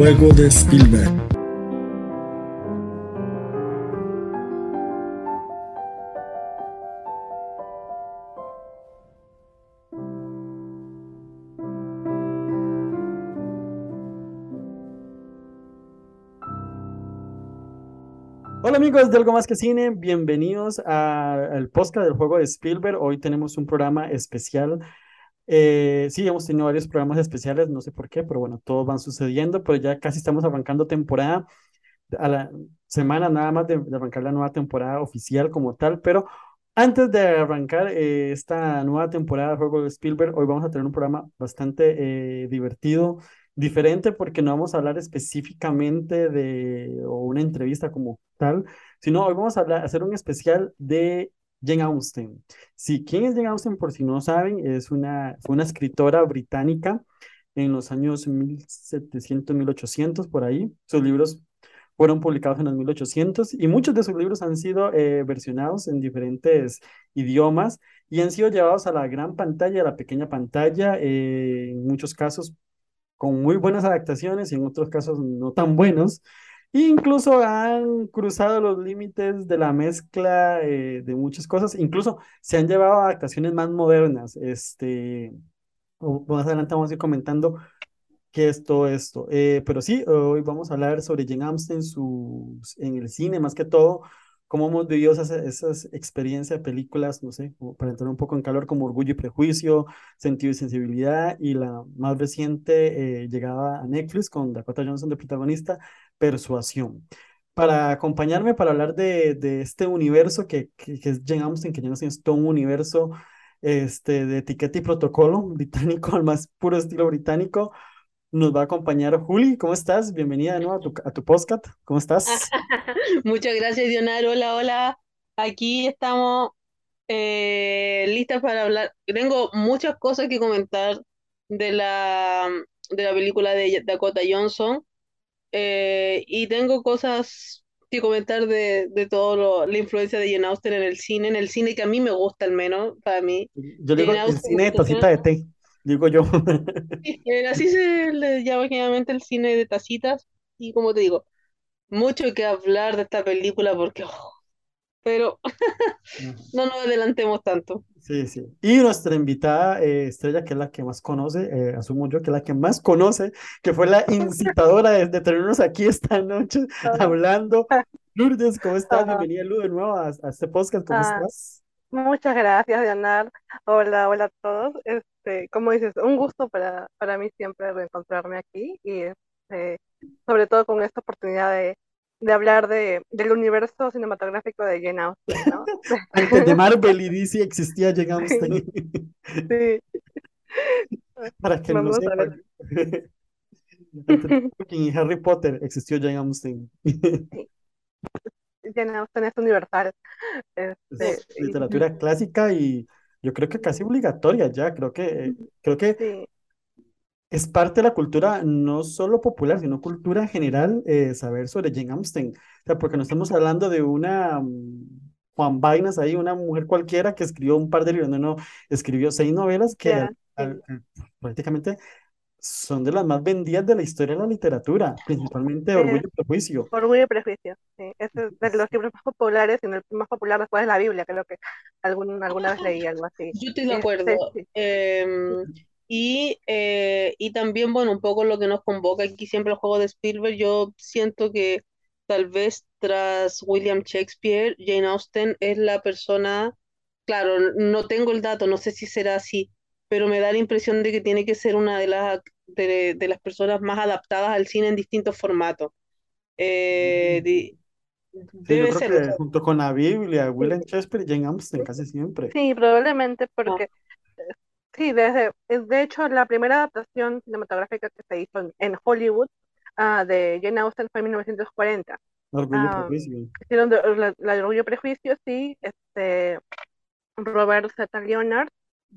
Juego de Spielberg. Hola amigos de Algo Más que Cine, bienvenidos al podcast del juego de Spielberg. Hoy tenemos un programa especial. Eh, sí, hemos tenido varios programas especiales, no sé por qué, pero bueno, todos van sucediendo, pero ya casi estamos arrancando temporada, a la semana nada más de, arrancar la nueva temporada oficial como tal, pero antes de arrancar eh, esta nueva temporada de Juego de Spielberg, hoy vamos a tener un programa bastante eh, divertido, diferente, porque no vamos a hablar específicamente de o una entrevista como tal, sino hoy vamos a hablar, hacer un especial de Jane Austen. Sí, ¿quién es Jane Austen? Por si no saben, es una, escritora británica en los años 1700, 1800, por ahí. Sus libros fueron publicados en los 1800 y muchos de sus libros han sido eh, versionados en diferentes idiomas y han sido llevados a la gran pantalla, a la pequeña pantalla, eh, en muchos casos con muy buenas adaptaciones y en otros casos no tan buenos. Incluso han cruzado los límites de la mezcla eh, de muchas cosas, incluso se han llevado a adaptaciones más modernas. Este, más adelante vamos a ir comentando qué es todo esto. Eh, pero sí, hoy vamos a hablar sobre Jane Austen en el cine, más que todo, cómo hemos vivido esas, esas experiencias de películas, no sé, para entrar un poco en calor, como Orgullo y Prejuicio, Sentido y Sensibilidad, y la más reciente eh, llegada a Netflix con Dakota Johnson de protagonista, Persuasión. Para acompañarme, para hablar de, este universo que, que, es Jane Austen, que Jane Austen es todo un universo este, de etiqueta y protocolo británico, al más puro estilo británico, nos va a acompañar Juli. ¿Cómo estás? Bienvenida de a tu, a tu podcast. ¿Cómo estás? Muchas gracias, Dionar. Hola, hola. Aquí estamos eh, listas para hablar. Tengo muchas cosas que comentar de la, de la película de Dakota Johnson. Eh, y tengo cosas que comentar de, de todo la influencia de Jane Austen en el cine, en el cine que a mí me gusta al menos, para mí. Yo digo el cine de tacita de té digo yo. Eh, así se le llama generalmente el cine de tacitas. Y como te digo, mucho que hablar de esta película porque. Oh, pero no nos adelantemos tanto. Sí, sí. Y nuestra invitada eh, estrella, que es la que más conoce, eh, asumo yo que es la que más conoce, que fue la incitadora de, tenernos aquí esta noche hablando. Lourdes, ¿cómo estás? Bienvenida, Lu, de nuevo a, este podcast. ¿Cómo ah, estás? Muchas gracias, Dianar. Hola, hola a todos. Este, como dices, un gusto para, para mí siempre reencontrarme aquí y este, sobre todo con esta oportunidad de, de hablar de, del universo cinematográfico de Jane Austen, ¿no? Antes de Marvel y DC existía Jane Austen. sí. Para que no sepan. en Harry Potter existió Jane Austen. Jane Austen es universal. Este, literatura clásica y yo creo que casi obligatoria ya, creo que, creo que es parte de la cultura no solo popular, sino cultura general, eh, saber sobre Jane Austen. O sea, porque no estamos hablando de una mm, Juan Vainas ahí, una mujer cualquiera que escribió un par de libros, no, no, escribió seis novelas que prácticamente son de las más vendidas de la historia de la literatura, principalmente Orgullo y Prejuicio. Orgullo y Prejuicio, sí. Es de los libros más populares, y el más popular después de la Biblia, creo que algún, alguna vez leí algo así. Yo estoy de acuerdo. Em, y, eh, y también, bueno, un poco lo que nos convoca aquí siempre el juego de Spielberg, yo siento que tal vez tras William Shakespeare, Jane Austen es la persona, claro, no tengo el dato, no sé si será así, pero me da la impresión de que tiene que ser una de las, de, las personas más adaptadas al cine en distintos formatos. Eh, debe ser. junto con la Biblia, William Shakespeare y Jane Austen, casi siempre. Sí, probablemente porque. Ah. Sí, desde, de hecho, la primera adaptación cinematográfica que se hizo en, Hollywood uh, de Jane Austen fue en 1940. Orgullo y ah, Prejuicio. la, la, Orgullo y Prejuicio, sí. Este, Robert Z. Leonard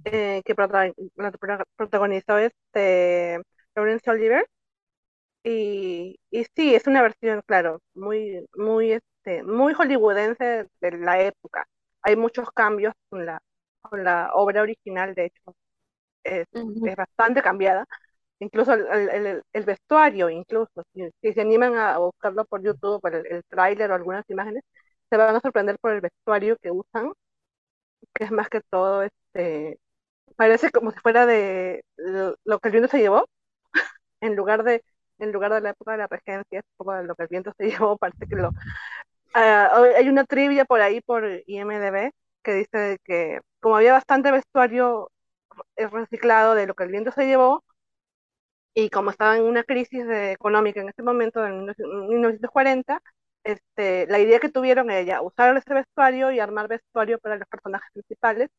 eh, que protagonizó este Laurence Oliver. Y, y sí, es una versión, claro, muy, muy, este, muy hollywoodense de la época. Hay muchos cambios con la, con la obra original, de hecho, es, es bastante cambiada. incluso el, el, el vestuario, incluso, si, si, se animan a buscarlo por YouTube, por el, el tráiler o algunas imágenes, se van a sorprender por el vestuario que usan, que es más que todo, este, parece como si fuera de lo que el viento se llevó, en lugar de, en lugar de la época de la regencia, es poco de lo que el viento se llevó, parece que lo... Uh, hay una trivia por ahí por IMDB que dice que como había bastante vestuario reciclado de lo que el viento se llevó, y como estaba en una crisis económica en ese momento, en 1940, este, la idea que tuvieron ella, usar ese vestuario y armar vestuario para los personajes principales,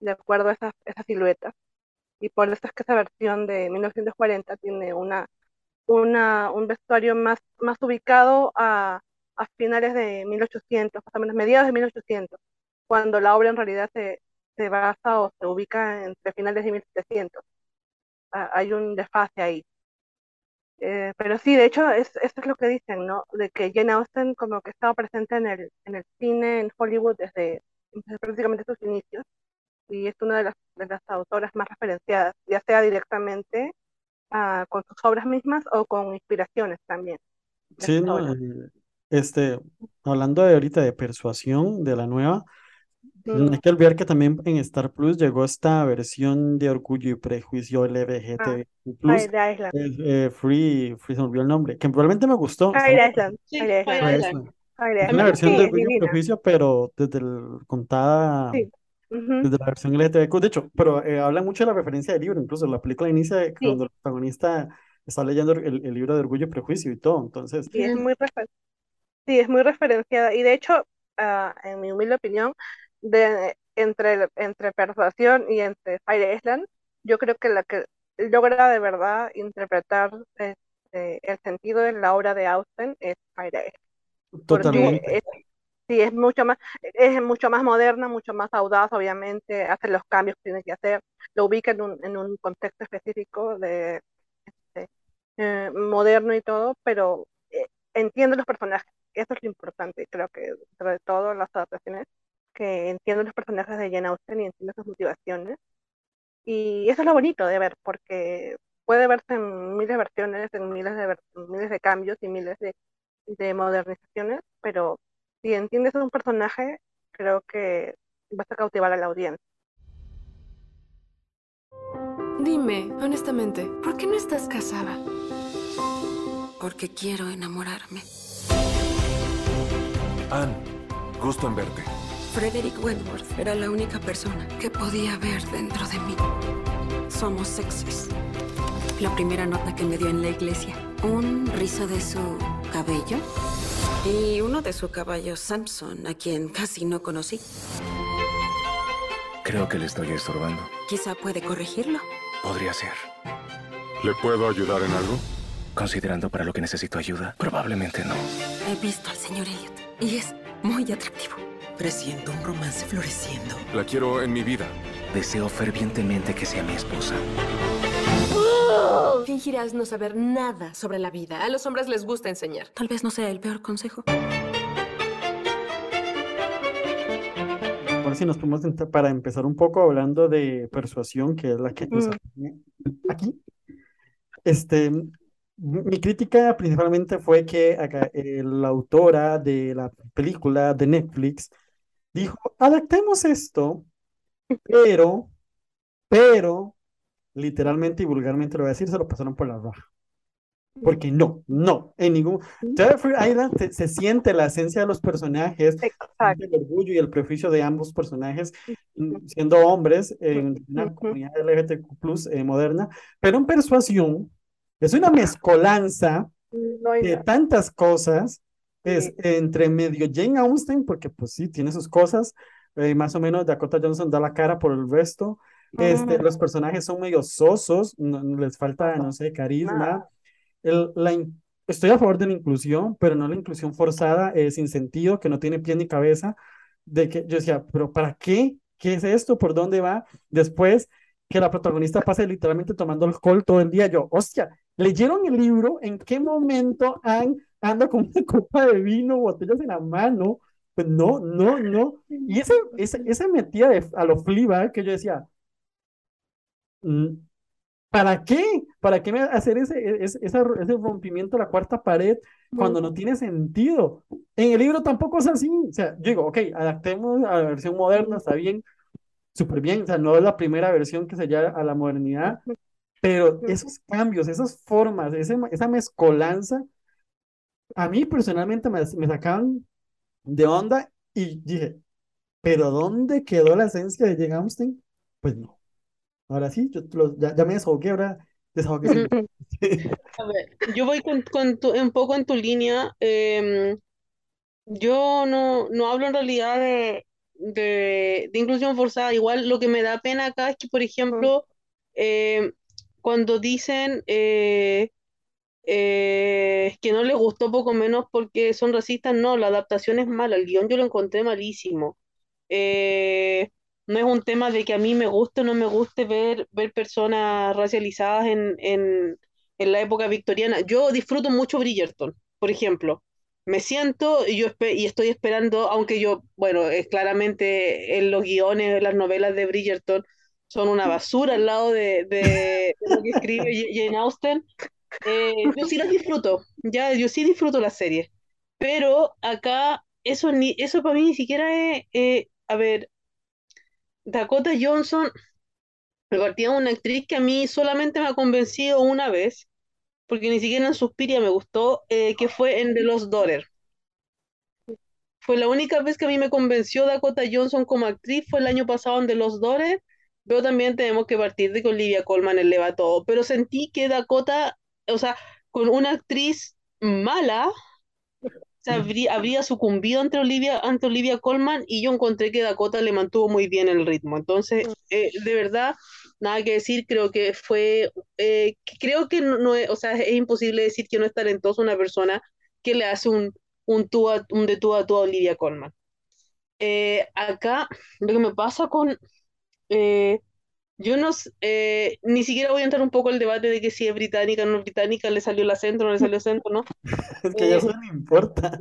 de acuerdo a esas, esas siluetas. Y por eso es que esa versión de 1940 tiene una, una, un vestuario más, más ubicado a, a finales de 1800, más o menos mediados de 1800, cuando la obra en realidad se, se basa o se ubica entre finales de 1700. Ah, hay un desfase ahí. Eh, pero sí, de hecho, es, eso es lo que dicen, ¿no? De que Jane Austen como que estaba presente en el, en el cine, en Hollywood, desde, prácticamente sus inicios, y es una de las, de las autoras más referenciadas, ya sea directamente uh, con sus obras mismas o con inspiraciones también. Sí, no, este, hablando de ahorita de persuasión de la nueva, no hay que olvidar que también en Star Plus llegó esta versión de Orgullo y Prejuicio LGBT Ah, Plus. Fire Island. eh, eh, Free, Free se me olvidó el nombre, que probablemente me gustó. está Fire Island. Sí, Fire Island. Es una versión de Sí, Orgullo y. Prejuicio, pero desde el, contada Sí. Desde la versión LGTBQ. De hecho, pero eh, habla mucho de la referencia del libro, incluso la película inicia de Sí, cuando el protagonista está leyendo el, el libro de Orgullo y Prejuicio y todo. Entonces, sí, es muy refer- sí, es muy referenciada. Y de hecho, ah, en mi humilde opinión, de, entre, entre Persuasión y entre Fire Island, yo creo que la que logra de verdad interpretar este, el sentido de la obra de Austen es Fire Island. Porque totalmente. es, sí, es mucho más, es mucho más moderna, mucho más audaz, obviamente, hace los cambios que tiene que hacer, lo ubica en un, en un contexto específico de, este, eh, moderno y todo, pero eh, entiende los personajes. Eso es lo importante, creo que sobre todo las adaptaciones, que entiende los personajes de Jane Austen y entiende sus motivaciones. Y eso es lo bonito de ver, porque puede verse en miles de versiones, en miles de, miles de cambios y miles de, de modernizaciones, pero si entiendes un personaje, creo que vas a cautivar a la audiencia. Dime, honestamente, ¿por qué no estás casada? Porque quiero enamorarme. Anne, gusto en verte. Frederick Wentworth era la única persona que podía ver dentro de mí. Somos sexys. La primera nota que me dio en la iglesia. Un rizo de su cabello. Y uno de su caballo Samson, a quien casi no conocí. Creo que le estoy estorbando. Quizá puede corregirlo. Podría ser. ¿Le puedo ayudar en algo? Considerando para lo que necesito ayuda, probablemente no. He visto al señor Elliot y es muy atractivo. Presiento un romance floreciendo. La quiero en mi vida. Deseo fervientemente que sea mi esposa. Fingirás no saber nada sobre la vida. A los hombres les gusta enseñar. Tal vez no sea el peor consejo. Ahora sí nos podemos entrar para empezar un poco hablando de persuasión, que es la que nos Mm. aquí. Este, mi crítica principalmente fue que acá, eh, la autora de la película de Netflix dijo, adaptemos esto, pero, pero, literalmente y vulgarmente lo voy a decir, se lo pasaron por la raja. Porque no, no, en ningún... Jeffrey Island se, se siente la esencia de los personajes, el orgullo y el prejuicio de ambos personajes, mm, siendo hombres en una comunidad LGTQ+ eh, moderna, pero en persuasión es una mezcolanza No, de tantas cosas, es entre medio Jane Austen, porque pues sí, tiene sus cosas, eh, más o menos Dakota Johnson da la cara por el resto, este, Ujú. los personajes son medio sosos, no- les falta, no sé, carisma, Nada. el- la in- estoy a favor de la inclusión, pero no la inclusión forzada, eh, sin sentido, que no tiene pie ni cabeza, de que yo decía, pero ¿para qué? ¿Qué es esto? ¿Por dónde va? Después que la protagonista pase literalmente tomando alcohol todo el día, yo, hostia, ¿leyeron el libro? ¿En qué momento han, anda con una copa de vino, botellas en la mano? Pues no, no, no. Y esa, esa, esa metida de, a lo Fleabag que yo decía, mm, ¿Para qué? ¿para qué hacer ese, ese, ese rompimiento de la cuarta pared cuando no tiene sentido? En el libro tampoco es así. O sea, yo digo, ok, adaptemos a la versión moderna, está bien, súper bien. O sea, no es la primera versión que se llama a la modernidad, pero esos cambios, esas formas, ese, esa mezcolanza, a mí personalmente me, me sacaban de onda y dije, ¿pero dónde quedó la esencia de Jane Austen? Pues no. Ahora sí, yo ya, ya, me desahogué, ahora desahogué. A ver, yo voy con, con un poco en tu línea. Em, yo no, no hablo en realidad de, de, de, inclusión forzada. Igual lo que me da pena acá es que, por ejemplo, eh, cuando dicen eh, eh, que no les gustó poco menos porque son racistas, no, la adaptación es mala, el guion yo lo encontré malísimo. Eh, no es un tema de que a mí me guste o no me guste ver, ver personas racializadas en, en, en la época victoriana. Yo disfruto mucho Bridgerton, por ejemplo. Me siento y, yo y estoy esperando, aunque yo, bueno, es claramente en los guiones, en las novelas de Bridgerton, son una basura al lado de, de, lo que escribe Jane Austen. Eh, yo sí las disfruto, ya, yo sí disfruto la serie, pero acá eso, ni, eso para mí ni siquiera es, eh, a ver, Dakota Johnson me partía una actriz que a mí solamente me ha convencido una vez, porque ni siquiera en Suspiria me gustó, eh, que fue en The Lost Daughter. Fue la única vez que a mí me convenció Dakota Johnson como actriz, fue el año pasado en The Lost Daughter, pero también tenemos que partir de que Olivia Colman eleva todo. Pero sentí que Dakota, o sea, con una actriz mala, se habría, habría, sucumbido ante Olivia, ante Olivia Colman y yo encontré que Dakota le mantuvo muy bien el ritmo. Entonces, eh, de verdad, nada que decir, creo que fue, eh, creo que no, es, o sea, es imposible decir que no es talentosa una persona que le hace un, un, un de tú a tú a Olivia Colman. Eh, acá, lo que me pasa con, yo no, eh, ni siquiera voy a entrar un poco el debate de que si es británica o no es británica, le salió el acento, no le salió el acento, ¿no? es que ya eso no importa.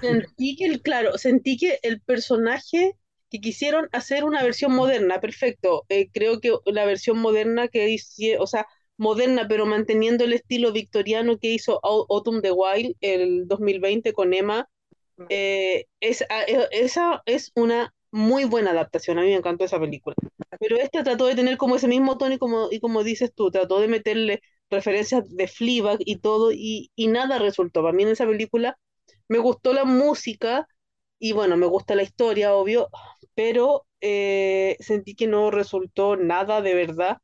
Sentí que, el, claro, sentí que el personaje que quisieron hacer una versión moderna, perfecto. Eh, creo que la versión moderna que hice, o sea, moderna, pero manteniendo el estilo victoriano que hizo Autumn the Wild el 2020 con Emma, es, esa es una muy buena adaptación, a mí me encantó esa película. Pero este trató de tener como ese mismo tono y como, y como dices tú, trató de meterle referencias de Fleabag y todo, y, y nada resultó. Para mí en esa película me gustó la música y bueno, me gusta la historia, obvio, pero eh, sentí que no resultó nada de verdad.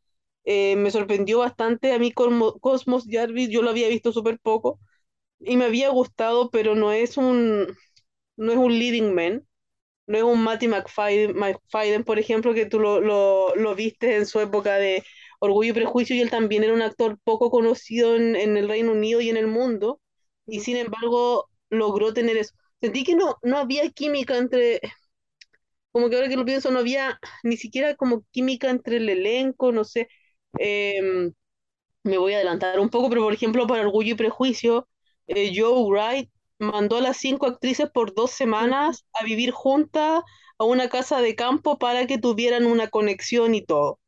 Eh, me sorprendió bastante a mí Cosmos Jarvis, yo lo había visto súper poco y me había gustado, pero no es un, no es un leading man no es un Matty McFadden, por ejemplo, que tú lo, lo, lo, viste en su época de Orgullo y Prejuicio, y él también era un actor poco conocido en, en el Reino Unido y en el mundo, y sin embargo logró tener eso. Sentí que no, no había química entre, como que ahora que lo pienso, no había ni siquiera como química entre el elenco, no sé. Em, me voy a adelantar un poco, pero por ejemplo, para Orgullo y Prejuicio, eh, Joe Wright mandó a las cinco actrices por dos semanas a vivir juntas a una casa de campo para que tuvieran una conexión y todo.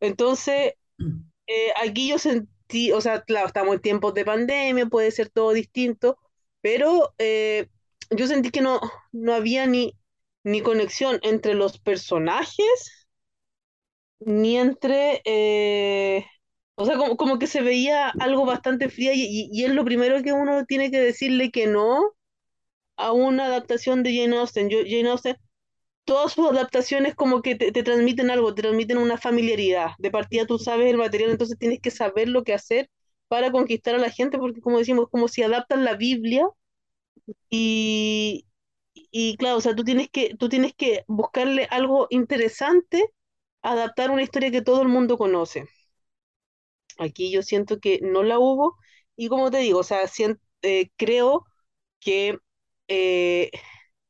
Entonces, eh, aquí yo sentí, o sea, claro, estamos en tiempos de pandemia, puede ser todo distinto, pero eh, yo sentí que no, no había ni, ni conexión entre los personajes, ni entre eh, o sea, como, como que se veía algo bastante fría y, y, es lo primero que uno tiene que decirle que no a una adaptación de Jane Austen. Yo, Jane Austen, todas sus adaptaciones como que te, te, transmiten algo, te transmiten una familiaridad. De partida tú sabes el material, entonces tienes que saber lo que hacer para conquistar a la gente, porque como decimos, como si adaptan la Biblia y, y claro, o sea, tú tienes que, tú tienes que buscarle algo interesante, adaptar una historia que todo el mundo conoce. Aquí yo siento que no la hubo y como te digo, o sea, eh, creo que eh,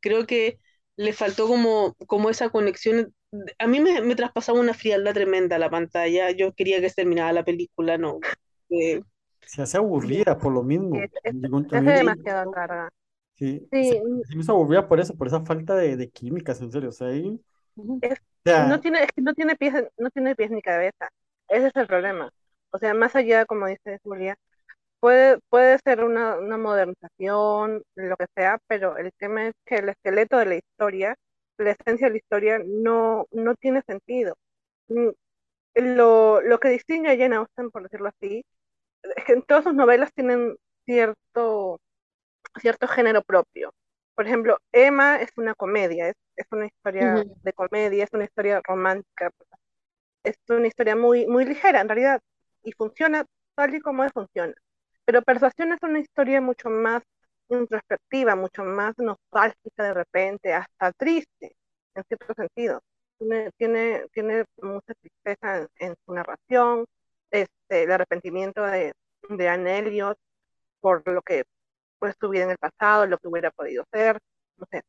creo que le faltó como, como esa conexión. A mí me, me traspasaba una frialdad tremenda la pantalla. Yo quería que se terminara la película, no. Eh, se hace aburrida por lo mismo. Se hace demasiado carga. Sí, sí. Se, se, me hizo aburrida por eso, por esa falta de, de químicas, en serio. O sea, ahí, es, o sea, no tiene, es que no tiene pies, no tiene pies ni cabeza. Ese es el problema. O sea, más allá, como dice Julia, puede, puede ser una, una modernización, lo que sea, pero el tema es que el esqueleto de la historia, la esencia de la historia, no, no tiene sentido. Mm, Lo, lo que distingue a Jane Austen, por decirlo así, es que en todas sus novelas tienen cierto, cierto género propio. Por ejemplo, Emma es una comedia, es, es una historia de comedia, es una historia romántica, es una historia muy, muy ligera en realidad y funciona tal y como funciona. Pero Persuasión es una historia mucho más introspectiva, mucho más nostálgica de repente, hasta triste, en cierto sentido. Tiene, tiene, tiene mucha tristeza en, en su narración, este, el arrepentimiento de, de Anne Elliot por lo que fue su vida en el pasado, lo que hubiera podido ser, no sé,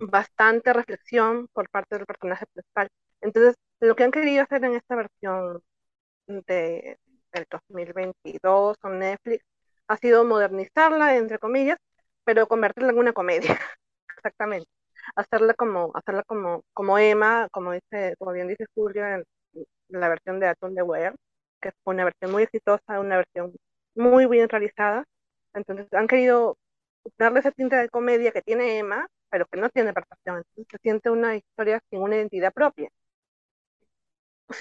bastante reflexión por parte del personaje principal. Entonces, lo que han querido hacer en esta versión de, del 2022 con Netflix ha sido modernizarla, entre comillas, pero convertirla en una comedia, exactamente. Hacerla como, hacerla como, como Emma, como dice, como bien dice Julio en la versión de Atún de Ware, que fue una versión muy exitosa, una versión muy bien realizada. Entonces han querido darle esa tinta de comedia que tiene Emma, pero que no tiene percepción. Entonces se siente una historia sin una identidad propia,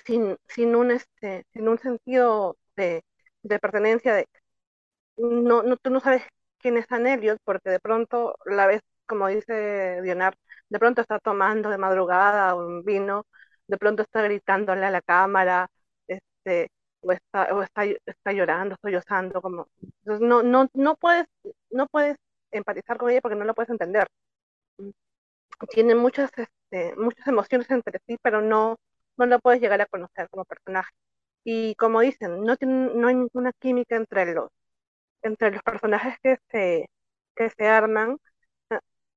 sin, sin, un, este, sin un sentido de, de pertenencia. De, no, no, tú no sabes quién es Anne Elliot porque de pronto la ves, como dice Dionar, de pronto está tomando de madrugada un vino, de pronto está gritándole a la cámara, este, o está, o está, está llorando, sollozando, como, entonces no, no, no puedes, no puedes empatizar con ella porque no la puedes entender. Tiene muchas, este, muchas emociones entre sí, pero no, no la puedes llegar a conocer como personaje. Y como dicen, no, no hay ninguna química entre los, entre los personajes que se, que se arman.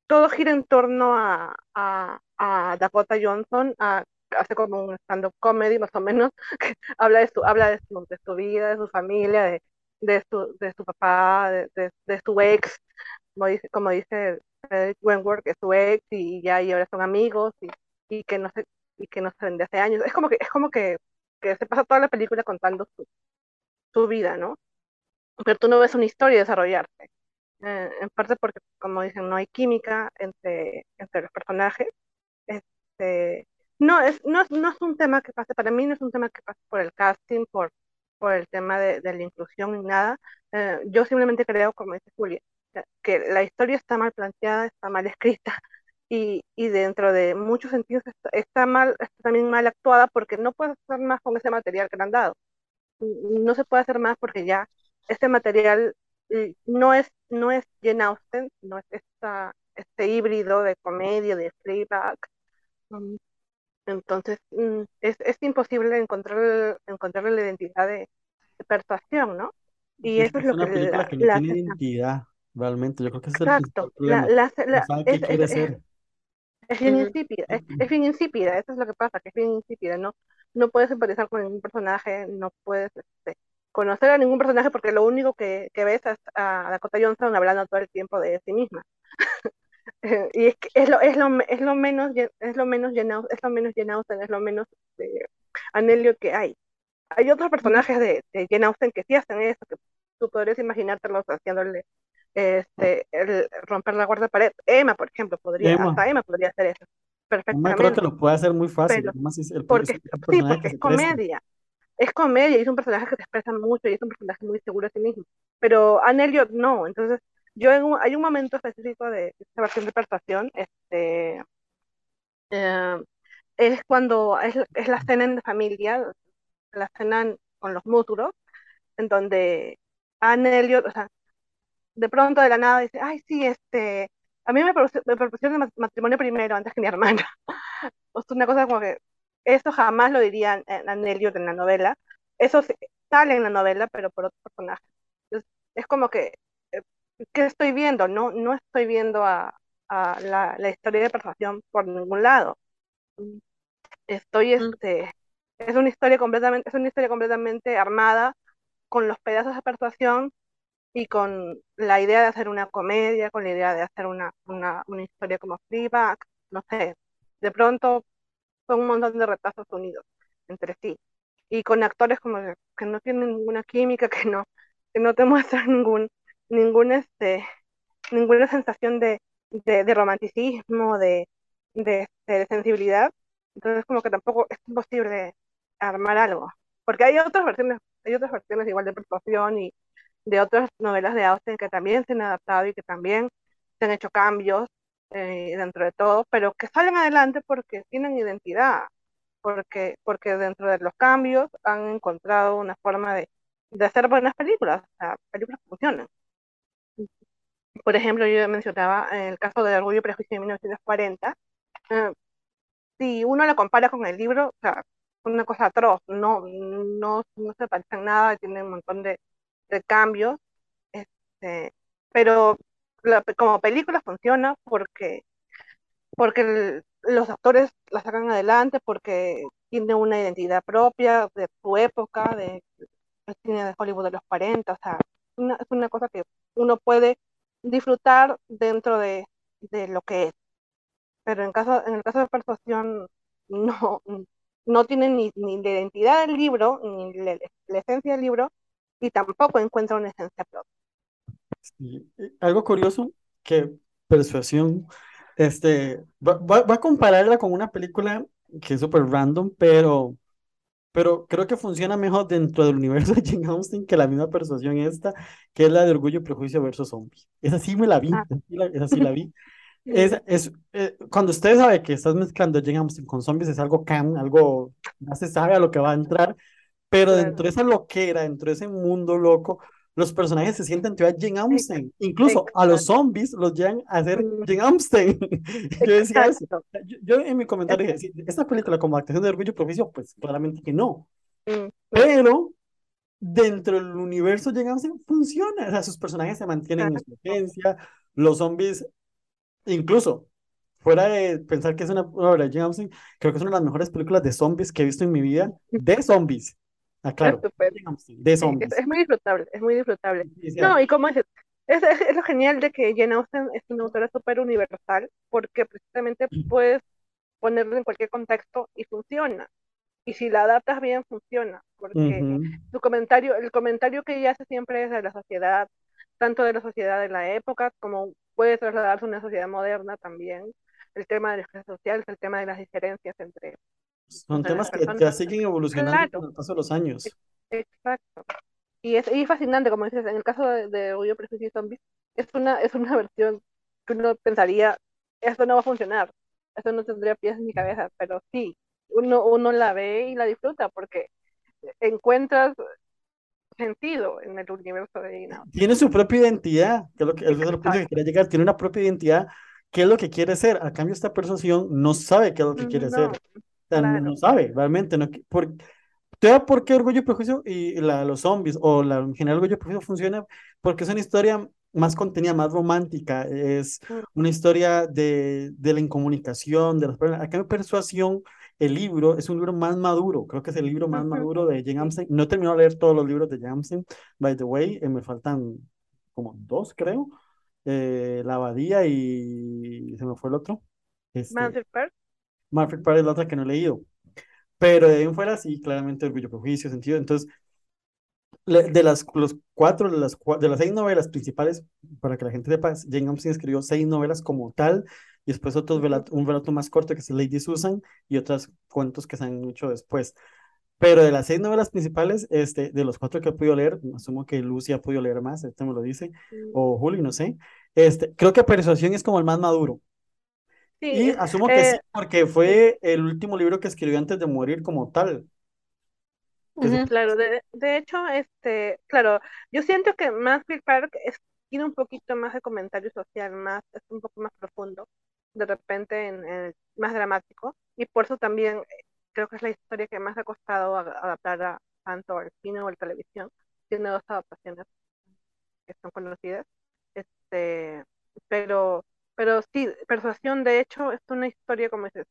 Todo gira en torno a, a, Dakota Johnson, hace como un stand-up comedy más o menos, que habla de su, habla de su, vida, de su familia, de, de, su, de su papá, de, de, su ex, como dice, como dice Wentworth, que es su ex y ya y ahora son amigos y, y que no se y que no se ven de hace años. Es como que es como que, que se pasa toda la película contando su, su vida, ¿no? Pero tú no ves una historia desarrollarse. Eh, en parte porque, como dicen, no hay química entre, entre los personajes. Este, no, es, no, no es un tema que pase, para mí no es un tema que pase por el casting, por, por el tema de, de la inclusión ni nada. Eh, yo simplemente creo, como dice Julia, que la historia está mal planteada, está mal escrita y, y dentro de muchos sentidos está, está, mal, está también mal actuada porque no puedes hacer más con ese material que le han dado. No se puede hacer más porque ya este material no es, no es Jane Austen, no es esta, este híbrido de comedia, de playback. Entonces, es, es imposible encontrar, encontrar la identidad de, de persuasión, ¿no? Y es eso es lo una que película la, que no la tiene identidad, realmente. Yo creo que es el Exacto, principal la, problema. la, No la- sabe qué es, quiere es, es, ser. Es bien insípida, es, es bien insípida, eso es lo que pasa, que es bien insípida, no, no puedes empatizar con ningún personaje, no puedes este, conocer a ningún personaje porque lo único que, que ves es a Dakota Johnson hablando todo el tiempo de sí misma. Y es, que es, lo, es, lo, es lo menos es lo menos Austen, es lo menos Austen, es lo menos eh, Anelio que hay. Hay otros personajes de, de Jane Austen que sí hacen eso, que tú podrías imaginártelos haciéndole este, el romper la cuarta pared. Emma, por ejemplo, podría, Emma, hasta Emma podría hacer eso Emma creo que perfectamente, lo puede hacer muy fácil. pero Además, es, el, porque sí, porque que es comedia, es comedia y es un personaje que se expresa mucho y es un personaje muy seguro de sí mismo. Pero Anne Elliot no, entonces yo en un- hay un momento específico de esta versión de persuasión, este, eh, es cuando es, es la cena en familia, la cena en- con los múturos, en donde Anne Elliot, o sea, de pronto de la nada dice, ay, sí, este, a mí me, me propusieron ma- matrimonio primero antes que mi hermana. O sea, una cosa como que eso jamás lo diría Anne Elliot en la novela. Eso sale en la novela, pero por otro personaje. Entonces, es como que, eh, ¿qué estoy viendo? No, no estoy viendo a, a la, la historia de persuasión por ningún lado. Estoy, Mm. este, es una historia completamente, es una historia completamente armada con los pedazos de persuasión y con la idea de hacer una comedia, con la idea de hacer una, una, una historia como Fleabag, no sé, de pronto son un montón de retazos unidos entre sí. y con actores como que no tienen ninguna química, que no, que no te muestran ningún, ningún este, ninguna sensación de, de, romanticismo, de, de, de, sensibilidad. Entonces como que tampoco es imposible armar algo. Porque hay otras versiones, hay otras versiones igual de proporción y de otras novelas de Austen que también se han adaptado y que también se han hecho cambios eh, dentro de todo, pero que salen adelante porque tienen identidad, porque, porque dentro de los cambios han encontrado una forma de, de hacer buenas películas, o sea, películas que funcionan. Por ejemplo, yo mencionaba el caso de Orgullo y Prejuicio de 1940. Eh, si uno lo compara con el libro, o sea, una cosa atroz, no, no, no se parecen nada, tiene un montón de, de cambios, este, pero como película funciona porque, porque los actores la sacan adelante, porque tiene una identidad propia de su época, de cine de Hollywood de los 40, o sea, es una cosa que uno puede disfrutar dentro de, de lo que es. Pero en, caso, en el caso de Persuasión, no, no tiene ni, ni la identidad del libro, ni la, esencia del libro, y tampoco encuentra una esencia propia. Algo curioso que Persuasión, este, va, va, a compararla con una película que es súper random, pero pero creo que funciona mejor dentro del universo de Jane Austen que la misma persuasión esta, que es la de Orgullo y Prejuicio versus Zombies. Esa sí me la vi, ah. esa sí la, vi. Es, es, eh, cuando usted sabe que estás mezclando Jane Austen con zombies es algo can, algo, ya se sabe a lo que va a entrar, pero dentro de esa loquera, dentro de ese mundo loco, los personajes se sienten a Jane Austen. Incluso a los zombies los llevan a hacer mm. Jane Austen. yo decía eso. Yo, en mi comentario dije, esta película como actuación de Orgullo y Proficio, pues claramente que no. Mm. Pero dentro del universo Jane Austen funciona. O sea, sus personajes se mantienen en su esencia. Los zombies, incluso fuera de pensar que es una obra de Jane creo que es una de las mejores películas de zombies que he visto en mi vida, de zombies. Ah, claro. De zombies. Es, muy disfrutable, es muy disfrutable. no, y como dices, es, es, lo genial de que Jane Austen es una autora súper universal, porque precisamente puedes ponerlo en cualquier contexto y funciona. Y si la adaptas bien, funciona, porque su comentario, el comentario que ella hace siempre es de la sociedad, tanto de la sociedad de la época, como puede trasladarse a una sociedad moderna también. El tema de las clases sociales, el tema de las diferencias entre son temas que ya siguen evolucionando con el paso de los años. Exacto. Y es, y fascinante, como dices, en el caso de, de Orgullo, Prejuicio y Zombies, es una, es una versión que uno pensaría, esto no va a funcionar, esto no tendría pies en mi cabeza, pero sí, uno, uno la ve y la disfruta porque encuentras sentido en el universo de Ina. Tiene su propia identidad, que es lo que, es lo que quería llegar, tiene una propia identidad, qué es lo que quiere ser. A cambio, esta persuasión no sabe qué es lo que quiere ser no, sabe, realmente. No, por, por qué Orgullo y Prejuicio y la, los zombies o la, en general Orgullo y Prejuicio funciona? Porque es una historia más contenida, más romántica, es una historia de, de la incomunicación, de las personas. Acá en Persuasión, el libro es un libro más maduro, creo que es el libro más maduro de Jane Austen. No he terminado de leer todos los libros de Jane Austen, by the way, eh, me faltan como dos, creo. Eh, la Abadía y se me fue el otro. Este, Park es la otra que no he leído. Pero de ahí en fuera, sí, claramente Orgullo, Prejuicio, Sentido. Entonces, de las los cuatro, de las, de las seis novelas principales, para que la gente sepa, Jane Austen escribió seis novelas como tal, y después otros un relato más corto que es Lady Susan, y otros cuentos que se han hecho después. Pero de las seis novelas principales, este, de los cuatro que he podido leer, asumo que Lucy ha podido leer más, este me lo dice, o Juli, no sé, este, creo que Persuasión es como el más maduro, y asumo que sí, eh, porque fue el último libro que escribió antes de morir como tal. Claro, de, de, hecho, este, claro, yo siento que Mansfield Park es, tiene un poquito más de comentario social, más, es un poco más profundo, de repente en, más dramático, y por eso también eh, creo que es la historia que más ha costado adaptar a, tanto al cine o a la televisión. Tiene dos adaptaciones que son conocidas, este, pero pero sí, Persuasión, de hecho, es una historia, como dices,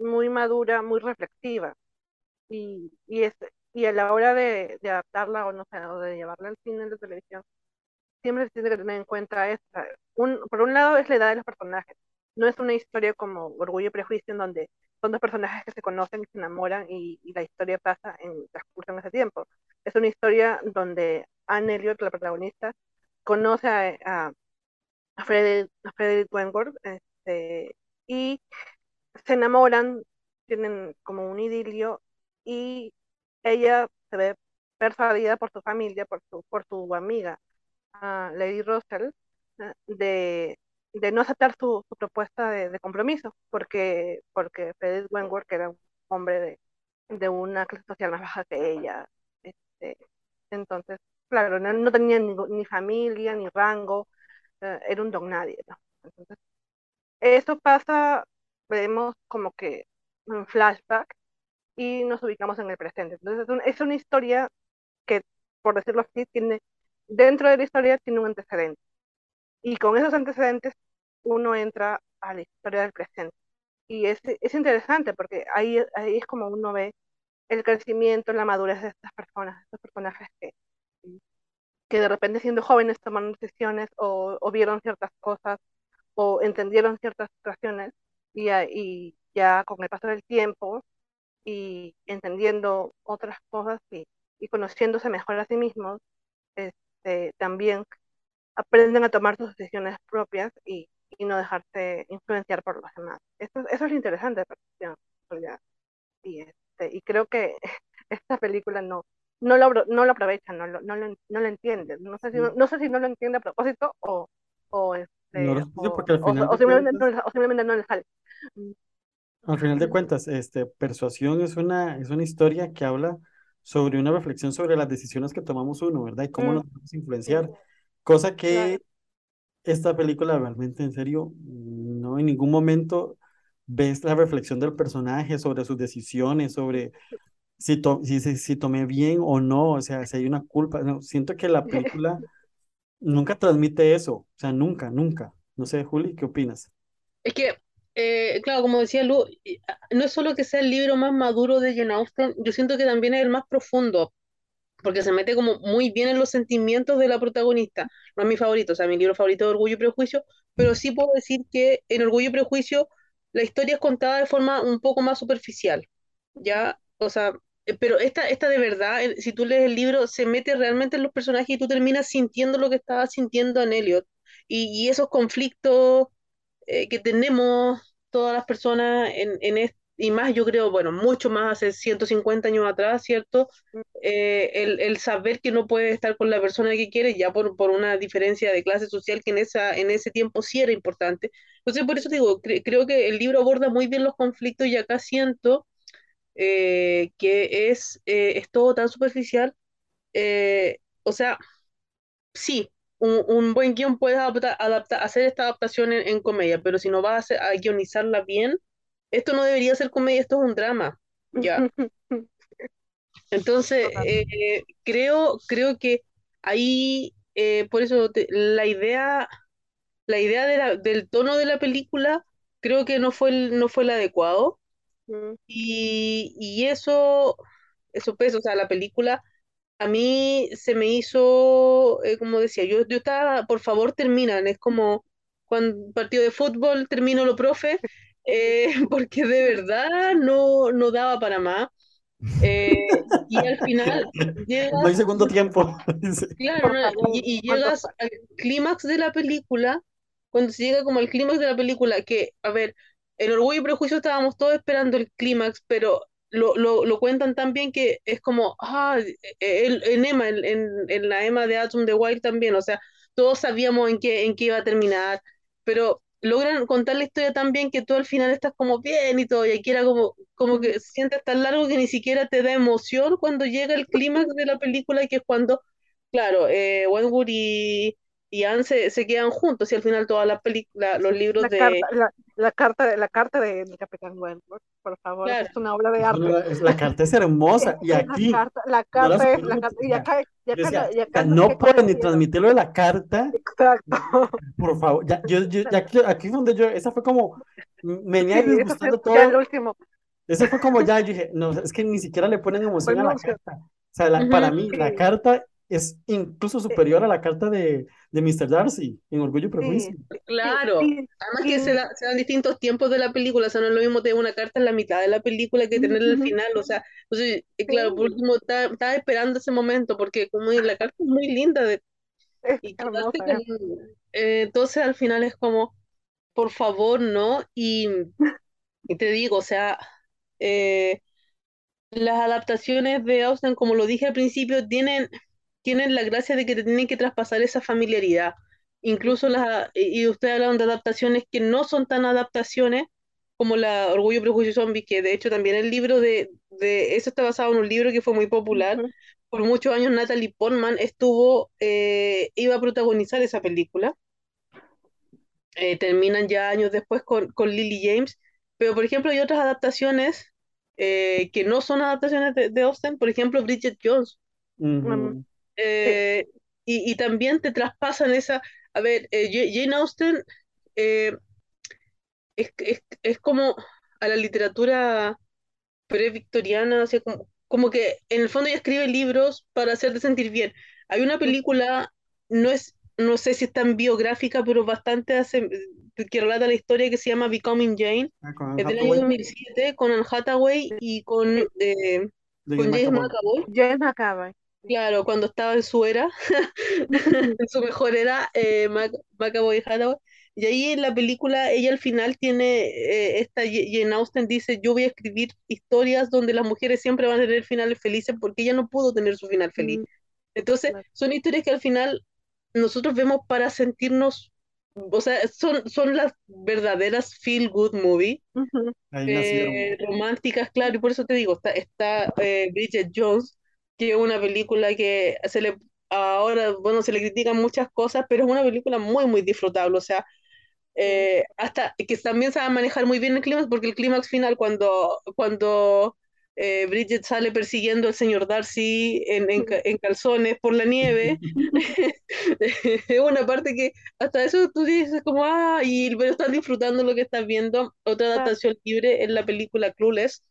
muy madura, muy reflexiva. Y, y, es, y a la hora de, adaptarla o no sé, o de llevarla al cine de televisión, siempre se tiene que tener en cuenta esta. Un, por un lado es la edad de los personajes. No es una historia como Orgullo y Prejuicio en donde son dos personajes que se conocen y se enamoran y, y la historia pasa en transcurso en ese tiempo. Es una historia donde Anne Elliot, la protagonista, conoce a, a, a Frederick, a Frederick Wentworth este, y se enamoran, tienen como un idilio y ella se ve persuadida por su familia, por su, por su amiga, uh, Lady Russell, uh, de, de, no aceptar su, su propuesta de, de, compromiso, porque, porque Frederick Wentworth, era un hombre de, de una clase social más baja que ella, este, entonces, claro, no, no tenía ni, ni, familia, ni rango, uh, era un don nadie, ¿no? Entonces, eso pasa, vemos como que un flashback y nos ubicamos en el presente. Entonces, es, un, es una historia que, por decirlo así, tiene, dentro de la historia tiene un antecedente. Y con esos antecedentes uno entra a la historia del presente. Y es, es interesante porque ahí, ahí es como uno ve el crecimiento, la madurez de estas personas, estos personajes que, que de repente siendo jóvenes tomaron decisiones o, vieron ciertas cosas o entendieron ciertas situaciones y, y ya con el paso del tiempo y entendiendo otras cosas y, y conociéndose mejor a sí mismos, este, también aprenden a tomar sus decisiones propias y, y no dejarse influenciar por los demás. Eso, eso es interesante de y, este, y creo que esta película no, no, lo, no lo aprovecha, no lo, no lo, no lo entiende. No sé, si, no, no sé si no lo entiende a propósito o, o, este, no lo o, porque al final o, o simplemente, no, simplemente no le sale. Al final de cuentas, este, Persuasión es una, es una historia que habla sobre una reflexión sobre las decisiones que tomamos uno, ¿verdad? Y cómo Mm. nos podemos influenciar. Cosa que esta película realmente, en serio, no en ningún momento ves la reflexión del personaje sobre sus decisiones, sobre si, to- si, si, si tomé bien o no, o sea, si hay una culpa. No, siento que la película nunca transmite eso, o sea, nunca, nunca. No sé, Juli, ¿qué opinas? Es que, eh, claro, como decía Lu, ah, no es solo que sea el libro más maduro de Jane Austen, yo siento que también es el más profundo, porque se mete como muy bien en los sentimientos de la protagonista. No es mi favorito, o sea, mi libro favorito es Orgullo y Prejuicio, pero sí puedo decir que en Orgullo y Prejuicio la historia es contada de forma un poco más superficial, ¿ya? O sea, pero esta, esta de verdad, eh, si tú lees el libro, se mete realmente en los personajes y tú terminas sintiendo lo que estaba sintiendo en Elliot. Y, y esos conflictos eh, que tenemos todas las personas en, en este, y más yo creo, bueno, mucho más hace 150 años atrás, ¿cierto? Eh, el, el saber que no puedes estar con la persona que quieres ya por, por una diferencia de clase social que en, esa, en ese tiempo sí era importante. Entonces, por eso digo, cre- creo que el libro aborda muy bien los conflictos y acá siento eh, que es, eh, es todo tan superficial. eh, o sea, sí, un, un buen guion puedes adaptar, adaptar- hacer esta adaptación en, en comedia, pero si no vas a, hacer- a guionizarla bien, esto no debería ser comedia, esto es un drama, ya. Entonces, eh, creo, creo que ahí, eh, por eso te- la idea, la idea de la- del tono de la película, creo que no fue el, no fue el adecuado. Mm. Y, y eso, eso pesa, o sea, la película a mí se me hizo, eh, como decía, yo, yo estaba, por favor, terminan, es como cuando partido de fútbol termino lo profe, eh, porque de verdad no, no daba para más. Eh, y al final No hay llegas, segundo tiempo. claro, ¿no? y, y ¿cuántos llegas al clímax de la película, cuando se llega como al clímax de la película, que, a ver, en Orgullo y Prejuicio estábamos todos esperando el clímax, pero lo, lo, lo cuentan tan bien que es como, ah, el- en Emma, en, en, en la Emma de Atom de Wild también, o sea, todos sabíamos en qué, en qué iba a terminar, pero logran contar la historia tan bien que tú al final estás como bien y todo, y aquí era como, como que sientes tan largo que ni siquiera te da emoción cuando llega el clímax de la película, que es cuando, claro, eh, Wentworth y, y Anne se, se quedan juntos, y al final todas las películas, los libros La de... carta, la, la carta, de- la carta de, del Capitán Wentworth, por favor, Claro. es una obra de Es arte. es- la carta es hermosa. Y Es aquí, la carta, la la carta es, supero la carta, y acá, y acá, decía, no- y "Puta, acá no no cuál ni es transmitir lo de la carta, Exacto. por favor. Ya, yo, yo, ya aquí, aquí fue donde yo, esa fue como, me venía Sí, disgustando ya el todo. último. Eso fue como ya, yo dije, no, es que ni siquiera le ponen emoción a la carta. O sea, la- Ujú. para mí, la Sí. carta es incluso superior a la carta de, de Mr. Darcy en Orgullo y Prejuicio. Claro, además que se, da- se dan distintos tiempos de la película, o sea, no es lo mismo tener una carta en la mitad de la película que tenerla al final, o sea, entonces, eh, claro, por último, estaba, estaba esperando ese momento, porque como la carta es muy linda, de, y hermosa, con- eh, entonces al final es como, por favor, ¿no? Y, y te digo, o sea, eh, las adaptaciones de Austen, como lo dije al principio, tienen, tienen la gracia de que te tienen que traspasar esa familiaridad. Incluso las, y ustedes hablan de adaptaciones que no son tan adaptaciones como la Orgullo, Prejuicio y Zombies, que de hecho también el libro de, de eso está basado en un libro que fue muy popular. Por muchos años Natalie Portman estuvo, eh, iba a protagonizar esa película. Eh, terminan ya años después con, con Lily James, pero por ejemplo hay otras adaptaciones eh, que no son adaptaciones de, de Austen, por ejemplo Bridget Jones. Ujú. Eh, y, y también te traspasan esa, a ver, eh, Ja- Jane Austen eh, es, es, es como a la literatura pre-victoriana, o sea, como, como que en el fondo ella escribe libros para hacerte sentir bien. Hay una película, no es, no sé si es tan biográfica, pero bastante hace, que relata la historia que se llama Becoming Jane, Ah, es del año Hathaway, 2007, con Anne Hathaway y con, eh, con James. McAvoy. James McAvoy. Claro, cuando estaba en su era, en su mejor era, eh, Mac- McAvoy y Hathaway. Y ahí en la película, ella al final tiene, eh, esta Jane Austen dice, yo voy a escribir historias donde las mujeres siempre van a tener finales felices porque ella no pudo tener su final feliz. Entonces, son historias que al final nosotros vemos para sentirnos, o sea, son, son las verdaderas feel good movie eh, románticas, claro, y por eso te digo, está, está eh, Bridget Jones, que es una película que se le, ahora, bueno, se le critican muchas cosas, pero es una película muy, muy disfrutable, o sea, eh, hasta que también sabe manejar muy bien el clímax, porque el clímax final, cuando, cuando eh, Bridget sale persiguiendo al señor Darcy en, en, en calzones por la nieve, es una parte que hasta eso tú dices como, ah, y, pero estás disfrutando lo que estás viendo. Otra adaptación libre es la película Clueless,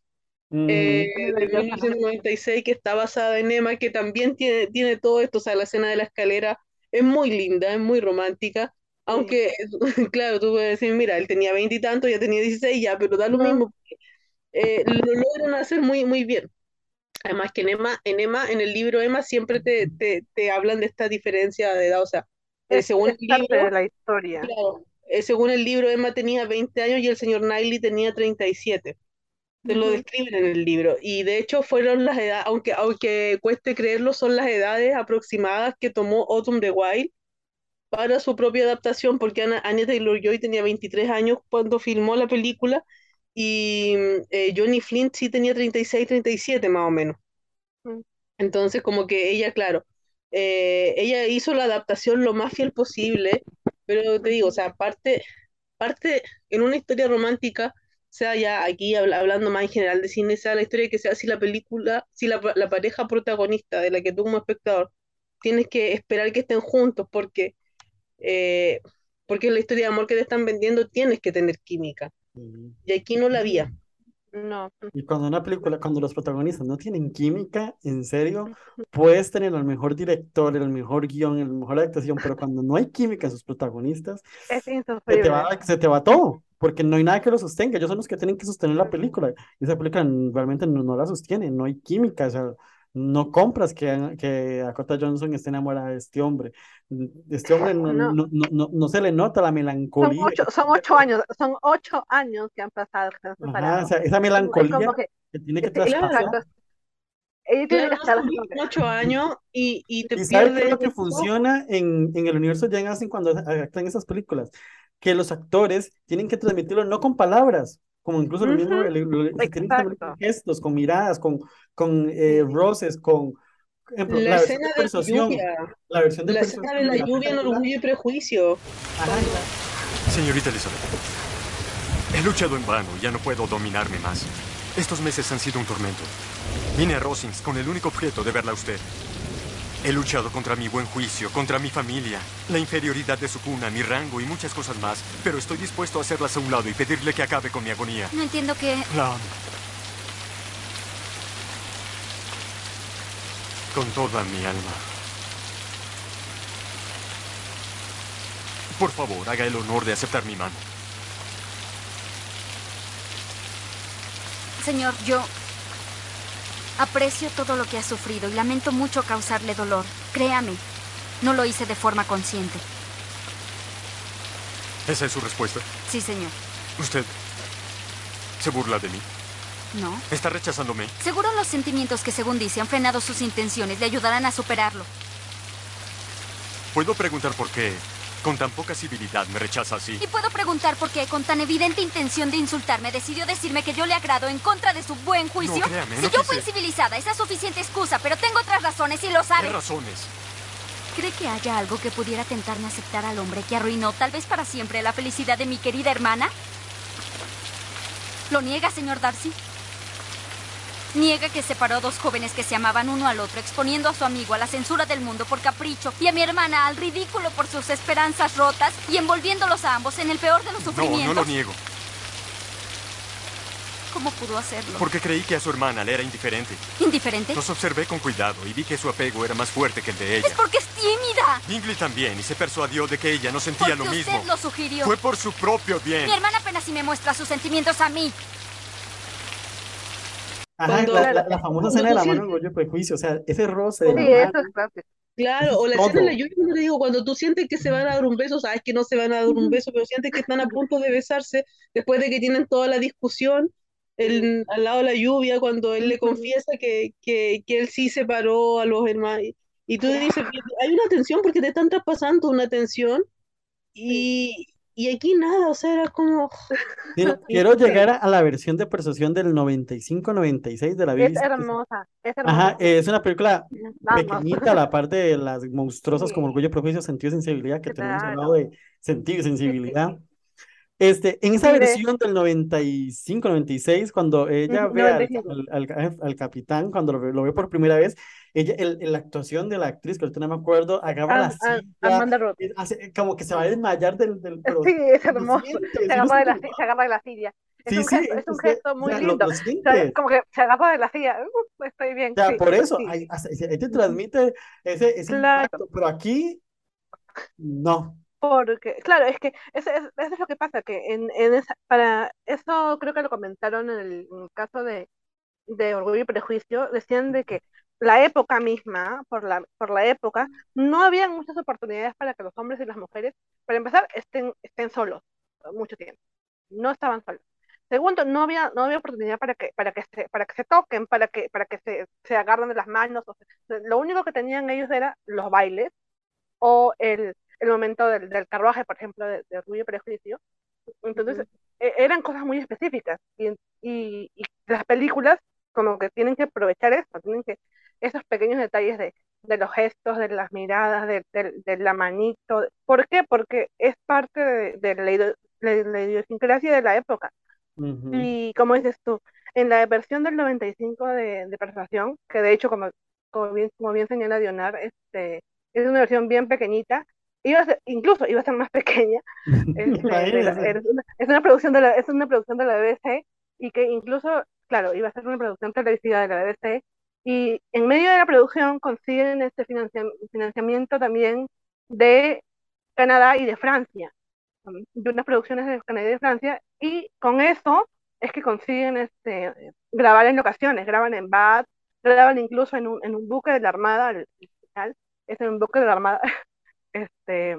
eh, de 1996, que está basada en Emma, que también tiene, tiene todo esto, o sea, la escena de la escalera es muy linda, es muy romántica, aunque, claro, tú puedes decir, mira, él tenía veinte y tanto, ya tenía 16 ya, pero da lo mismo, eh, lo logran hacer muy, muy bien. Además que en Emma, en Emma, en el libro Emma siempre te, te, te hablan de esta diferencia de edad, o sea, eh, según es el parte libro, de la historia. claro, eh, según el libro Emma tenía 20 años y el señor Knightley tenía 37. Te lo describen en el libro. Y de hecho fueron las edades, aunque, aunque cueste creerlo, son las edades aproximadas que tomó Autumn the Wild para su propia adaptación, porque Anna, Anya Taylor-Joy tenía 23 años cuando filmó la película y eh, Johnny Flint sí tenía 36, 37 más o menos. Mm. Entonces, como que ella, claro, eh, ella hizo la adaptación lo más fiel posible, pero te digo, o sea, parte, parte en una historia romántica, sea ya aquí habla- hablando más en general de cine, sea la historia que sea, si la película, si la, la pareja protagonista de la que tú como espectador tienes que esperar que estén juntos, porque, eh, porque la historia de amor que te están vendiendo tienes que tener química, y aquí no la había. No. Y cuando una película, cuando los protagonistas no tienen química, en serio, puedes tener el mejor director, el mejor guion, el mejor actuación, pero cuando no hay química en sus protagonistas, Es se te va, se te va todo, porque no hay nada que lo sostenga. Ellos son los que tienen que sostener la película. Y esa película realmente no, no la sostiene, no hay química, o sea, no compras que, que Dakota Johnson esté enamorada de este hombre. Este hombre no, No. no, no, no, no se le nota la Son melancolía. ocho, son ocho años, son ocho años que han pasado que han Ajá, o sea, esa Es como melancolía que que tiene que este, ella traspasar. ella tiene que estar son ocho años y, y te ¿Y sabes qué es pierdes lo que funciona en, en el universo Jane Austen cuando actúan esas películas? Que los actores tienen que transmitirlo no con palabras, como incluso lo mismo, el- el- se tienen que transmitir con gestos, con miradas, con, con eh, roces, con, ejemplo, La la versión escena de de la persuasión, lluvia, la versión de la escena de la de la lluvia en. Orgullo y Prejuicio. Ajá, Señorita Elizabeth, he luchado en vano, ya no puedo dominarme más. Estos meses han sido un tormento. Vine a Rosings con el único objeto de verla a usted. He luchado contra mi buen juicio, contra mi familia, la inferioridad de su cuna, mi rango y muchas cosas más, pero estoy dispuesto a hacerlas a un lado y pedirle que acabe con mi agonía. No entiendo qué. La amo. con toda mi alma. Por favor, haga el honor de aceptar mi mano. Señor, yo aprecio todo lo que ha sufrido y lamento mucho causarle dolor. Créame, no lo hice de forma consciente. ¿Esa es su respuesta? Sí, señor. ¿Usted se burla de mí? No. ¿Está rechazándome? Seguro los sentimientos que, según dice, han frenado sus intenciones le ayudarán a superarlo. ¿Puedo preguntar por qué, con tan poca civilidad, me rechaza así? Y puedo preguntar por qué, con tan evidente intención de insultarme, decidió decirme que yo le agrado en contra de su buen juicio. No, créame, si no yo quise- fui civilizada, esa es suficiente excusa, pero tengo otras razones y lo sabe. ¿Qué razones? ¿Cree que haya algo que pudiera tentarme a aceptar al hombre que arruinó, tal vez para siempre, la felicidad de mi querida hermana? ¿Lo niega, señor Darcy? Niega que separó a dos jóvenes que se amaban uno al otro, exponiendo a su amigo a la censura del mundo por capricho y a mi hermana al ridículo por sus esperanzas rotas y envolviéndolos a ambos en el peor de los No, sufrimientos. no lo niego. ¿Cómo pudo hacerlo? Porque creí que a su hermana le era indiferente. ¿Indiferente? Los observé con cuidado y vi que su apego era más fuerte que el de ella. Es porque es tímida. Bingley también y se persuadió de que ella no sentía Porque lo mismo. usted lo sugirió. Fue por su propio bien. Mi hermana apenas si me muestra sus sentimientos a mí. Ajá, Cuando- la, la- la famosa escena de la mano en Orgullo y Prejuicio, o sea, ese roce de la Sí, eso mano, es. Claro, o la escena de la lluvia, te digo, cuando tú sientes que se van a dar un beso, sabes que no se van a dar un beso, pero sientes que están a punto de besarse después de que tienen toda la discusión el- al lado de la lluvia, cuando él le confiesa que, que, que él sí separó a los hermanos. Y tú dices, hay una tensión porque te están traspasando una tensión y, y aquí nada, o sea, era como... Quiero, quiero llegar a, la versión de persuasión del 95-96 de la Es que es- hermosa, es Ajá, hermosa. es una película Vamos. pequeñita, la parte de las monstruosas como Sí. Orgullo, Prejuicio, Sentido y Sensibilidad, que tenemos hablado de sentido y sensibilidad. Este, en esa versión del 95-96, cuando ella ve al, 95. al, al- al capitán, cuando lo, ve- lo ve por primera vez, ella, el, la actuación de la actriz, que ahorita no me acuerdo, agarra la Am- am- silla, Amanda Roth. eh, hace- como que se va a desmayar del, del pero Sí, es hermoso. Se ¿sí lo agarra de la, se agarra de la silla. Es Sí, un sí, gesto, es un gesto o muy sea, lo- lindo. lo O sea, como que se agarra de la silla. Uh, estoy bien. O sea, sí, por eso, ahí, ahí te transmite ese, ese Claro. impacto, pero aquí no. Porque, claro, es que eso, es- eso es lo que pasa, que en, en esa, para eso creo que lo comentaron en el, en el caso de, de Orgullo y Prejuicio, decían de que la época misma, por la, por la época, no había muchas oportunidades para que los hombres y las mujeres, para empezar, estén, estén solos mucho tiempo. No estaban solos. Segundo, no había, no había oportunidad para que, para que se, para que se toquen, para que, para que se, se agarren de las manos. o sea, lo único que tenían ellos era los bailes o el, el momento del, del carruaje, por ejemplo, de, de Orgullo y Prejuicio. Entonces, e- eran cosas muy específicas. Y, y, y las películas, como que tienen que aprovechar esto, tienen que, esos pequeños detalles de, de los gestos, de las miradas, de, de- la manito. ¿Por qué? Porque es parte de, la, la idiosincrasia de la época. Ujú. Y como dices tú, en la versión del 95 de, de Persuasión, que de hecho, como, como bien, como bien señala Dionar, este, es una versión bien pequeñita, iba a ser, incluso iba a ser más pequeña, este, la- es una, es una producción de la, es una producción de la BBC y que incluso, claro, iba a ser una producción televisiva de la BBC y en medio de la producción consiguen este financia- financiamiento también de Canadá y de Francia, um, de unas producciones de Canadá y de Francia y con eso es que consiguen este, grabar en locaciones, graban en Bath, graban incluso en un, en un buque de la Armada, el final es en un buque de la Armada, este,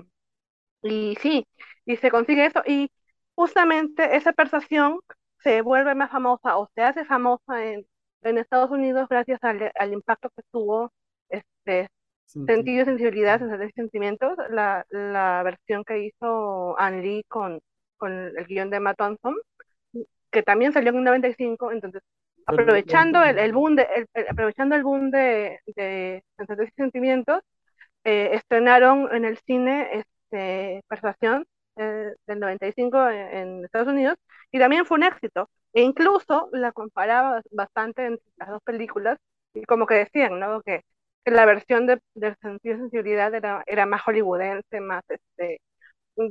y sí, y se consigue eso, y justamente esa persuasión se vuelve más famosa o se hace famosa en, en Estados Unidos gracias al, al impacto que tuvo este, Sentido y Sensibilidad, Sensaciones y Sentimientos, la, la versión que hizo Anne Lee con, con el guion de Matt Thompson, que también salió en un 95, entonces aprovechando el, el boom de, el- el- aprovechando el boom de, de y Sentimientos, eh, estrenaron en el cine este, Persuasión eh, del 95 en, en Estados Unidos y también fue un éxito. E incluso la comparaba bastante entre las dos películas y como que decían, ¿no? Que, la versión de, de Sentido y Sensibilidad era, era más hollywoodense, más este,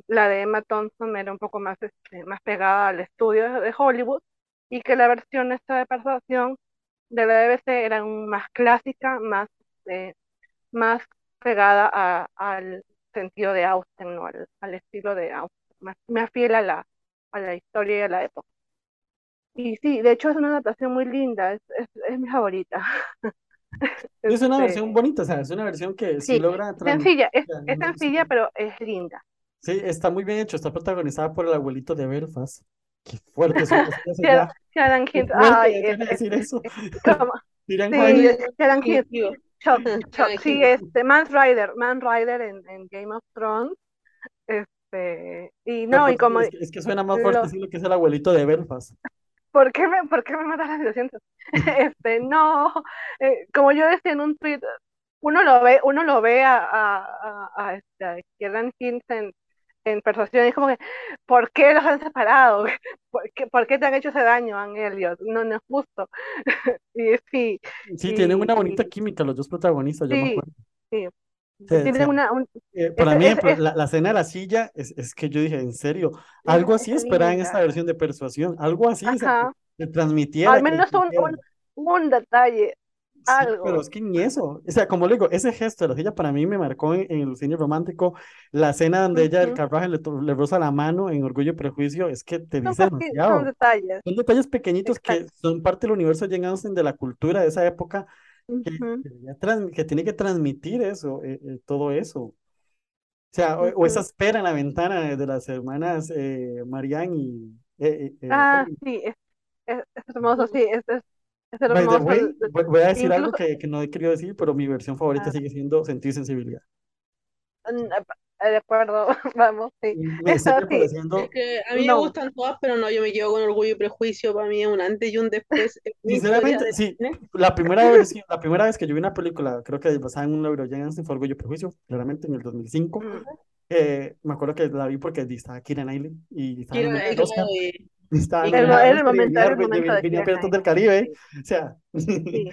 la de Emma Thompson era un poco más, este, más pegada al estudio de Hollywood y que la versión esta de Persuasión de la BBC era más clásica, más, eh, más pegada a- al sentido de Austen, ¿no? Al, al estilo de Austen, más, más fiel a la, a la historia y a la época. Y sí, de hecho es una adaptación muy linda, es, es, es mi favorita. Es una Este, versión bonita, o sea, es una versión que sí sí, logra sencilla, es, es sencilla, pero es linda. Sí, está muy bien hecho, está protagonizada por el abuelito de Belfast. Qué fuerte eso, Sharon ay, es, decir eso. como- sí. Sharon Digo, Chuck, Chuck, sí, este, Man Rider, Man Rider en, en Game of Thrones, este, y no, y como, es que, es que suena más fuerte lo- decir lo que es el abuelito de Belfast. ¿por qué me, por qué me matas las ilusiones? Este, no, eh, como yo decía en un tweet, uno lo ve, uno lo ve a, a, a, a, este, a Kieran en, persuasión, y es como que, ¿por qué los han separado? ¿Por qué, por qué te han hecho ese daño, Angelios? No, no es justo. Y sí, Sí, tienen una bonita y química los dos protagonistas, yo me sí, acuerdo. sí, Se- tienen se- una, un, eh, para ese, mí, es, la, la escena de la silla, es, es que yo dije, en serio, es, algo así es esperaba en esta versión de persuasión, algo así, Ajá, que transmitiera, al menos un, un, un detalle, Sí, pero algo. es que ni eso. O sea, como le digo, ese gesto de la silla para mí me marcó en, en el cine romántico. La escena donde ella del Ujú. carruaje le, le roza la mano en Orgullo y Prejuicio, es que te dice poqui- son demasiado. detalles, Son detalles pequeñitos que exacto. son parte del universo de Jane Austen, de la cultura de esa época, que, Ujú, que, que tiene que transmitir eso, eh, eh, todo eso. O sea, o, o esa espera en la ventana de las hermanas eh, Marianne y eh, eh, eh, Ah, sí, es, es, es hermoso, sí, es, es, way, el- el- voy voy a decir algo incluso, que, que no he querido decir, pero mi versión favorita ah, sigue siendo Sentido y Sensibilidad. mm, de acuerdo, vamos, sí. Me Eso sigue sí, Es pareciendo, que a mí me no, gustan todas, pero no, yo me quedo con Orgullo y Prejuicio. Para mí es un antes y un después en sinceramente, del sí, la primera vez, la primera vez que yo vi una película, creo que basada en un libro de Jane fue Orgullo y Prejuicio, claramente en el 2005. mm, Eh, me acuerdo que la vi porque estaba Keira Knightley y estaba eh, Oscar, claro, y, estaba y el, el momento, el de- momento de venía Piratas del Caribe, sí, o sea, sí,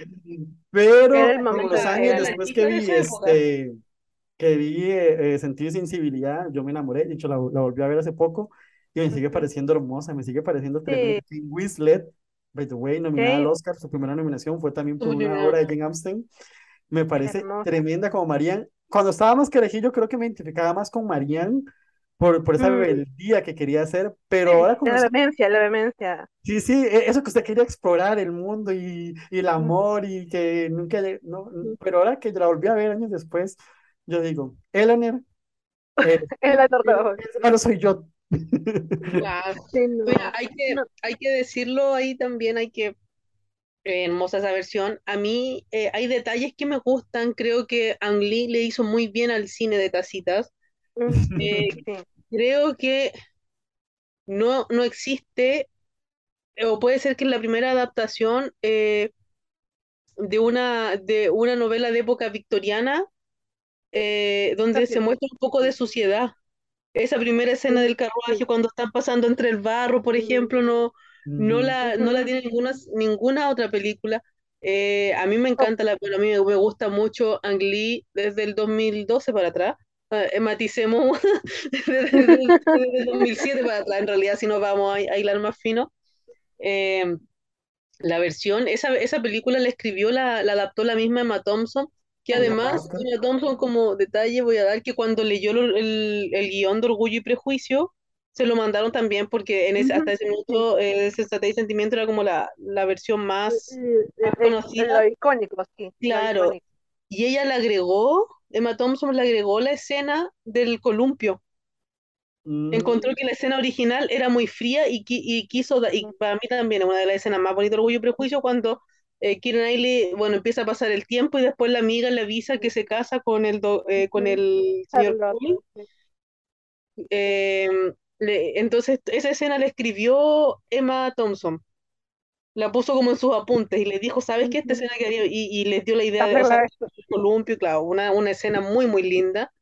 pero los de años la después que de vi este, que vi eh, eh, Sentido y Sensibilidad, yo me enamoré, de hecho la, la volví a ver hace poco y me sigue pareciendo hermosa, me sigue pareciendo tremenda. sí, by the way, nominada al Oscar, su primera nominación fue también por una obra de Jane Austen, me parece tremenda como Marianne. Cuando estaba más yo creo que me identificaba más con Marianne por, por esa Mm, rebeldía que quería hacer, pero sí, ahora la conociendo vehemencia, la vehemencia. Sí, sí, e- eso que usted quería explorar el mundo y, y el Mm, amor y que nunca, no, pero ahora que la volví a ver años después, yo digo, Eleanor, eh, la Eleanor Eleanor soy yo. Claro. Sí, Mira, hay que, hay que decirlo ahí también, hay que, eh, hermosa esa versión. A mí eh, hay detalles que me gustan, creo que Ang Lee le hizo muy bien al cine de tacitas. Eh, sí, creo que no, no existe, o puede ser que en la primera adaptación eh, de una, de una novela de época victoriana, eh, donde así se es. muestra un poco de suciedad. Esa primera escena del carruaje cuando están pasando entre el barro, por ejemplo, no, no la, no la tiene ninguna, ninguna otra película. Eh, a mí me encanta, la, bueno, a mí me, me gusta mucho Ang Lee desde el 2012 para atrás. Eh, maticemos desde, el- desde el 2007 para atrás, en realidad, si nos vamos a, a hilar más fino. Eh, la versión, esa, esa película la escribió, la, la adaptó la misma Emma Thompson, que además. Emma Thompson, como detalle, voy a dar que cuando leyó lo- el, el guion de Orgullo y Prejuicio, se lo mandaron también porque en ese, ujú, hasta ese minuto eh, Sensatez y Sentimiento era como la, la versión más, Eh, más conocida, Lo icónico, sí, lo claro, icónico. y ella le agregó, Emma Thompson le agregó la escena del columpio. Encontró Mm, que la escena original era muy fría y, qui- y quiso, y para mí también es una de las escenas más bonitas de Orgullo y Prejuicio cuando eh, Knightley, bueno, empieza a pasar el tiempo y después la amiga le avisa que se casa con el, do- eh, con el señor. Eh, le- entonces esa escena la escribió Emma Thompson, la puso como en sus apuntes y le dijo, ¿sabes qué? Esta escena quedaría, y, y les dio la idea de, esto. el columpio, claro, una, una escena muy, muy linda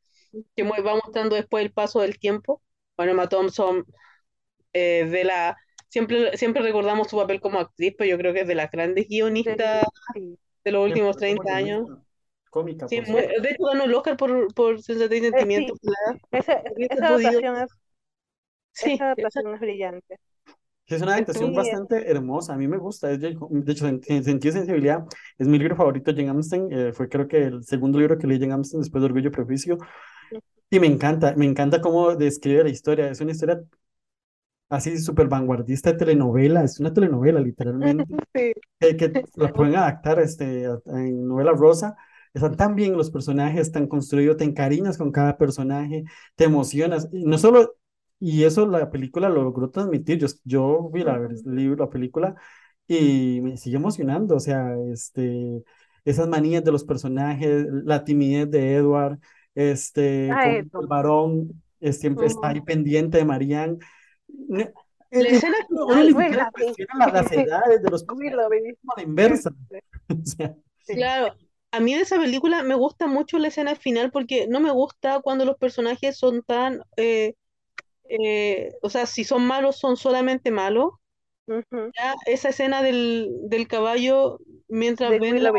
que va mostrando después el paso del tiempo. Bueno, Emma Thompson eh, de la siempre, siempre recordamos su papel como actriz, pero yo creo que es de las grandes guionistas de los últimos como 30 años. cómica, Sí, muy- de hecho ganó el Oscar por, por Sensatez y Eh, Sentimiento. sí, la- esa, esa podido- es, Sí, esa esa- adaptación es brillante. Es una adaptación Sí, bastante hermosa, a mí me gusta, es de, de hecho, en, en Sentido y Sensibilidad es mi libro favorito de Jane Austen, eh, fue creo que el segundo libro que leí Jane Austen después de Orgullo y Prejuicio, Y me encanta, me encanta cómo describe la historia. Es una historia así súper vanguardista de telenovela, es una telenovela literalmente, Sí. que, que la pueden adaptar este, a- en novela rosa. Están tan bien los personajes, tan construidos, te encariñas con cada personaje, te emocionas. Y no solo, y eso la película lo logró transmitir. Yo, yo vi la, el libro, la película y me sigue emocionando. O sea, este, esas manías de los personajes, la timidez de Edward, este, Ah, como eso. el varón siempre está ahí pendiente de Marianne. No, La el- final, ni Uy, siquiera la las edades de los a la inversa. O sea, Sí. claro, a mí de esa película me gusta mucho la escena final porque no me gusta cuando los personajes son tan, eh, eh, o sea, si son malos, son solamente malos. Ujú. Ya esa escena del, del caballo mientras De ven la,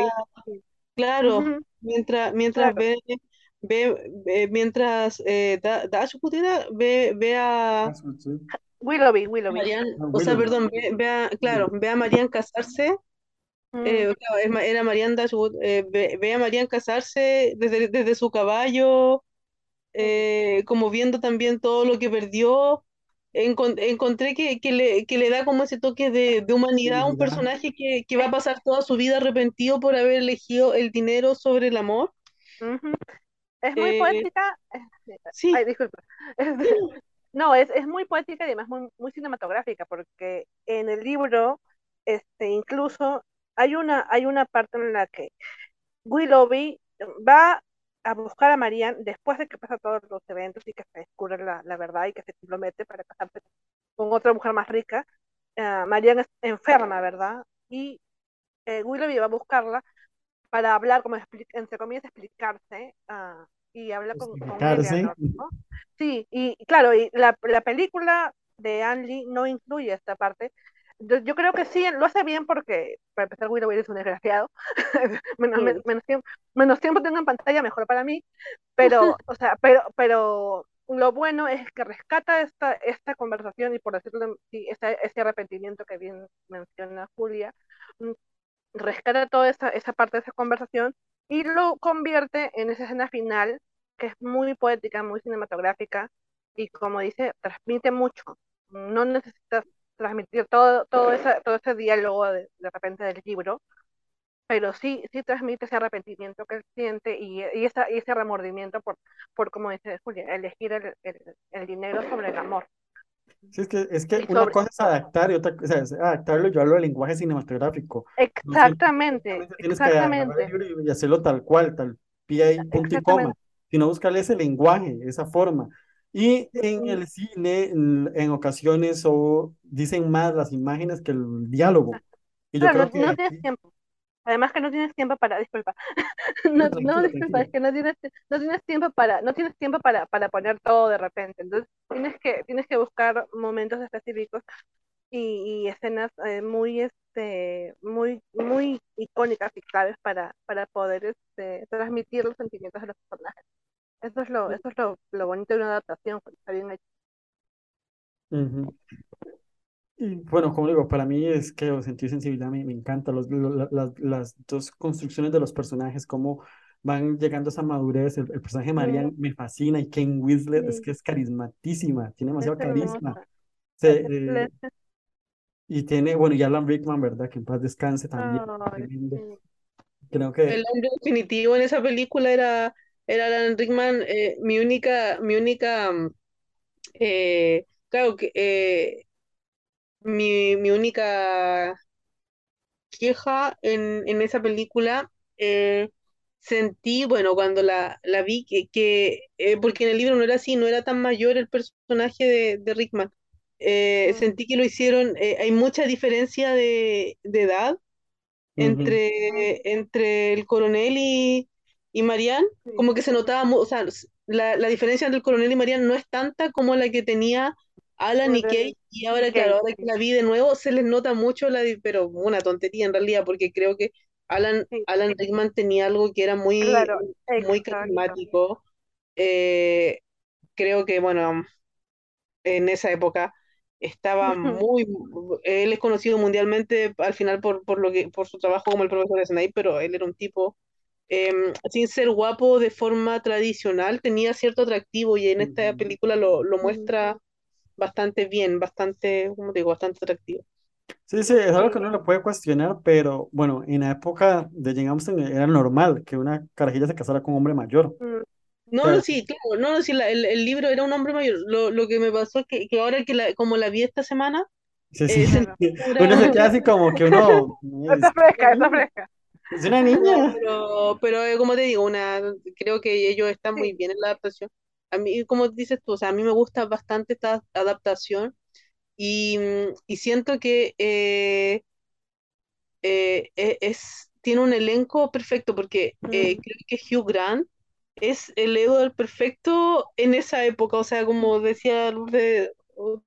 claro, Ujú. mientras, mientras Claro. ve, ve, ve- mientras eh, Da- Dashwood era, ve, ve a Willoughby, Willoughby. Marianne, Ah, o sea, perdón, ve, ve a, claro, ve a Marianne casarse, Mm. eh, claro, era Marianne Dashwood, eh, ve, ve a Marianne casarse desde, desde su caballo, eh, como viendo también todo lo que perdió. Encon- encontré que, que le, que le da como ese toque de, de humanidad a un personaje que, que va a pasar toda su vida arrepentido por haber elegido el dinero sobre el amor. Es muy Eh, poética. sí. Ay, disculpa. No, es, es muy poética y además muy, muy cinematográfica, porque en el libro, este, incluso hay una, hay una parte en la que Willoughby va a buscar a Marianne después de que pasa todos los eventos y que se descubre la, la verdad y que se compromete para casarse con otra mujer más rica. Ah, Marianne es enferma, ¿verdad? Y eh, Willoughby va a buscarla para hablar, como entre comillas, explicarse, ah, y habla con, con. Eleanor, ¿no? Sí, y y claro, y la, la película de Anne Lee no incluye esta parte. Yo, yo creo que sí, lo hace bien porque, para empezar, Willoughby es un desgraciado. menos, Sí. men- menos tiempo, menos tiempo tengo en pantalla, mejor para mí. Pero, o sea, pero, pero lo bueno es que rescata esta, esta conversación y por decirlo, sí, ese, ese arrepentimiento que bien menciona Julia, mm, rescata toda esa, esa parte de esa conversación y lo convierte en esa escena final que es muy poética, muy cinematográfica y como dice, transmite mucho. No necesitas transmitir todo, todo, esa, todo ese diálogo de, de repente del libro, pero sí, sí transmite ese arrepentimiento que él siente y, y, esa, y ese remordimiento por, por, como dice Julia, elegir el, el, el dinero sobre el amor. Sí, es que, es que Y una sobre- cosa es adaptar y otra cosa es adaptarlo y llevarlo al lenguaje cinematográfico. Exactamente, Solamente Tienes que el exactamente. libro y hacerlo tal cual, tal pie y punto y coma, sino buscarle ese lenguaje, esa forma. Y en el cine, en, ocasiones, o dicen más las imágenes que el diálogo. Y yo Claro, creo no, que no tienes aquí- tiempo. Además que no tienes tiempo para, disculpa, no, no, disculpa, es que no tienes, no tienes tiempo para, no tienes tiempo para, para poner todo de repente. Entonces tienes que, tienes que buscar momentos específicos y, y escenas eh, muy, este, muy, muy icónicas y claves para, para poder este, transmitir los sentimientos de los personajes. Eso es lo, eso es lo, lo bonito de una adaptación, cuando está bien hecho. Ujú. Y bueno, como digo, para mí es que sentir sensibilidad me, me encanta, los, lo- la- las, las dos construcciones de los personajes, cómo van llegando a esa madurez. El, el personaje de Marianne me fascina y Kane Winslet es Sí. que es carismatísima, tiene demasiado Es carisma. Se- Es- eh, es- y tiene, bueno, y Alan Rickman, ¿verdad? Que en paz descanse también. Tremendo. sí. Creo que El hombre definitivo en esa película era, era Alan Rickman. eh, mi única, mi única, mm, eh, claro que eh, mi, mi única queja en, en esa película sentí, bueno, cuando la, la vi, que, que eh, porque en el libro no era así, no era tan mayor el personaje de, de Rickman. Eh, sentí que lo hicieron, eh, hay mucha diferencia de, de edad entre, entre el coronel y, y Marianne, como que se notaba, o sea, la, la diferencia entre el coronel y Marianne no es tanta como la que tenía Alan y Kate, y ahora, claro, ahora que la vi de nuevo, se les nota mucho la, pero una tontería en realidad, porque creo que Alan, Sí. Alan Rickman tenía algo que era muy, Claro, muy carismático. Eh, creo que, bueno, en esa época estaba muy, él es conocido mundialmente al final por, por lo que, por su trabajo como el profesor Snape, pero él era un tipo em, sin ser guapo de forma tradicional, tenía cierto atractivo y en esta película lo, lo muestra bastante bien, bastante, como digo, bastante atractivo. Sí, sí, es algo que uno lo puede cuestionar, pero bueno, en la época de Jane Austen era normal que una carajilla se casara con un hombre mayor. Mm. No, no, sí, claro, no, no, sí, la- el, el libro era un hombre mayor. Lo, lo que me pasó es que, que ahora que la, como la vi esta semana, Sí, eh, sí. Uno se pura- queda así como que uno es, Está fresca, está fresca. Es una niña. pero, pero eh, como te digo, una, creo que ellos están muy bien en la adaptación. A mí, como dices tú, o sea, a mí me gusta bastante esta adaptación y, mm, y siento que eh, eh, e- es, tiene un elenco perfecto porque eh, Mm. creo que Hugh Grant es el Edward perfecto en esa época, o sea, como decía Lourdes, o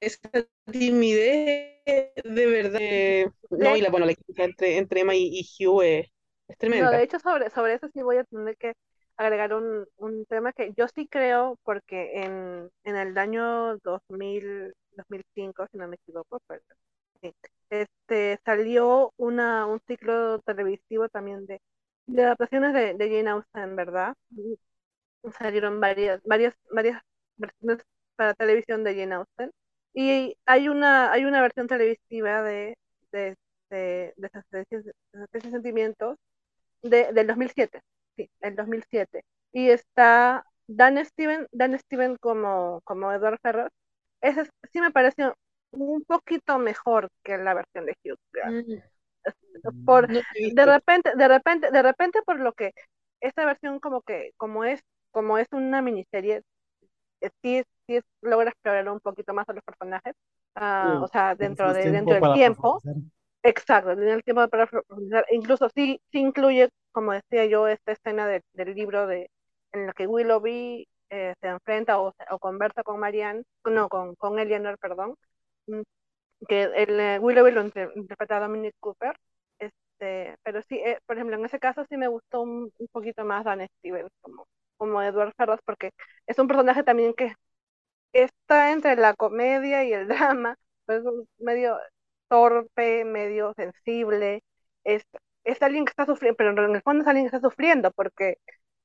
esa timidez de verdad, eh, no, y la, bueno, la química entre, entre Emma y, y Hugh eh, es no, tremenda. de hecho, sobre, sobre eso sí voy a tener que agregar un, un tema que yo sí creo, porque en, en el año 2000, 2005, si no me equivoco, pero sí, este, salió una, un ciclo televisivo también de, de adaptaciones de, de Jane Austen, ¿verdad? salieron varias, varias, varias versiones para televisión de Jane Austen. Y hay una, hay una versión televisiva de, de, de, de de de sentimientos de, del 2007, sí, el 2007. Y está Dan Steven, Dan Steven como, como Edward Ferrars. Ese es- sí me parece un poquito mejor que la versión de Hugh Grant. Mm, Por, no de repente, de repente, de repente por lo que esta versión como que, como es, como es una miniserie, eh, sí, sí logra explorar un poquito más a los personajes, ah, o sea, dentro de, dentro del tiempo, exacto, tiene el tiempo para profundizar, incluso sí, sí incluye, como decía yo, esta escena de- del libro de, en la que Willoughby eh, se enfrenta o, o conversa con Marianne, no, con, con Eleanor, perdón, mm, que el eh, Willoughby lo inter- interpreta Dominic Cooper, este, pero sí, eh, por ejemplo, en ese caso sí me gustó un, un poquito más Dan Stevens como, como Edward Ferraz, porque es un personaje también que está entre la comedia y el drama, pues es medio torpe, medio sensible, es, es alguien que está sufriendo, pero en el fondo es alguien que está sufriendo porque,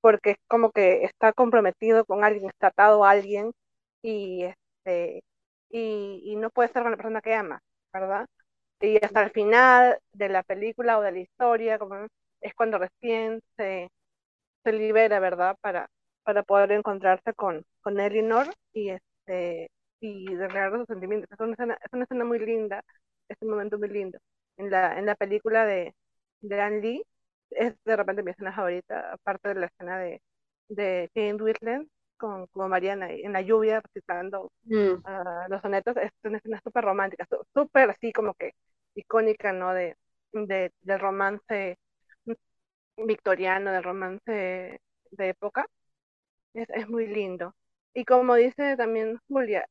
porque es como que está comprometido con alguien, está atado a alguien y, este, y, y no puede estar con la persona que ama, ¿verdad? Y hasta el final de la película o de la historia, como es cuando recién se, se libera, ¿verdad? Para, para poder encontrarse con, con Eleanor y, este, y declarar sus sentimientos. Es una escena, es una escena muy linda, es un momento muy lindo. En la, en la película de, de Anne Lee, es de repente mi escena favorita, aparte de la escena de, de Jane Whitland con, con Mariana en la lluvia recitando Mm, los sonetos, es una escena súper romántica, súper así como que icónica, ¿no? De, de, del romance victoriano, del romance de época. Es, es muy lindo. Y como dice también Julia,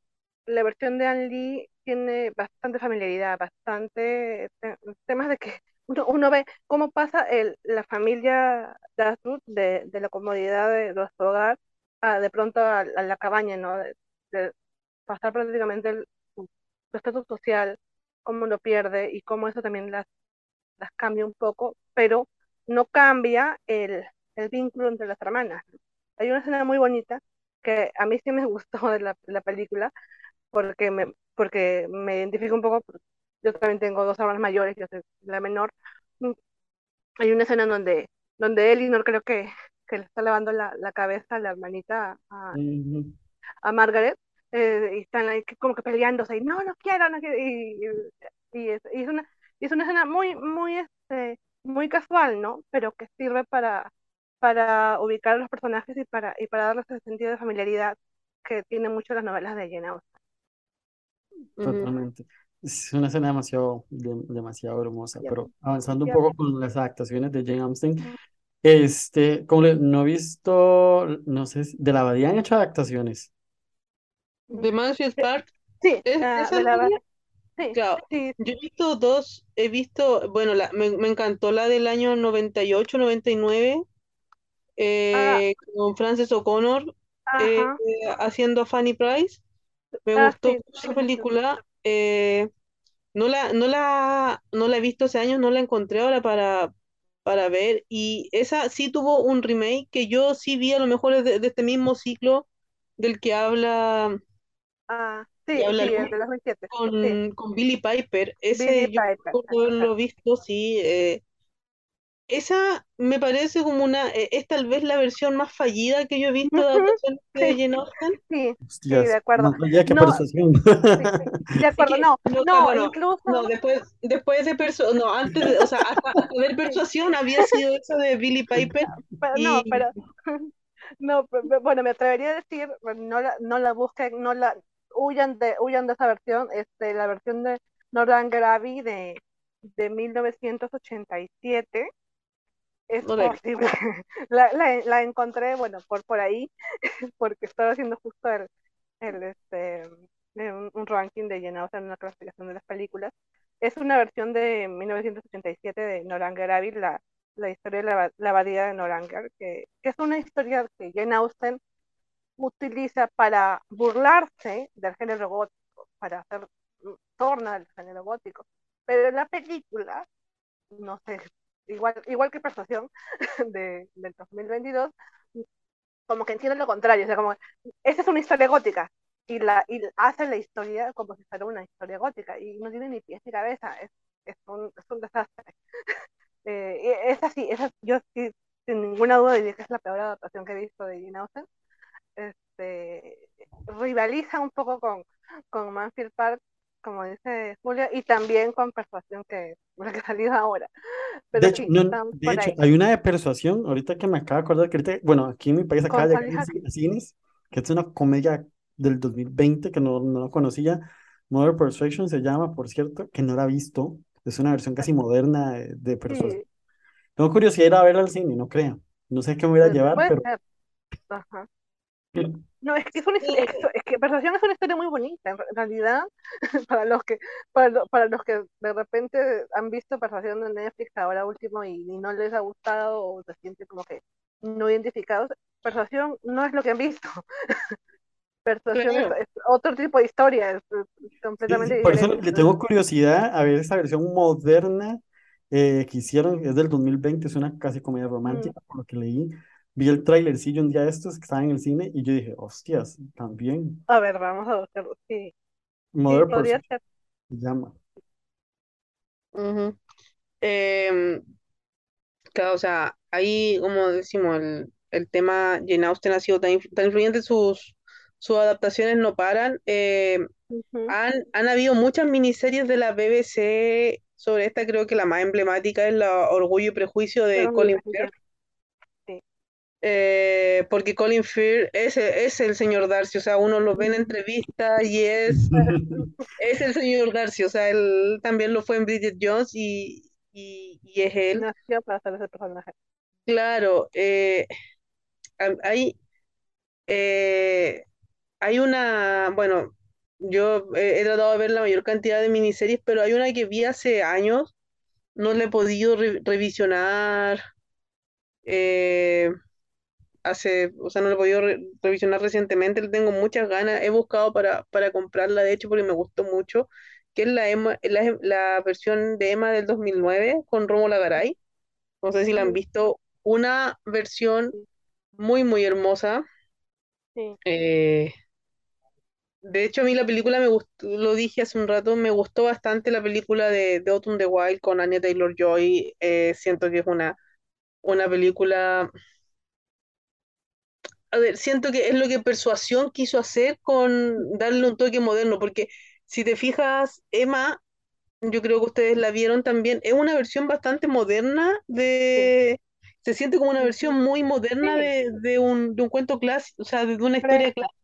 la versión de Anne Lee tiene bastante familiaridad, bastante te- temas de que uno, uno ve cómo pasa el, la familia Dashwood de, de la comodidad de, de su hogar a de pronto a, la cabaña, ¿no? De, pasar prácticamente el- su estatus social, cómo lo pierde y cómo eso también las, las cambia un poco, pero no cambia el, el vínculo entre las hermanas. Hay una escena muy bonita que a mí sí me gustó de la, la película porque me, porque me identifico un poco, yo también tengo dos hermanas mayores, yo soy la menor. Mm, Hay una escena en donde, donde Elinor creo que, que le está lavando la, la cabeza a la hermanita a, a Margaret eh, y están ahí como que peleándose y no, no quiero, no quiero. Y, y, y es, y es una, y es una escena muy, muy, este, muy casual, ¿no? Pero que sirve para, para ubicar a los personajes y para, y para darles ese sentido de familiaridad que tienen mucho las novelas de Jane Austen. Totalmente. Es una escena demasiado, de- demasiado hermosa, pero avanzando un poco con las adaptaciones de Jane Austen, este, como le- no he visto, no sé, si- de la Abadía han hecho adaptaciones. The Mansfield Park, Sí, ¿es, ah, de es la, sí, Claro, sí, yo he visto dos, he visto, bueno, la, me, me encantó la del año 98, 99, ah, eh, con Frances O'Connor eh, haciendo a Fanny Price. Me ah, gustó sí, esa sí, película. eh, no la, no la, no la he visto hace años, no la encontré ahora para, para ver. Y esa sí tuvo un remake que yo sí vi a lo mejor de, de este mismo ciclo del que habla, Ah, que sí, habla sí, el Luis de 2007. Sí, con, con Billie Piper. Billy Ese yo Piper. recuerdo haberlo visto, sí. eh, esa me parece como una, eh, es tal vez la versión más fallida que yo he visto de Ujú, adaptación de Sí, Jane Austen. sí, de acuerdo. allá que No, persuasión. sí, sí, de Es acuerdo. que, No, no, o sea, no, bueno, no, incluso, después, después de persuasión, no, antes de, o sea, hasta, hasta ver persuasión había sido eso de Billie Piper pero no, pero, no, pe- pe- bueno, me atrevería a decir, no la, no la busquen, no la, huyan de, huyan de esa versión, este, la versión de Northern Abbey de, de 1987 es no la. La, la, la encontré, bueno, por, por ahí, porque estaba haciendo justo el, el este, de un, un ranking de llenados en una clasificación de las películas. Es una versión de 1987 de Noranger Abbey, la, la historia de la, la abadía de Noranger, que, que es una historia que Jane Austen utiliza para burlarse del género gótico, para hacer torna al género gótico. Pero en la película, no sé, igual, igual que Persuasión de, del 2022, como que entiende lo contrario, o sea, como, esa es una historia gótica, y, la, y hace la historia como si fuera una historia gótica, y no tiene ni pies ni cabeza, es, es, un, es un desastre. Eh, es así, es así, yo sí, sin ninguna duda diría que es la peor adaptación que he visto de Jane Austen. Este, rivaliza un poco con, con Manfield Park, como dice Julia, y también con Persuasión, que la que ha salido ahora. Pero De hecho, sí, no, de hecho, hay una de persuasión, ahorita que me acabo de acordar que ahorita, bueno, aquí en mi país acaba de llegar a cines, que es una comedia del 2020 que no, no conocía. Mother Persuasion se llama, por cierto, que no la he visto. Es una versión casi moderna de, de persuasión. Sí, Tengo curiosidad de ir a verla al cine, no creo. No sé qué me voy a puede, llevar, pero. Ajá. No, es que es una historia, es, es que Persuasión es una historia muy bonita, en en realidad, para los que, para, para los que de repente han visto Persuasión de Netflix ahora último y, y no les ha gustado o se sienten como que no identificados, Persuasión no es lo que han visto. Persuasión es, Claro. es otro tipo de historia, es, es Sí, completamente sí, por eso diferente. le tengo curiosidad a ver esta versión moderna eh, que hicieron, es del 2020, es una casi comedia Mm, romántica, por lo que leí. Vi el trailercillo un día de estos que estaba en el cine y yo dije, hostias, también. A ver, vamos a buscarlo. Sí, sí, Mother podría Persuasion ser. se llama. Em, claro, o sea, ahí, como decimos, el, el tema Jane Austen ha sido tan, tan influyente, sus, sus adaptaciones no paran. Em, han, han habido muchas miniseries de la BBC sobre esta, creo que la más emblemática es la Orgullo y Prejuicio de Pero Colin Firth. Eh, porque Colin Firth es, es el señor Darcy, o sea, uno lo ve en entrevistas y es, es el señor Darcy, o sea, él también lo fue en Bridget Jones y, y, y es él. Nació para hacer ese personaje. Claro, eh, ha- hay, eh, hay una, bueno, yo he, he tratado de ver la mayor cantidad de miniseries, pero hay una que vi hace años, no la he podido re- revisionar, eh, hace, o sea, no la he podido re- revisionar recientemente, le tengo muchas ganas, he buscado para, para comprarla, de hecho, porque me gustó mucho, que es la, Emma- la, la versión de Emma del 2009 con Rómulo Garay, no sé si la han visto, una versión muy, muy hermosa. Sí. eh, de hecho, a mí la película me gustó, lo dije hace un rato, me gustó bastante la película de, de Autumn the Wild con Anya Taylor-Joy. eh, siento que es una, una película a ver, siento que es lo que Persuasión quiso hacer con darle un toque moderno, porque si te fijas, Emma, yo creo que ustedes la vieron también, es una versión bastante moderna de... Se siente como una versión muy moderna Sí. de, de un, de un cuento clásico, o sea, de una historia clásica,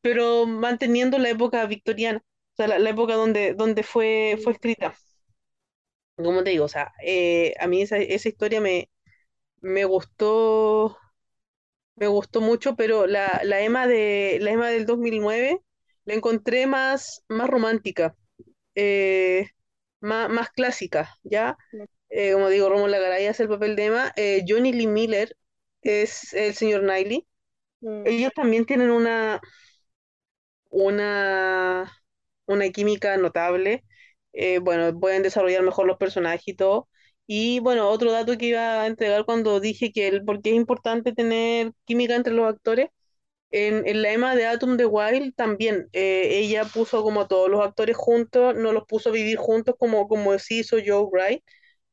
pero manteniendo la época victoriana, o sea, la, la época donde, donde fue, fue escrita. Como te digo, o sea, eh, a mí esa, esa historia me, me gustó me gustó mucho, pero la, la Emma de, la Emma del 2009 la encontré más, más romántica, eh, más, más clásica, ¿ya? Eh, como digo, Rómulo Garay hace el papel de Emma, eh, Johnny Lee Miller es el señor Knightley. Mm, Ellos también tienen una, una, una química notable. Bueno, pueden desarrollar mejor los personajes y todo. Y bueno, otro dato que iba a entregar cuando dije que el, porque es importante tener química entre los actores, en, en la Emma de Atom de Wild también, eh, ella puso como a todos los actores juntos, no los puso a vivir juntos como, como sí hizo Joe Wright,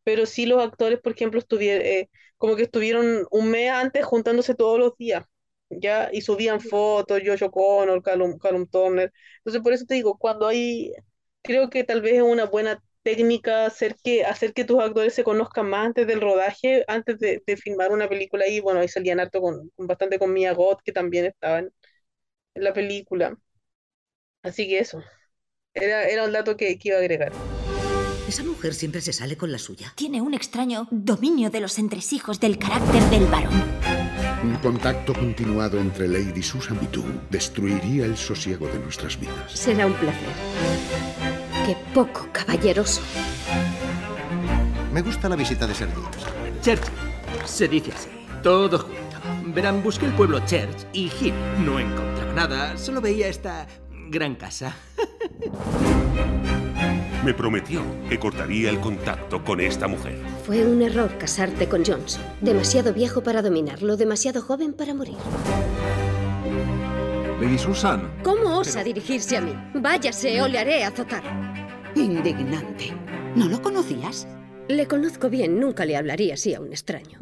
pero sí los actores, por ejemplo, estuvieron, eh, como que estuvieron un mes antes juntándose todos los días, ¿ya? Y subían fotos, Josh O'Connor, Callum, Callum Turner. Entonces, por eso te digo, cuando hay, creo que tal vez es una buena técnica hacer que, hacer que tus actores se conozcan más antes del rodaje, antes de, de filmar una película y bueno, ahí salían harto con, con bastante con Mia Goth, que también estaba en, en la película. Así que eso, era, era un dato que, que iba a agregar. Esa mujer siempre se sale con la suya. Tiene un extraño dominio de los entresijos del carácter del varón. Un contacto continuado entre Lady Susan y tú destruiría el sosiego de nuestras vidas. Será un placer. Qué poco caballeroso. Me gusta la visita de Sergio. Churchill. Se dice así. Todo junto. Verán, busqué el pueblo Church y Hill. No encontraba nada. Solo veía esta gran casa. Me prometió que cortaría el contacto con esta mujer. Fue un error casarte con Johnson. Demasiado viejo para dominarlo, demasiado joven para morir. Lady Susan. ¿Cómo osa dirigirse a mí? Váyase o le haré azotar. Indignante. ¿No lo conocías? Le conozco bien, nunca le hablaría así a un extraño.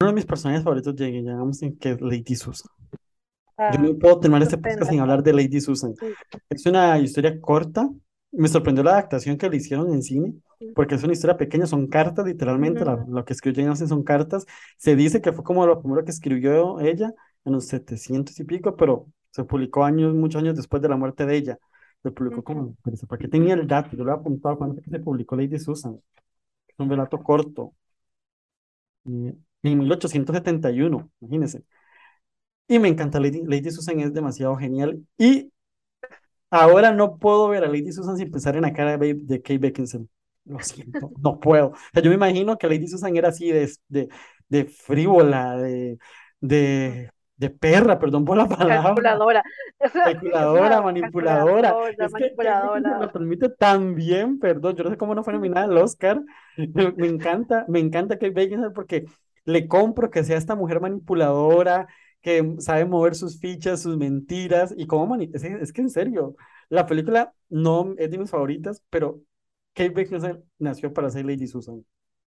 Uno de mis personajes favoritos de Jane Austen, que es Lady Susan. Ah, Yo no puedo terminar este podcast sin hablar de Lady Susan. Sí. Es una historia corta. Me sorprendió la adaptación que le hicieron en cine, porque es una historia pequeña, son cartas, literalmente, la- lo que escribió Jane Austen son cartas. Se dice que fue como lo primero que escribió ella en los 700 y pico, pero se publicó años, muchos años después de la muerte de ella. Se publicó como, ¿para qué tenía el dato? Yo lo he apuntado cuando se publicó Lady Susan. Es un relato corto. eh, En 1871, imagínense. Y me encanta Lady, Lady Susan, es demasiado genial. Y ahora no puedo ver a Lady Susan sin pensar en la cara de, Kate Beckinsale. Lo siento, no puedo. O sea, yo me imagino que Lady Susan era así de, de, de frívola, de, de, de perra, perdón por la palabra. Calculadora. Calculadora, manipuladora. calculadora, Es que manipuladora. lo transmite tan bien, perdón. Yo no sé cómo no fue nominada al Oscar. Me, encanta, me encanta Kate Beckinsale porque le compro que sea esta mujer manipuladora, que sabe mover sus fichas, sus mentiras y cómo mani- es, es que en serio, la película no es de mis favoritas, pero Kate Beckinsale nació para ser Lady Susan.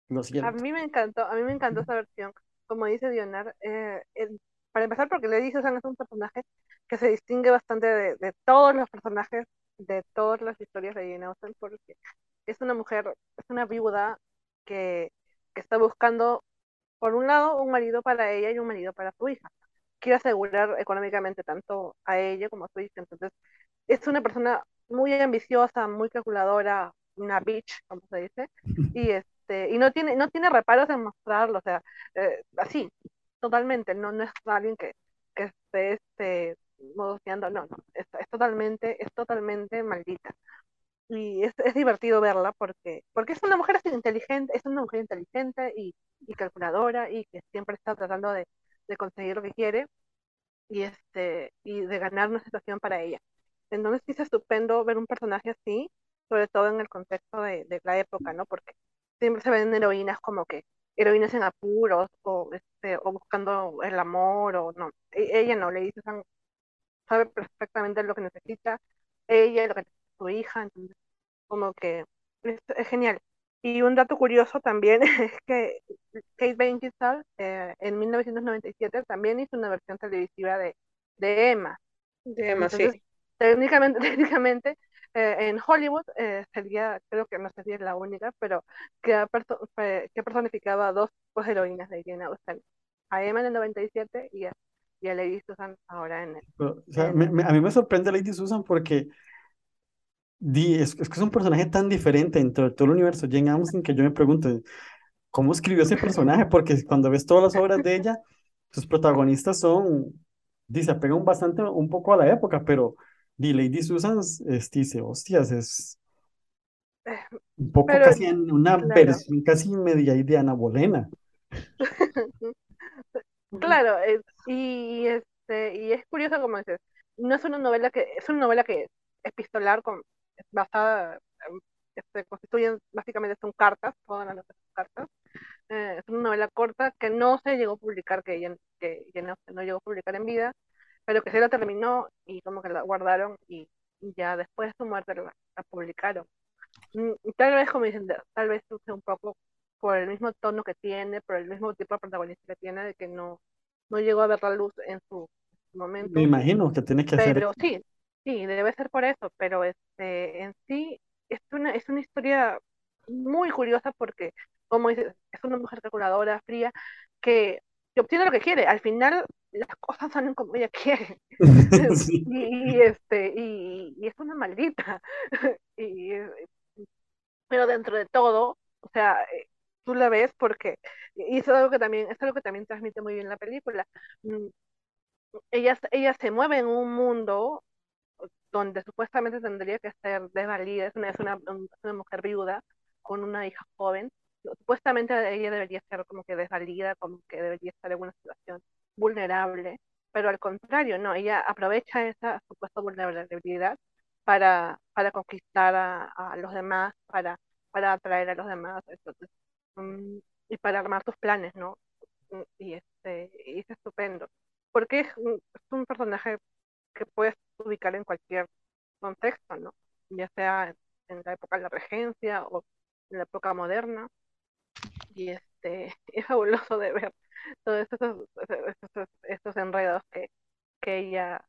Lo A siento. mí me encantó, a mí me encantó esa versión. Como dice Dionar, eh, el- para empezar, porque Lady Susan es un personaje que se distingue bastante de, de todos los personajes de todas las historias de Jane Austen, porque es una mujer, es una viuda que, que está buscando, por un lado, un marido para ella y un marido para su hija. Quiere asegurar económicamente tanto a ella como a su hija. Entonces, es una persona muy ambiciosa, muy calculadora, una bitch, como se dice, y este, y no tiene, no tiene reparos en mostrarlo, o sea, eh, así, totalmente, no, no es alguien que, que esté este, modoseando, no, no, es, totalmente, es totalmente maldita. Y es, es divertido verla porque, porque es una mujer inteligente, es una mujer inteligente y, y calculadora y que siempre está tratando de, de conseguir lo que quiere y este, y de ganar una situación para ella. Entonces sí es estupendo ver un personaje así, sobre todo en el contexto de, de la época, ¿no? Porque siempre se ven heroínas como que heroínas en apuros o este o buscando el amor o no. E- Ella no, le dice sabe perfectamente lo que necesita ella, lo que necesita su hija, entonces como que es, es genial. Y un dato curioso también es que Kate Beckinsale eh, en 1997 también hizo una versión televisiva de, de Emma. De Emma, sí. Técnicamente, técnicamente eh, en Hollywood eh, sería, creo que no sería la única, pero que, perso- que personificaba a dos pues, heroínas de Jane Austen, a Emma en el 97 y a, y a Lady Susan ahora en el... Pero, o sea, me- me- a mí me sorprende Lady Susan porque di, es, es que es un personaje tan diferente dentro de todo el universo Jane Austen que yo me pregunto, ¿cómo escribió ese personaje? Porque cuando ves todas las obras de ella, sus protagonistas son, di, se apegan bastante un poco a la época, pero di, Lady Susan es- dice, hostias, es un poco Pero, casi en una claro. versión casi media de Ana Bolena. Claro, es- y, es- este, y es curioso como dices, no es una novela que, es una novela que es epistolar, con, es basada, este, constituyen, básicamente son cartas, todas las son cartas, eh, es una novela corta que no se llegó a publicar, que ella, que no, no llegó a publicar en vida, pero que se la terminó y como que la guardaron y, ya después de su muerte la, publicaron. Mm, tal vez, como dicen, tal vez sea un poco por el mismo tono que tiene, por el mismo tipo de protagonista que tiene, de que no, no llegó a ver la luz en su, momento. Me imagino que tiene que ser. Pero sí, sí, debe ser por eso, pero este, en sí es una, es una historia muy curiosa porque, como dices, es una mujer calculadora, fría, que, que obtiene lo que quiere. Al final las cosas salen como ella quiere. y, este, y, y, es una maldita. y, pero dentro de todo, o sea, tú la ves porque, y eso es algo que también, es algo que también transmite muy bien la película. Mm, ella, ella se mueve en un mundo donde supuestamente tendría que ser desvalida, es una, es una, una mujer viuda con una hija joven, supuestamente ella debería ser como que desvalida, como que debería estar en una situación vulnerable, pero al contrario, no, ella aprovecha esa supuesta vulnerabilidad para, para conquistar a, a los demás, para, para atraer a los demás, entonces, mm, y para armar sus planes, ¿no? Mm, y, este, y es estupendo, porque es un, es un personaje que puedes ubicar en cualquier contexto, ¿no? Ya sea en la época de la regencia o en la época moderna. Y este, es fabuloso de ver todos estos, estos, estos enredos que, que ella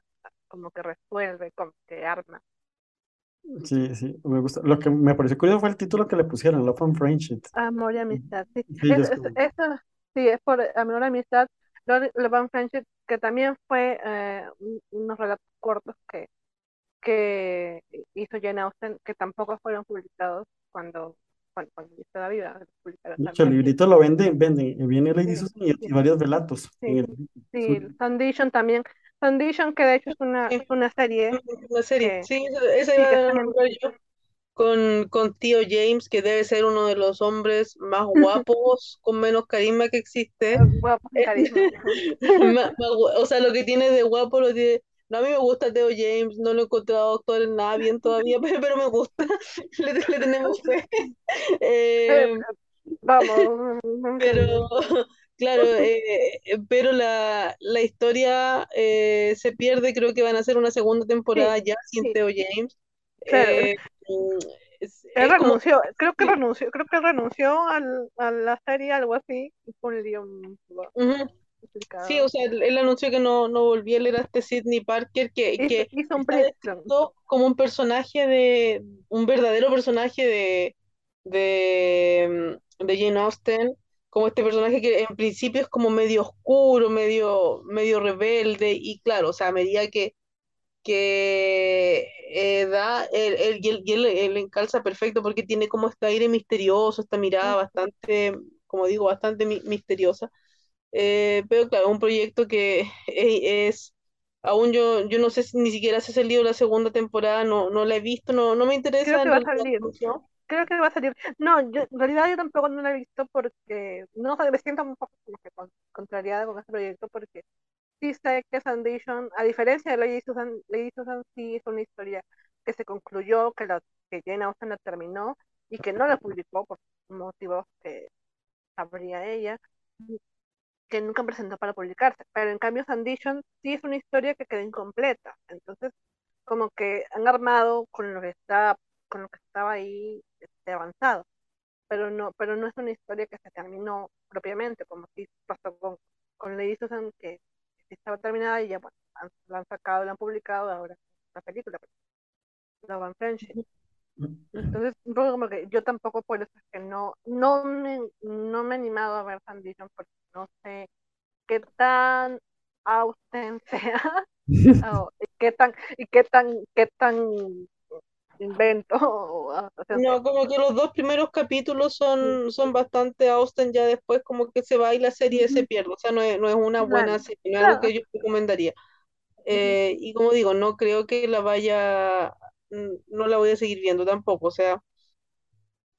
como que resuelve, como que arma. Sí, sí, me gusta. Lo que me pareció curioso fue el título que le pusieron, Love and Friendship. Amor y amistad, sí. eso, sí, es por amor y amistad. Love and Friendship, que también fue eh, unos relatos cortos que, que hizo Jane Austen, que tampoco fueron publicados cuando cuando, cuando yo estaba viva, el librito lo venden, venden, viene Lady Susan y, varios relatos. Sí, sí Foundation también. Foundation, que de hecho es una, es una serie. Una serie, sí, esa, iba a nombrar yo. Con, con Tío James, que debe ser uno de los hombres más guapos, con menos carisma que existe. Guapo, carisma. o sea, lo que tiene de guapo lo tiene no, a mí me gusta Theo James, no lo he encontrado actor en nada bien todavía, pero, me gusta, le, tenemos fe. Eh, Vamos. Pero, claro, eh, pero la, la historia eh, se pierde, creo que van a hacer una segunda temporada ya sin Theo James. él renunció, creo que renunció, creo que renunció al, a la serie, algo así, y fue un lío. Sí, o sea, él, anunció que no, no volvía, él era este Sidney Parker que, que hizo un como un personaje de, un verdadero personaje de, de, de Jane Austen, como este personaje que en principio es como medio oscuro, medio, medio rebelde, y claro, o sea, a medida que, que eh, da, él, él, y él, él, encalza perfecto porque tiene como este aire misterioso, esta mirada bastante, como digo, bastante misteriosa. Eh, pero claro, un proyecto que es, aún yo, yo no sé si ni siquiera se ha salido la segunda temporada, no, no la he visto, no, no me interesa. Creo que va a salir. Creo que va a salir. No, yo, en realidad yo tampoco no la he visto porque no me siento un poco contrariada con este proyecto porque sí sé que Foundation, a diferencia de Lady Susan, Lady Susan sí es una historia que se concluyó, que, la, que Jane Austen la terminó y que no la publicó por motivos que sabría ella que nunca presentó para publicarse, pero en cambio Sandition sí es una historia que quedó incompleta, entonces como que han armado con lo que está, con lo que estaba ahí este, avanzado, pero no, pero no es una historia que se terminó propiamente, como si pasó con, con Lady Susan, que, estaba terminada y ya bueno, la han sacado, la han publicado, ahora la película, la Van Friendship. Entonces, un poco como que yo tampoco por eso es que no, no me, no me he animado a ver Sandition porque no sé qué tan Austen sea, o, qué tan, y qué tan, qué tan invento. no, como que los dos primeros capítulos son, son bastante Austen, ya después como que se va y la serie se pierde, o sea, no es, no es una buena serie, no es algo que yo recomendaría. Eh, y como digo, no creo que la vaya, no la voy a seguir viendo tampoco, o sea,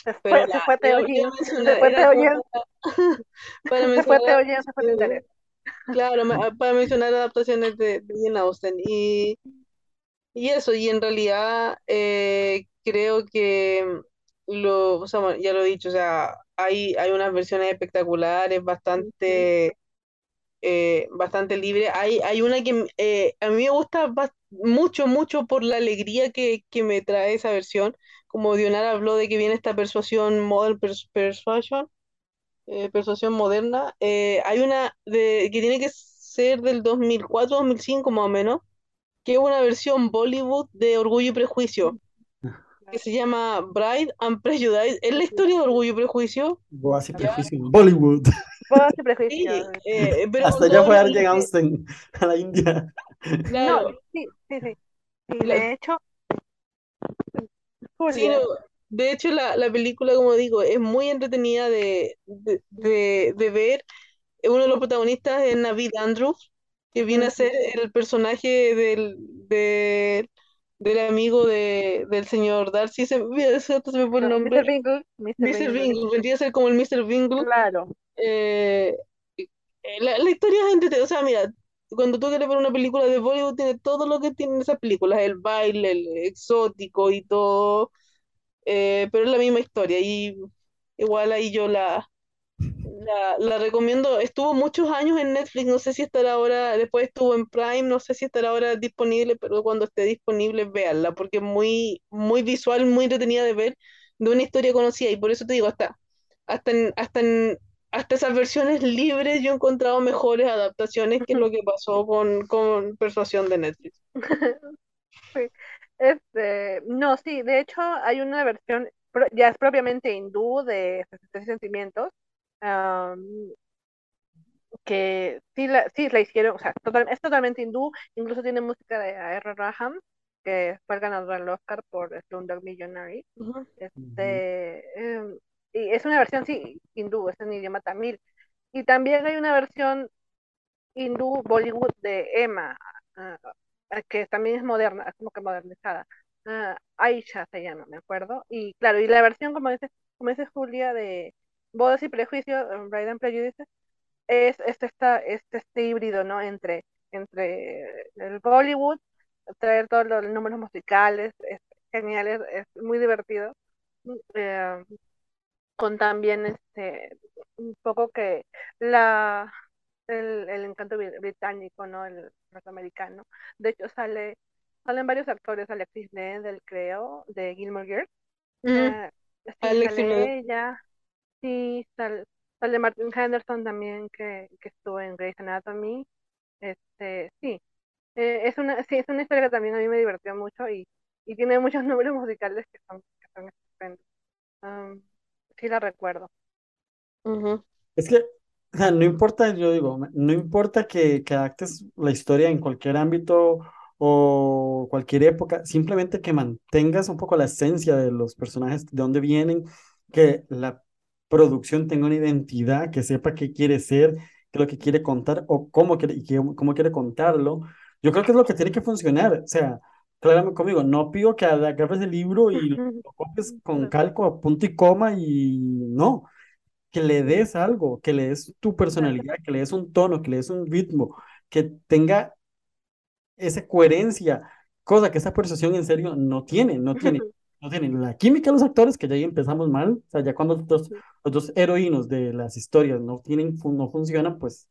se fue, Teo se fue Teo se fue Teo se fue Claro, ma- para mencionar adaptaciones de, de Jane Austen. Y, y eso, y en realidad eh, creo que lo, o sea, ya lo he dicho, o sea, hay, hay unas versiones espectaculares, bastante, eh, bastante libre. Hay, hay una que eh, a mí me gusta mucho, mucho por la alegría que, que me trae esa versión. Como Dionara habló de que viene esta persuasión, modern pers- persuasion, eh, persuasión moderna. eh, hay una de, que tiene que ser del 2004, 2005 más o menos, que es una versión Bollywood de Orgullo y Prejuicio, que se llama Bride and Prejudice. Es la historia de Orgullo y Prejuicio. Boas y prejuicio. Bollywood. Bodas y prejuicios. eh, pero Hasta todo fue Arjen Austen a la India. Claro. No, sí, sí, sí. Y de hecho, Sí, no, de hecho, la, la película, como digo, es muy entretenida de, de, de- de ver. Uno de los protagonistas es Navid Andrews, que viene a ser el personaje del, del, del amigo de, del señor Darcy. Se, se se me fue el no, nombre. Mr. Bingle, Mr. Bingle, vendría a ser como el Mr. Bingle. Claro. Eh, la, la historia es entretenida. O sea, mira, cuando tú quieres ver una película de Bollywood, tiene todo lo que tienen esas películas: el baile, el exótico y todo eh, pero es la misma historia y igual ahí yo la, la, la recomiendo. Estuvo muchos años en Netflix, no sé si estará ahora, después estuvo en Prime, no sé si estará ahora disponible, pero cuando esté disponible, véanla, porque es muy, muy visual, muy entretenida de ver, de una historia conocida y por eso te digo, hasta, hasta en, hasta en, hasta esas versiones libres yo he encontrado mejores adaptaciones que lo que pasó con, con Persuasión de Netflix. Sí. Este, no, sí, de hecho hay una versión, ya es propiamente hindú de 66 sentimientos, am, que sí la, sí la hicieron, o sea, total- es totalmente hindú, incluso tiene música de A.R. Raham, que fue el ganador del Oscar por Slumdog Millionaire. Este, y es una versión, sí, hindú, es en idioma tamil. Y también hay una versión hindú Bollywood de Emma, ah, ah, que también es moderna, como que modernizada. Ah, Aisha se llama, me acuerdo. Y claro, y la versión, como dice, como dice Julia, de Bodas y Prejuicios, Bride and Prejudice, es, es, esta, es este híbrido, ¿no? Entre, entre el Bollywood, traer todos los números musicales, es es, muy divertido. Eh, con también este un poco que la el, el encanto bri- británico, ¿no? El norteamericano. De hecho, sale, salen varios actores, Alexis Bledel, creo, de Gilmore Girls. Eh, sí, Alexis sale ella. Sí, sal- sale Martin Henderson también, que, que estuvo en Grey's Anatomy. Este, sí. Eh, es una, sí, es una historia que también a mí me divirtió mucho y, y tiene muchos números musicales que son, que son estupendos. Um, sí la recuerdo. Es que, o sea, no importa, yo digo, no importa que, que adaptes la historia en cualquier ámbito o cualquier época, simplemente que mantengas un poco la esencia de los personajes, de dónde vienen, que la producción tenga una identidad, que sepa qué quiere ser, qué es lo que quiere contar o cómo quiere, y qué- cómo quiere contarlo. Yo creo que es lo que tiene que funcionar. O sea, claramente conmigo, no pido que agarres el libro y lo copies con calco a punto y coma y no. Que le des algo, que le des tu personalidad, que le des un tono, que le des un ritmo, que tenga esa coherencia, cosa que esa persuasión en serio no tiene, no tiene, no tiene. La química de los actores, que ya ahí empezamos mal, o sea, ya cuando los dos, los dos heroínos de las historias no tienen, no funcionan, pues,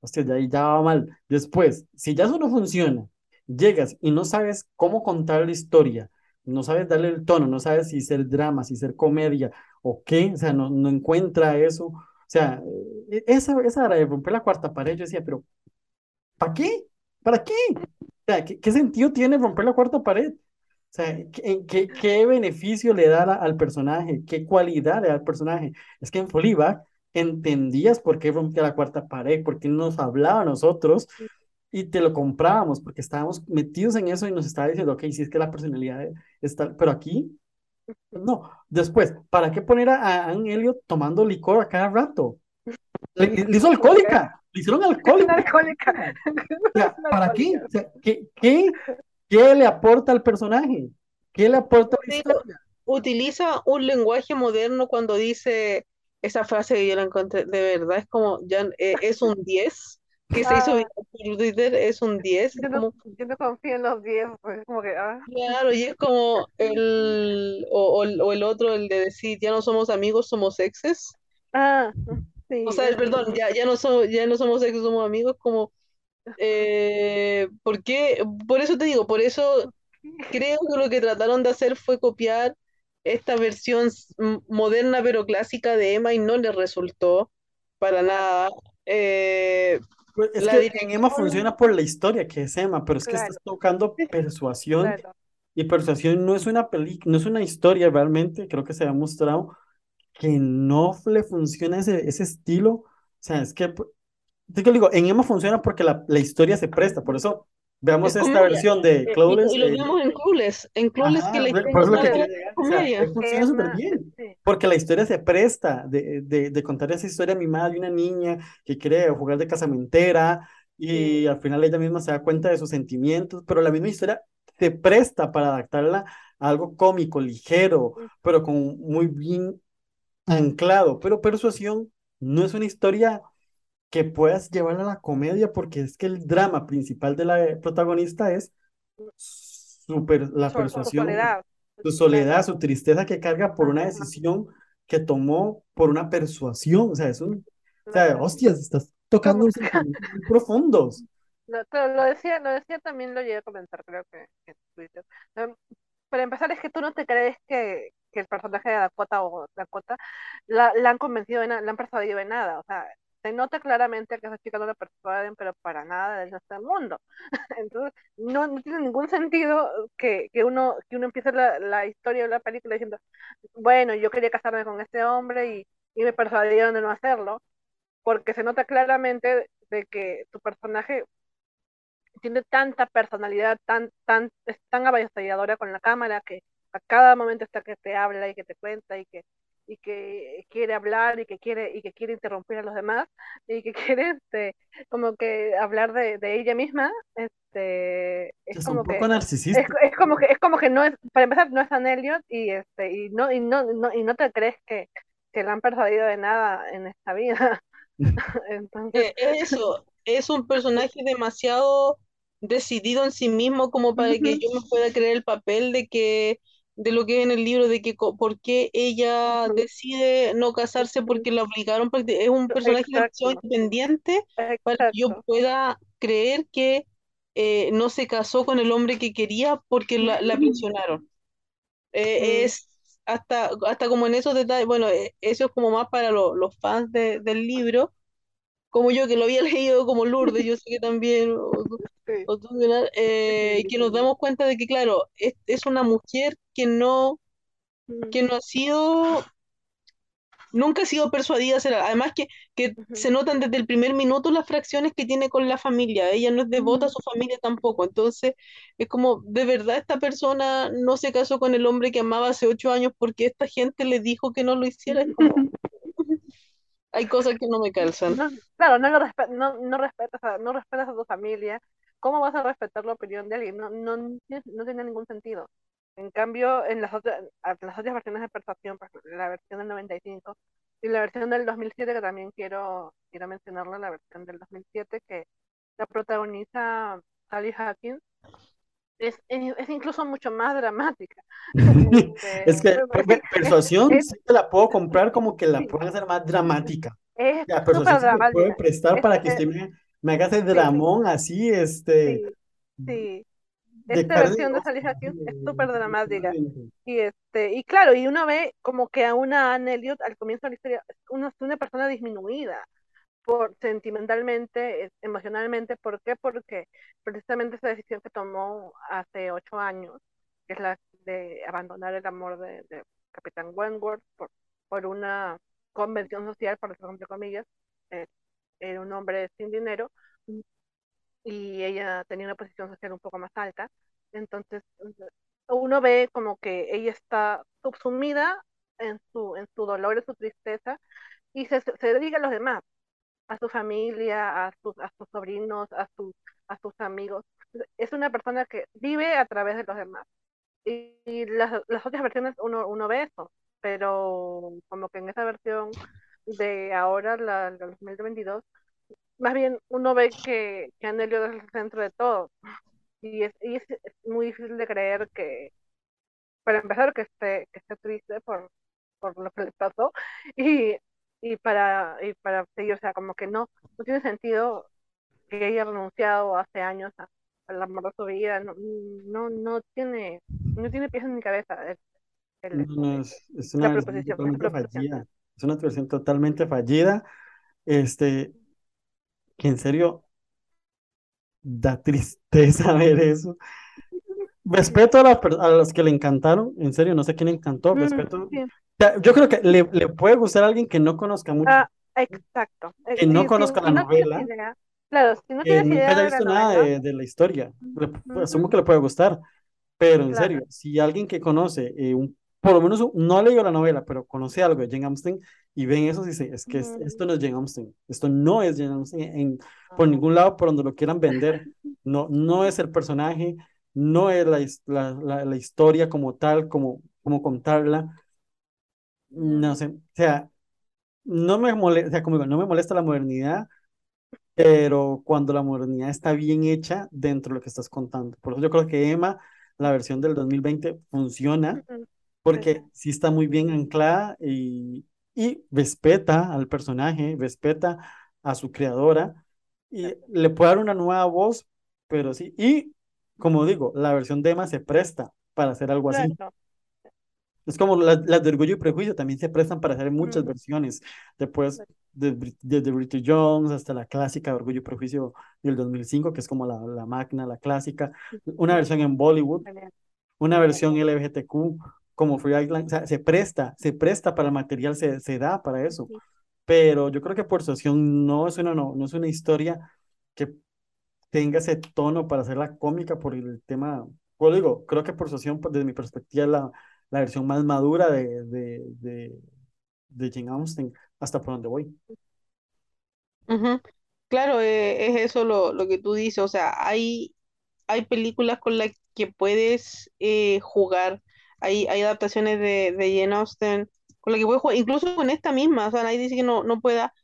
hostia, ya ahí ya va mal. Después, si ya eso no funciona, llegas y no sabes cómo contar la historia, no sabes darle el tono, no sabes si ser drama, si ser comedia o qué, o sea, no, no encuentra eso. O sea, eh, esa, esa era de romper la cuarta pared, yo decía, pero ¿para qué? ¿Para qué? O sea, ¿qué, qué sentido tiene romper la cuarta pared? O sea, ¿qué, qué, qué beneficio le da la- al personaje? ¿Qué cualidad le da al personaje? Es que en Fleabag entendías por qué rompía la cuarta pared, por qué nos hablaba a nosotros y te lo comprábamos porque estábamos metidos en eso y nos estaba diciendo, ok, sí es que la personalidad está, pero aquí, no. Después, ¿para qué poner a, a Anne Elliot tomando licor a cada rato? Le, hizo alcohólica, le hicieron alcohólica. alcohólica. O sea, ¿para qué? O sea, ¿qué, qué, qué le aporta al personaje? ¿Qué le aporta a la historia? utiliza un lenguaje moderno cuando dice esa frase que yo la encontré, de verdad, es como, ya eh, es un 10, que se hizo Ah. por Twitter es un 10. Yo no, Como, yo no confío en los 10, pues como que, ah. claro, y es como el, o, o el, o el otro, el de decir, ya no somos amigos, somos exes. Ah, sí. O sea, perdón, ya, ya no somos, ya no somos exes, somos amigos, como, eh, ¿por qué? Por eso te digo, por eso creo que lo que trataron de hacer fue copiar esta versión moderna pero clásica de Emma y no les resultó para nada. Eh, Pues es la que en dirección, Emma funciona por la historia que es Emma, pero es que Claro, estás tocando persuasión claro. y persuasión no es una película, no es una historia realmente, creo que se ha mostrado que no le funciona ese, ese estilo. O sea, es que, te digo, en Emma funciona porque la, la historia se presta, por eso veamos es esta versión de Eh, y, Clueless. y lo eh, vemos en Clueless, en Clueless que Ajá, la por historia es lo que llegar. O sea, funciona súper bien. sí. Porque la historia se presta de, de, de contar esa historia mimada de una niña que quiere jugar de casamentera y al final ella misma se da cuenta de sus sentimientos, pero la misma historia se presta para adaptarla a algo cómico, ligero, pero con muy bien anclado. Pero Persuasión no es una historia que puedas llevar a la comedia porque es que el drama principal de la protagonista es su per- la Su, su persuasión soledad. su soledad, su tristeza que carga por una decisión que tomó por una persuasión. O sea, es un, o sea, hostias, estás tocando sentimientos muy profundos. Lo, pero lo decía, lo decía también, lo llegué a comentar, creo que en Twitter. Um, para empezar, es que tú no te crees que, que el personaje de Dakota o Dakota la, la han convencido de la han persuadido de nada. O sea, se nota claramente que esa chica no la persuaden, pero para nada del resto del mundo. Entonces, no, no tiene ningún sentido que, que uno, que uno empiece la, la historia de la película diciendo, bueno, yo quería casarme con este hombre y, y me persuadieron de no hacerlo, porque se nota claramente de que tu personaje tiene tanta personalidad, tan, tan, es tan avasalladora con la cámara que a cada momento está que te habla y que te cuenta y que, y que quiere hablar y que quiere, y que quiere interrumpir a los demás y que quiere este, como que hablar de, de ella misma, este, es Es como un que poco es, narcisista. es como que es como que no es, para empezar, no es Anne Elliot y este, y no, y no, no, y no te crees que, que la han persuadido de nada en esta vida. Entonces, Eh, eso, es un personaje demasiado decidido en sí mismo como para que yo me pueda creer el papel de que, de lo que es en el libro, de que por qué ella decide no casarse porque la obligaron, porque es un personaje demasiado exacto, independiente para que yo pueda creer que eh, no se casó con el hombre que quería porque la, la presionaron. Eh, es hasta, hasta como en esos detalles, bueno, eh, eso es como más para lo- los fans de- del libro, como yo que lo había leído como Lourdes, yo sé que también, o, o eh, que nos damos cuenta de que, claro, es, es una mujer que no, Mm, que no ha sido, nunca ha sido persuadida a hacer. Además que, que se notan desde el primer minuto las fracciones que tiene con la familia. Ella no es devota a ujú. su familia tampoco. Entonces, es como, de verdad, esta persona no se casó con el hombre que amaba hace ocho años porque esta gente le dijo que no lo hiciera. Es como, hay cosas que no me calzan. No, claro, no, lo no, no respetas a, no respetas a tu familia. ¿Cómo vas a respetar la opinión de alguien? No, no, no tiene ningún sentido. En cambio, en las otras, en las otras versiones de persuasión, ejemplo, la versión del 95 y la versión del 2007, que también quiero, quiero mencionarla, la versión del 2007, que la protagoniza Sally Hawkins, es, es, es incluso mucho más dramática. Este, Es que pe- pe- persuasión es, sí te la puedo comprar como que la sí, pueden hacer más dramática. es súper persuasión se me puede prestar Es, para que usted me, me haga ese sí, dramón así, este, sí, de Esta versión de Hawkins es súper dramática. Y este, y claro, y uno ve como que a una Anne Elliot al comienzo de la historia una, es una persona disminuida por sentimentalmente, eh, emocionalmente, ¿por qué? Porque precisamente esa decisión que tomó hace ocho años, que es la de abandonar el amor de, de Capitán Wentworth por, por una convención social, por decirlo entre comillas, eh, era un hombre sin dinero, y ella tenía una posición social un poco más alta. Entonces, uno ve como que ella está subsumida en su, en su dolor, en su tristeza, y se, se dedica a los demás, a su familia, a sus, a sus sobrinos, a sus, a sus amigos. Es una persona que vive a través de los demás. Y, y las, las otras versiones uno, uno ve eso, pero como que en esa versión de ahora, la, la 2022, más bien uno ve que, que Anne Elliot es el centro de todo. Y es, y es muy difícil de creer que, para empezar, que esté, que esté triste por, por lo que le pasó. Y, y para, y para seguir, o sea, como que no, no tiene sentido que haya renunciado hace años a, al amor de su vida, no, no, no tiene, no tiene pies cabeza. El, el- No, no, es, es una proposición. fallida. Es una versión totalmente fallida. Este, que en serio da tristeza ver eso. Respeto a, per- a los que le encantaron, en serio, no sé quién encantó, Mm, respeto. sí. Yo creo que le, le puede gustar a alguien que no conozca mucho, Ah, exacto. Eh, que no sí, conozca si, la no novela, idea, claro, si no tienes idea haya de la visto nada novela, de, de la historia. Le- Ujú. asumo que le puede gustar, pero en Claro. serio, si alguien que conoce, eh, un, por lo menos no leído la novela, pero conoce algo de Jane Austen y ven eso, dice, es que es- esto no es Jane Austen, esto no es Jane Austen en, por ningún lado por donde lo quieran vender, no, no es el personaje, no es la, la, la, historia como tal, como, como contarla, no sé, o sea, no me molesta, o sea, como digo, no me molesta la modernidad, pero cuando la modernidad está bien hecha dentro de lo que estás contando. Por eso yo creo que Emma, la versión del 2020, funciona porque sí está muy bien anclada y, y respeta al personaje, respeta a su creadora y le puede dar una nueva voz, pero sí. Y como digo, la versión de Emma se presta para hacer algo así. Claro. Es como las, las de Orgullo y Prejuicio también se prestan para hacer muchas versiones. Después, de, desde Bridget Jones hasta la clásica de Orgullo y Prejuicio del 2005, que es como la, la magna, la clásica. Una versión en Bollywood, una versión LGBTQ, como Free Island. O sea, se presta, se presta para el material, se, se da para eso. Pero yo creo que por Persuasión no es una, no, no es una historia que tenga ese tono para hacerla cómica por el tema. Pues digo, creo que Persuasión, pues, desde mi perspectiva, la, la versión más madura de, de, de, de Jane Austen, hasta por donde voy. Ujú. Claro, eh, es eso lo, lo que tú dices, o sea, hay, hay películas con las que puedes eh, jugar, hay, hay adaptaciones de, de Jane Austen con las que puedes jugar, incluso con esta misma, o sea, nadie dice que no, no pueda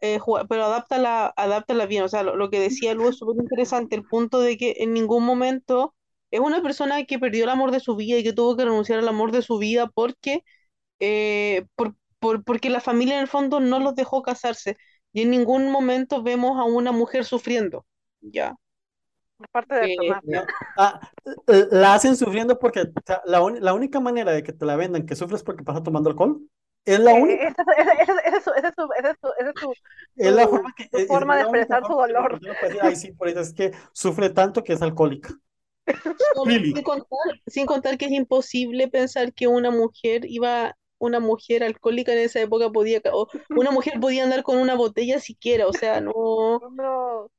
eh, jugar, pero adáptala, adáptala bien, o sea, lo, lo que decía Lu es súper interesante, el punto de que en ningún momento es una persona que perdió el amor de su vida y que tuvo que renunciar al amor de su vida porque eh, por, por- porque la familia en el fondo no los dejó casarse y en ningún momento vemos a una mujer sufriendo, ¿ya? Parte de Eh, No, ah, eh, la hacen sufriendo porque la, la única manera de que te la vendan que sufres porque pasa tomando alcohol es la única. Es su, esa es su, esa es su, esa es su, Es la su- forma que, su forma de expresar su dolor. ay, sí, por eso es que sufre tanto que es alcohólica. Sin contar, sin contar que es imposible pensar que una mujer iba, una mujer alcohólica en esa época podía, o una mujer podía andar con una botella siquiera, o sea, no. No.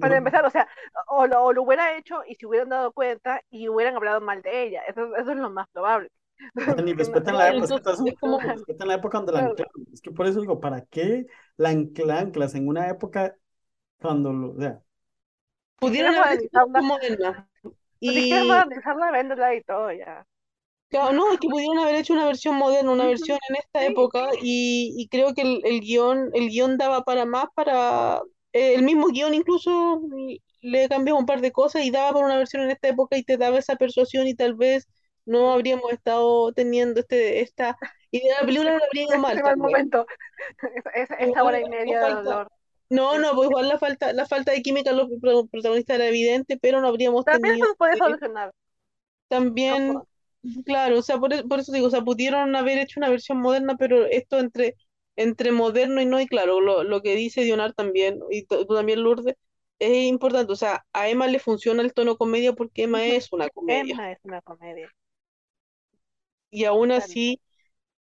Para empezar, o sea, o lo, o lo hubiera hecho y se hubieran dado cuenta y hubieran hablado mal de ella. Eso, eso es lo más probable. Ni respetan la época, es que eso, respetan la época donde la anclaron. Es que por eso digo, ¿para qué la ancla- anclas en una época cuando, lo- o sea, Pudieron haber hecho una versión moderna. Ni Y modernizarla, venderla y todo ya. Claro, no, es que pudieron haber hecho una versión moderna, una versión en esta época, y, y creo que el, el guion, el guion daba para más, para eh, el mismo guion incluso le cambiaba un par de cosas y daba para una versión en esta época y te daba esa persuasión y tal vez no habríamos estado teniendo este, esta idea de la película, no habría ido mal también. momento. Esa hora y media de dolor. No, no, pues igual la falta, la falta de química en los pro- protagonistas era evidente, pero no habríamos También tenido se puede eh, solucionar. también, claro, o sea, por, por eso digo, o sea, pudieron haber hecho una versión moderna, pero esto entre, entre moderno y no, y claro, lo, lo que dice Dionar también, y tú también, Lourdes, es importante, o sea, a Emma le funciona el tono comedia porque Emma es una comedia, Emma es una comedia. Y aún así,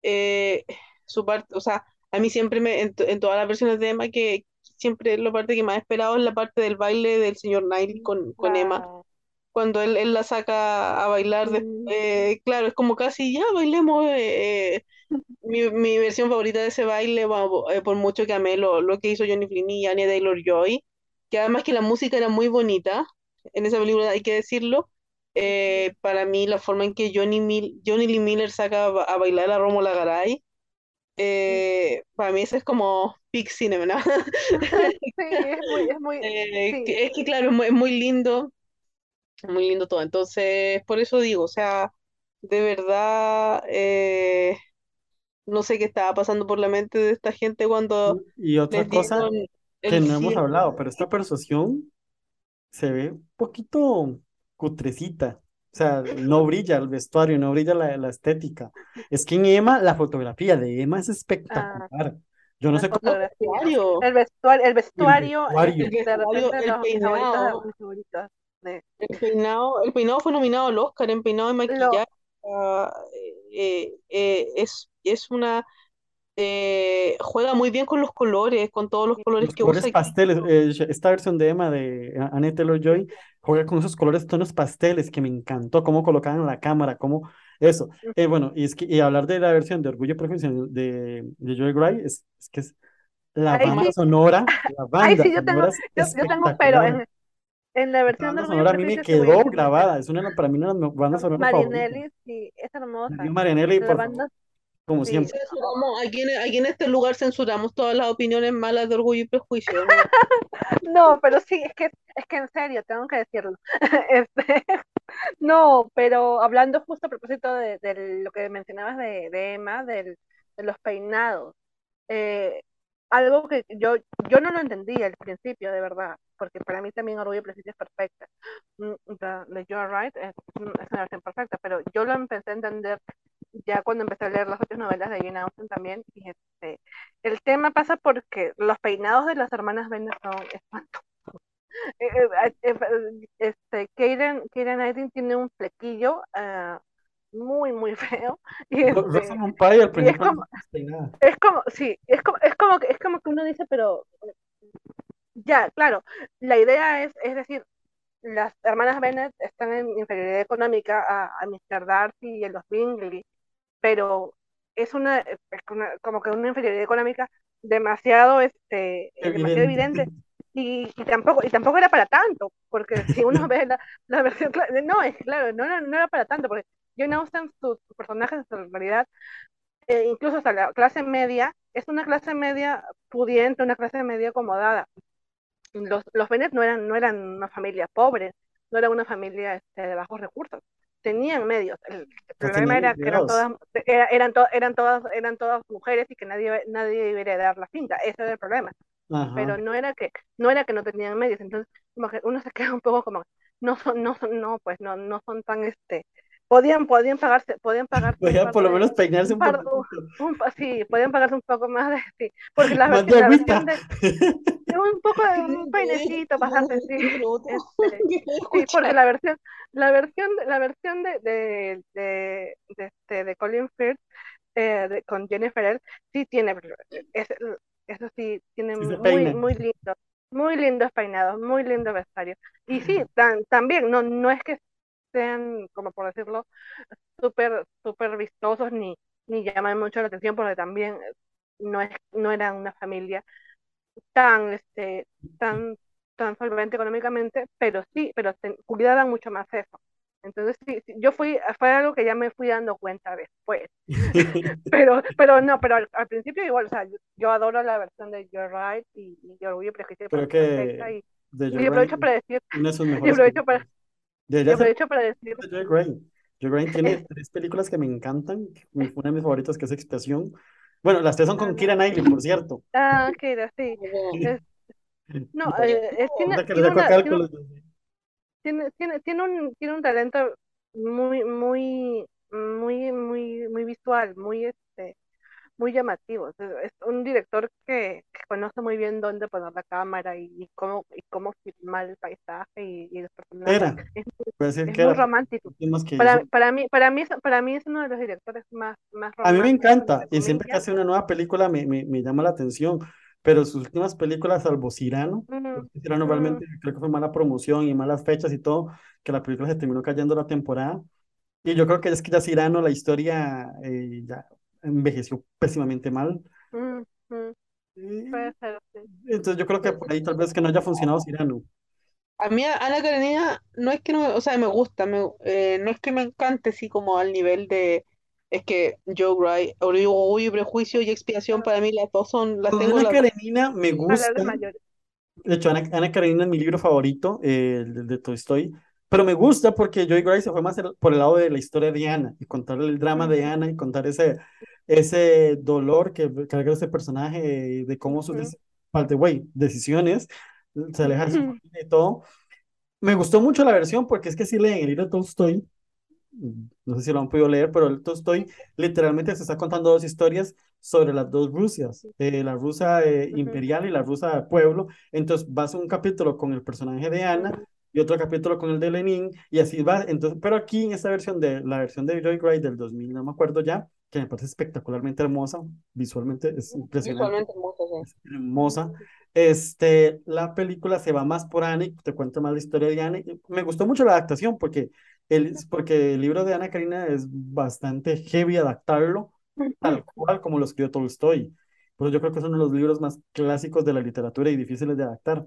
eh, su parte, o sea, a mí siempre me, en, en todas las versiones de Emma, que siempre la parte que más he esperado es la parte del baile del señor Knightley con, con Emma. Cuando él, él la saca a bailar, de- eh, claro, es como casi, ya bailemos. eh, eh, mi, mi versión favorita de ese baile, bueno, eh, por mucho que amé lo, lo que hizo Johnny Flynn y Anya Taylor-Joy, que además que la música era muy bonita, en esa película hay que decirlo, eh, para mí la forma en que Johnny, Mil- Johnny Lee Miller saca a, ba- a bailar a Rómulo Garay eh, para mí eso es como peak cinema, ¿no? Sí, es muy, es muy, Eh, sí. que- es que claro, es muy, es muy lindo, muy lindo todo. Entonces, por eso digo, o sea, de verdad, eh, no sé qué estaba pasando por la mente de esta gente cuando Y otra cosa que no hemos 100. hablado, pero esta persuasión se ve un poquito cutrecita. O sea, no brilla el vestuario, no brilla la, la estética. Es que en Emma, la fotografía de Emma es Ah, espectacular. Yo no sé cómo Vestuario, el vestuario, el vestuario es vestuario. el de el de peinado, de el peinado, el peinado fue nominado al Oscar en peinado y lo, maquillaje. ah, eh, eh, es, es una eh, juega muy bien con los colores, con todos los colores Los que colores usa pasteles, eh, esta versión de Emma de Anne Taylor-Joy juega con esos colores, tonos pasteles que me encantó, cómo colocaban la cámara, cómo eso. Eh, bueno, y es que y hablar de la versión de Orgullo y Prejuicio de, de Joy Gray es, es que es la ahí banda sí, sonora, la ahí banda sí yo tengo, yo, yo tengo pero en, en la versión de banda Orgullo y sonora a mí me quedó grabada, es una de- para mí una de las bandas sonoras favoritas. Marinelli sí, es hermosa. La por banda, favor, como sí. siempre. Censuramos, aquí en, aquí en este lugar censuramos todas las opiniones malas de Orgullo y Prejuicio, ¿no? No, pero sí, es que, es que en serio, tengo que decirlo. Este, no, pero hablando justo a propósito de, de lo que mencionabas de, de Emma, del- de los peinados, eh, algo que yo, yo no lo entendía al principio, de verdad, porque para mí también Orgullo y Prejuicio es perfecta. Mm, The, the You're Right es, es una versión perfecta, pero yo lo empecé a entender ya cuando empecé a leer las otras novelas de Jane Austen también, y este, el tema pasa porque los peinados de las hermanas Bennet son espantosos. Eh, eh, eh, Este, Karen Knightley tiene un flequillo ah, muy, muy feo, y este, Pike al y es como, es como, sí, es como, es como, que- es como que uno dice, pero ya, claro, la idea es, es decir, las hermanas Bennet están en inferioridad económica a, a Mr. Darcy y a los Bingley, pero es una, es una- como que una inferioridad económica demasiado, este, eh, demasiado Evidente. evidente. Y, y tampoco, y tampoco era para tanto, porque si uno ve la, la versión, cla- no, es claro, no era, no era para tanto, porque Jane Austen, sus sus personajes en realidad, eh, incluso hasta la clase media, es una clase media pudiente, una clase media acomodada. Los, los Bennet no eran, no eran una familia pobre, no era una familia este, de bajos recursos, tenían medios. El, problema era que eran todas, era- eran, to- eran todas, eran todas mujeres y que nadie, nadie debería dar la finca, ese era el problema. Pero no era que, no era que no tenían medios, entonces uno se queda un poco como, no son, no son, no, pues no, no son tan este, podían, podían pagarse, podían pagarse un Podía par por lo menos peinarse un un par, un, pa- sí, podían pagarse un poco más de, sí, porque la versión, de la agüita. versión de, de un poco de un peinecito pasarse, sí, este, sí, porque la versión, la versión, de- la versión de, de, de, de, este, de Colin Firth eh, de- con Jennifer L, sí tiene, es, eso sí, tiene Sí muy, muy lindo, muy lindos peinados, muy lindo vestuario. Y sí, tan, también, no, no es que sean, como por decirlo, súper, súper vistosos ni, ni llaman mucho la atención, porque también no es, no eran una familia tan, este, tan, tan solvente económicamente, pero sí, pero ten- cuidaban mucho más eso. Entonces, sí, sí, yo fui, fue algo que ya me fui dando cuenta después. Pero, pero no, pero al, al principio igual, o sea, yo, yo adoro la versión de You're Right y, y Orgullo y Prejuicio Creo que y, de y aprovecho para decir, y aprovecho para, Debería ser aprovecho para decir, de Joy Gray. Joy Gray tiene es, tres películas que me encantan. Una de mis favoritas que es Expiación. Bueno, las tres son con Keira Knightley, por cierto. ah, era, sí, es, no, eh, eh, tiene, tiene una, tiene, tiene, tiene, tiene un, tiene un talento muy, muy, muy, muy, muy visual, muy, muy llamativo. Es un director que, que conoce muy bien dónde poner la cámara y, y cómo, y cómo filmar el paisaje y, y los personajes. Es, es que muy romántico. Que Para, para mí, para mí, para mí es uno de los directores más, más A mí me románticos, encanta y siempre que hace una nueva película me, me, me llama la atención, pero sus últimas películas, salvo Cyrano, Mm, porque Cyrano mm, realmente creo que fue mala promoción y malas fechas y todo, que la película se terminó cayendo la temporada. Y yo creo que es que ya Cyrano, la historia eh, ya envejeció pésimamente mal. mm, mm, Y puede ser, sí. entonces yo creo que por ahí tal vez que no haya funcionado Cyrano. A mí Ana Karenina no es que no, o sea, me gusta, me- eh, no es que me encante así como al nivel de Es que Joe Wright, Orgullo y Prejuicio y Expiación para mí las dos son, las tengo Ana las Karenina me gusta. De hecho, Ana, Ana Karenina es mi libro favorito, eh, el de, de Tolstoy. Pero me gusta porque Joy Gray se fue más el- por el lado de la historia de Ana y contar el drama de Ana y contar ese, ese dolor que carga ese personaje, de cómo sus, deci- by the way, decisiones, se aleja de su y todo. Me gustó mucho la versión porque es que si leen el libro de Tolstoy, no sé si lo han podido leer, pero el Tolstoy literalmente se está contando dos historias sobre las dos Rusias, eh, la rusa eh, imperial y la rusa pueblo. Entonces vas a un capítulo con el personaje de Ana y otro capítulo con el de Lenin y así va. Entonces, pero aquí en esta versión de la versión de Joy Gray del 2000, no me acuerdo ya, que me parece espectacularmente hermosa, visualmente es impresionante visualmente hermosas. sí. hermosa. Este, la película se va más por Anne, y te cuenta más la historia de Anne. y Me gustó mucho la adaptación porque el, porque el libro de Ana Karina es bastante heavy adaptarlo tal cual como lo escribió Tolstoy. Pero yo creo que es uno de los libros más clásicos de la literatura y difíciles de adaptar.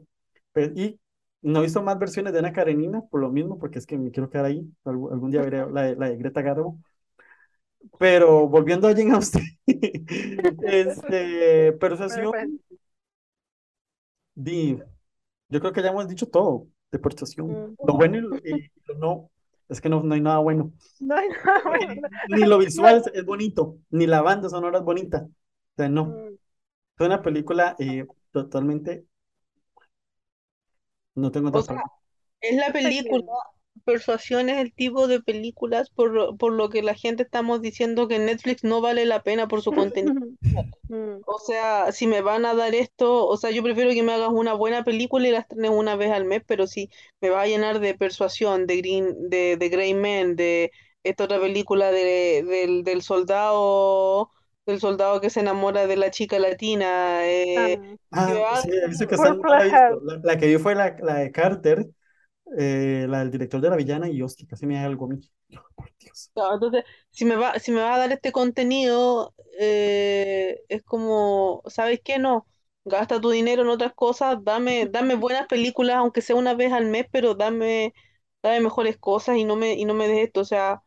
Y no hizo más versiones de Ana Karenina por lo mismo, porque es que me quiero quedar ahí. Algún, día veré la, la de Greta Garbo. Pero volviendo a Jane Austen, este, persuasión, di, yo creo que ya hemos dicho todo de persuasión. Lo bueno y lo, y lo no, es que no, no hay nada bueno. No hay nada bueno. Ni lo visual es bonito, ni la banda sonora es bonita. O sea, no. Es una película eh, totalmente. No tengo otra O sea, palabra. es la película, Persuasión es el tipo de películas por, lo- por lo que la gente estamos diciendo que Netflix no vale la pena por su contenido. O sea, si me van a dar esto, o sea, yo prefiero que me hagas una buena película y la estrenes una vez al mes, pero si me va a llenar de Persuasión, de Green, de, de Gray Man, de esta otra película de, del, del soldado, del soldado que se enamora de la chica latina, eh, que Ah, va- sí, que. La, la que vi fue la, la de Carter, eh, la del director de La Villana, y hostia, casi me da algo a mí. Claro, entonces, si me va, si me va a dar este contenido, eh, es como, ¿sabes qué? No, gasta tu dinero en otras cosas, dame, dame buenas películas, aunque sea una vez al mes, pero dame, dame mejores cosas y no me, y no me des esto. O sea,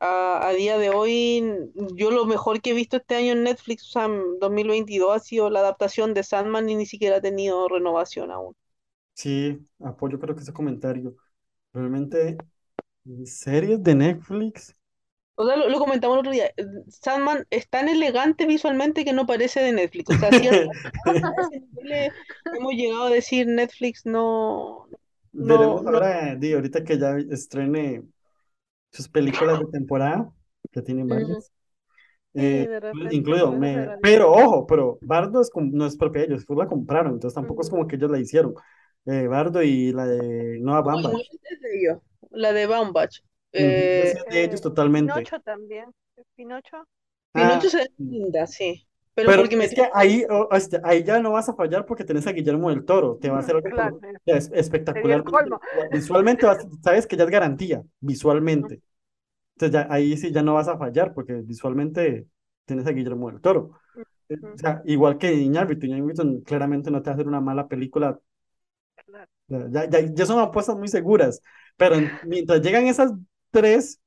a, día de hoy, yo lo mejor que he visto este año en Netflix, o sea, en 2022, ha sido la adaptación de Sandman y ni siquiera ha tenido renovación aún. Sí, apoyo creo que ese comentario. Realmente, series de Netflix. O sea, lo, lo comentamos el otro día. eh, Sandman es tan elegante visualmente que no parece de Netflix. O sea, nivel hemos llegado a decir Netflix no, no, Veremos no. ahora, di, ahorita que ya estrene sus películas de temporada, que tienen varias. Eh, repente incluido, me- pero ojo, pero Bardo es no es propia de ellos, pues la compraron, entonces tampoco es como que ellos la hicieron. Eh, Bardo y la de Noah No, Baumbach. no es de ellos. La de Baumbach. Ujú, Eh, es de ellos totalmente. Pinocho también. Pinocho. Pinocho Ah, se ve linda, sí. Pero Pero porque me es que ahí, oh, este, ahí ya no vas a fallar porque tenés a Guillermo del Toro, te va a hacer algo Claro, o sea, es- colmo. Visualmente vas- sabes que ya es garantía, visualmente. Entonces ya, ahí sí ya no vas a fallar porque visualmente tienes a Guillermo del Toro. Eh, O sea, igual que Iñárritu, Iñárritu claramente no te va a hacer una mala película. Ya, ya, ya son apuestas muy seguras, pero en- mientras llegan esas tres,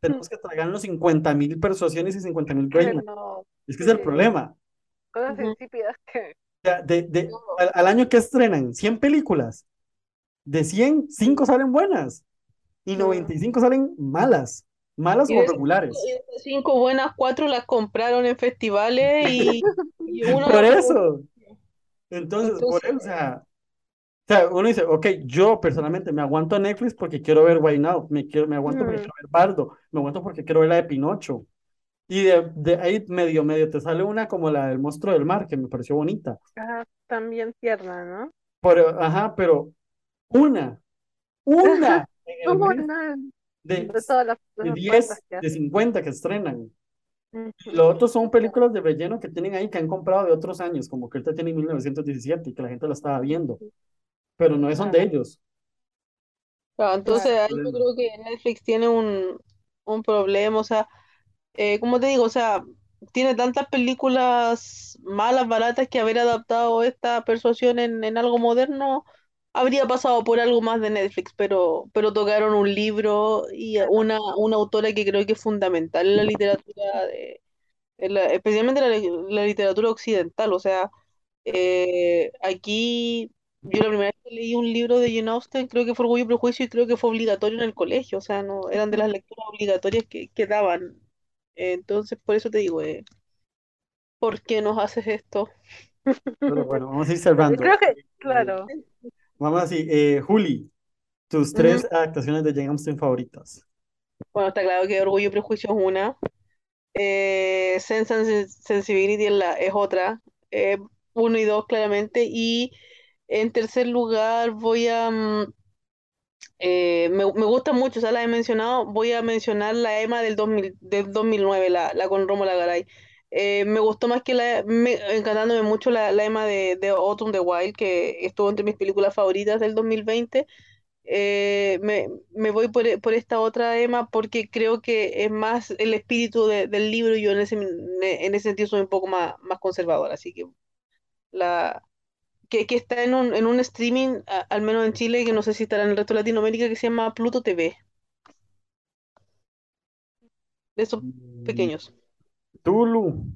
tenemos que tragarnos 50 mil persuasiones y 50 mil Greyman. No, Es que es el sí. problema. Cosas insípidas que. O sea, de, de, al, al año que estrenan 100 películas, de 100, 5 salen buenas y 95 salen malas, malas y o regulares. cinco, y de esas cinco buenas, cuatro las compraron en festivales y, y una Por eso. Entonces, por eso, o sea, o sea, uno dice, ok, yo personalmente me aguanto a Netflix porque quiero ver Why Now, me, quiero, me aguanto porque Mm. quiero ver Bardo, me aguanto porque quiero ver la de Pinocho. Y de, de ahí medio, medio te sale una como la del monstruo del mar, que me pareció bonita. Ah, también tierna, ¿no? Pero, ajá, pero una, una de, De todas las, de las 10, ofertas que de hacen. 50 que estrenan. Los otros son películas de relleno que tienen ahí que han comprado de otros años, como que ahorita tiene 1917 y que la gente la estaba viendo, pero no son de ellos. Claro, entonces ahí yo creo que Netflix tiene un, un problema, o sea, eh, como te digo, o sea, tiene tantas películas malas, baratas, que haber adaptado esta persuasión en, en algo moderno habría pasado por algo más de Netflix, pero, pero tocaron un libro y una, una autora que creo que es fundamental en la literatura, de, en la- especialmente la, la literatura occidental. O sea, eh, aquí yo la primera vez que leí un libro de Jane Austen, creo que fue Orgullo y Prejuicio y creo que fue obligatorio en el colegio, o sea, no eran de las lecturas obligatorias que, que daban. Entonces, por eso te digo, eh, ¿por qué nos haces esto? Pero bueno, vamos a ir cerrando. Creo que, claro. Vamos así, eh, Juli, tus tres adaptaciones de Jane Austen favoritas. Bueno, está claro que Orgullo y Prejuicio es una. Eh, Sense and Sen- Sensibility es, la, es otra. Eh, uno y dos, claramente. Y en tercer lugar, voy a. mm, eh, me, me gusta mucho, ya la he mencionado. Voy a mencionar la Emma del, 2000 del 2009, la, la con Rómulo Garay. Eh, me gustó más que la. Me, encantándome mucho la, la de, de Autumn the Wild, que estuvo entre mis películas favoritas del 2020. Eh, me, me voy por, e- por esta otra Emma porque creo que es más el espíritu de- del libro y yo en ese, en ese sentido soy un poco más, más conservadora, así que la que, que está en un, en un streaming, a- al menos en Chile, que no sé si estará en el resto de Latinoamérica, que se llama Pluto TV, de esos pequeños. Tulu.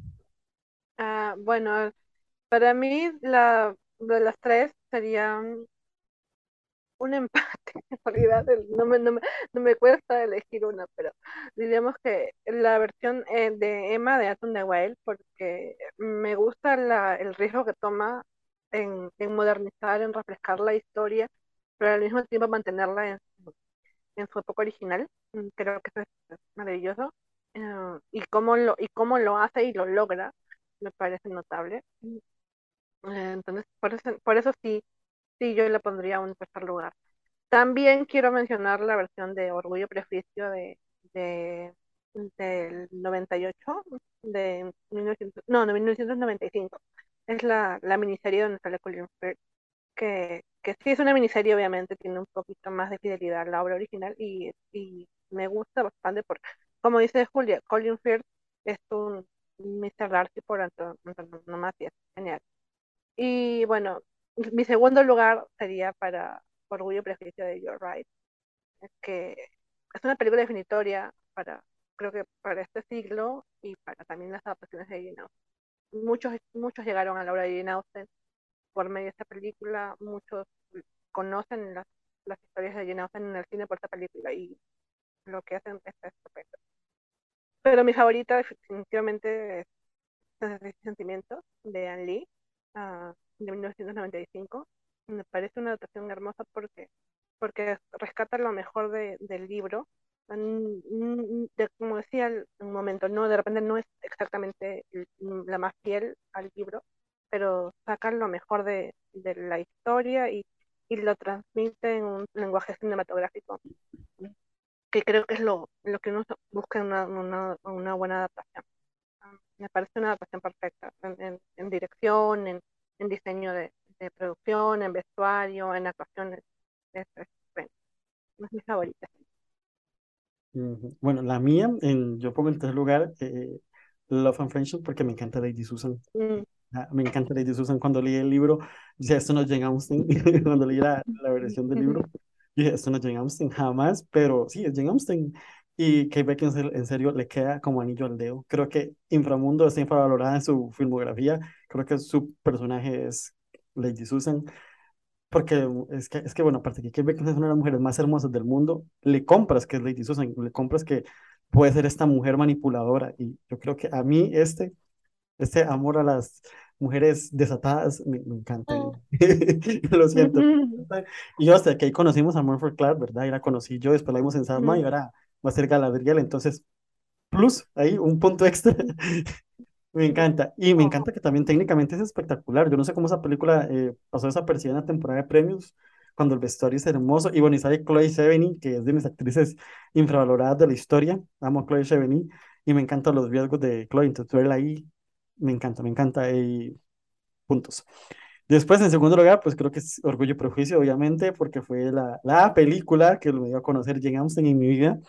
Ah, bueno, para mí la de las tres sería un empate. En realidad no me, no me, no me cuesta elegir una, pero diríamos que la versión eh, de Emma de Atom the Wild, porque me gusta la, el riesgo que toma en, modernizar, en refrescar la historia, pero al mismo tiempo mantenerla en, su- época original. Mm, Creo que eso es maravilloso. Eh, y cómo lo, y cómo lo hace y lo logra, me parece notable. Eh, Entonces, por eso, por eso sí, sí, yo le pondría un tercer lugar. También quiero mencionar la versión de Orgullo y Prejuicio de, de, del 98, de 1900, no, de 1995. Es la, la miniserie donde sale Colin Firth, que, que sí es una miniserie, obviamente, tiene un poquito más de fidelidad a la obra original y, y me gusta bastante porque, como dice Julia, Colin Firth es un Mr. Darcy por anto- antonomasia, genial. Y bueno, mi segundo lugar sería para Orgullo y Prejuicio de Joe Wright, que es una película definitoria para, creo que para este siglo y para también las adaptaciones de Jane. Muchos, muchos llegaron a la obra de Jane Austen por medio de esta película, muchos conocen las, las historias de Jane Austen en el cine por esta película y lo que hacen es estupendo. Pero mi favorita definitivamente es Sentimientos de Anne Lee ah, de 1995. Me parece una adaptación hermosa porque, porque rescata lo mejor de- del libro. Mm, mm, como decía en un momento, no, de repente no es exactamente el- la más fiel al libro, pero saca lo mejor de, de la historia y, y lo transmite en un lenguaje cinematográfico, que creo que es lo, lo que uno busca en una, una, buena adaptación. Ah, Me parece una adaptación perfecta en, en- dirección, en, en diseño de, de producción, en vestuario, en actuaciones. Es, es estupendo. Es mi favorita. Bueno, la mía, en, yo pongo en tercer lugar eh, Love and Friendship porque me encanta Lady Susan. Mm, Ah, Me encanta Lady Susan cuando leí el libro. Dije, esto no es Jane Austen. Cuando leí la, la versión del libro, dije, esto no es Jane Austen jamás, pero sí, es Jane Austen. Y Kate Beckinsale, en serio, le queda como anillo al dedo. Creo que Inframundo está infravalorada en su filmografía. Creo que su personaje es Lady Susan. Porque es que, es que bueno, aparte que Kate Beckinsale es una de las mujeres más hermosas del mundo, le compras que es Lady Susan, le compras que puede ser esta mujer manipuladora. Y yo creo que a mí este, este amor a las mujeres desatadas me, me encanta. Lo siento. Y yo hasta que ahí conocimos a Murphy Clark, ¿verdad? Y la conocí yo, después la vimos en Salma y ahora va a ser Galadriel. Entonces, plus, ahí un punto extra. Me encanta. Y me encanta que también técnicamente es espectacular. Yo no sé cómo esa película eh, pasó desapercibida en la temporada de premios, cuando el vestuario es hermoso. Y bueno, y sale Chloe Sevigny, que es de mis actrices infravaloradas de la historia. Amo a Chloe Sevigny y me encantan los riesgos de Chloe. Entonces, verla ahí, me encanta, me encanta. Y puntos. Después, en segundo lugar, pues creo que es Orgullo y Prejuicio, obviamente, porque fue la, la película que me dio a conocer Jane Austen en mi vida.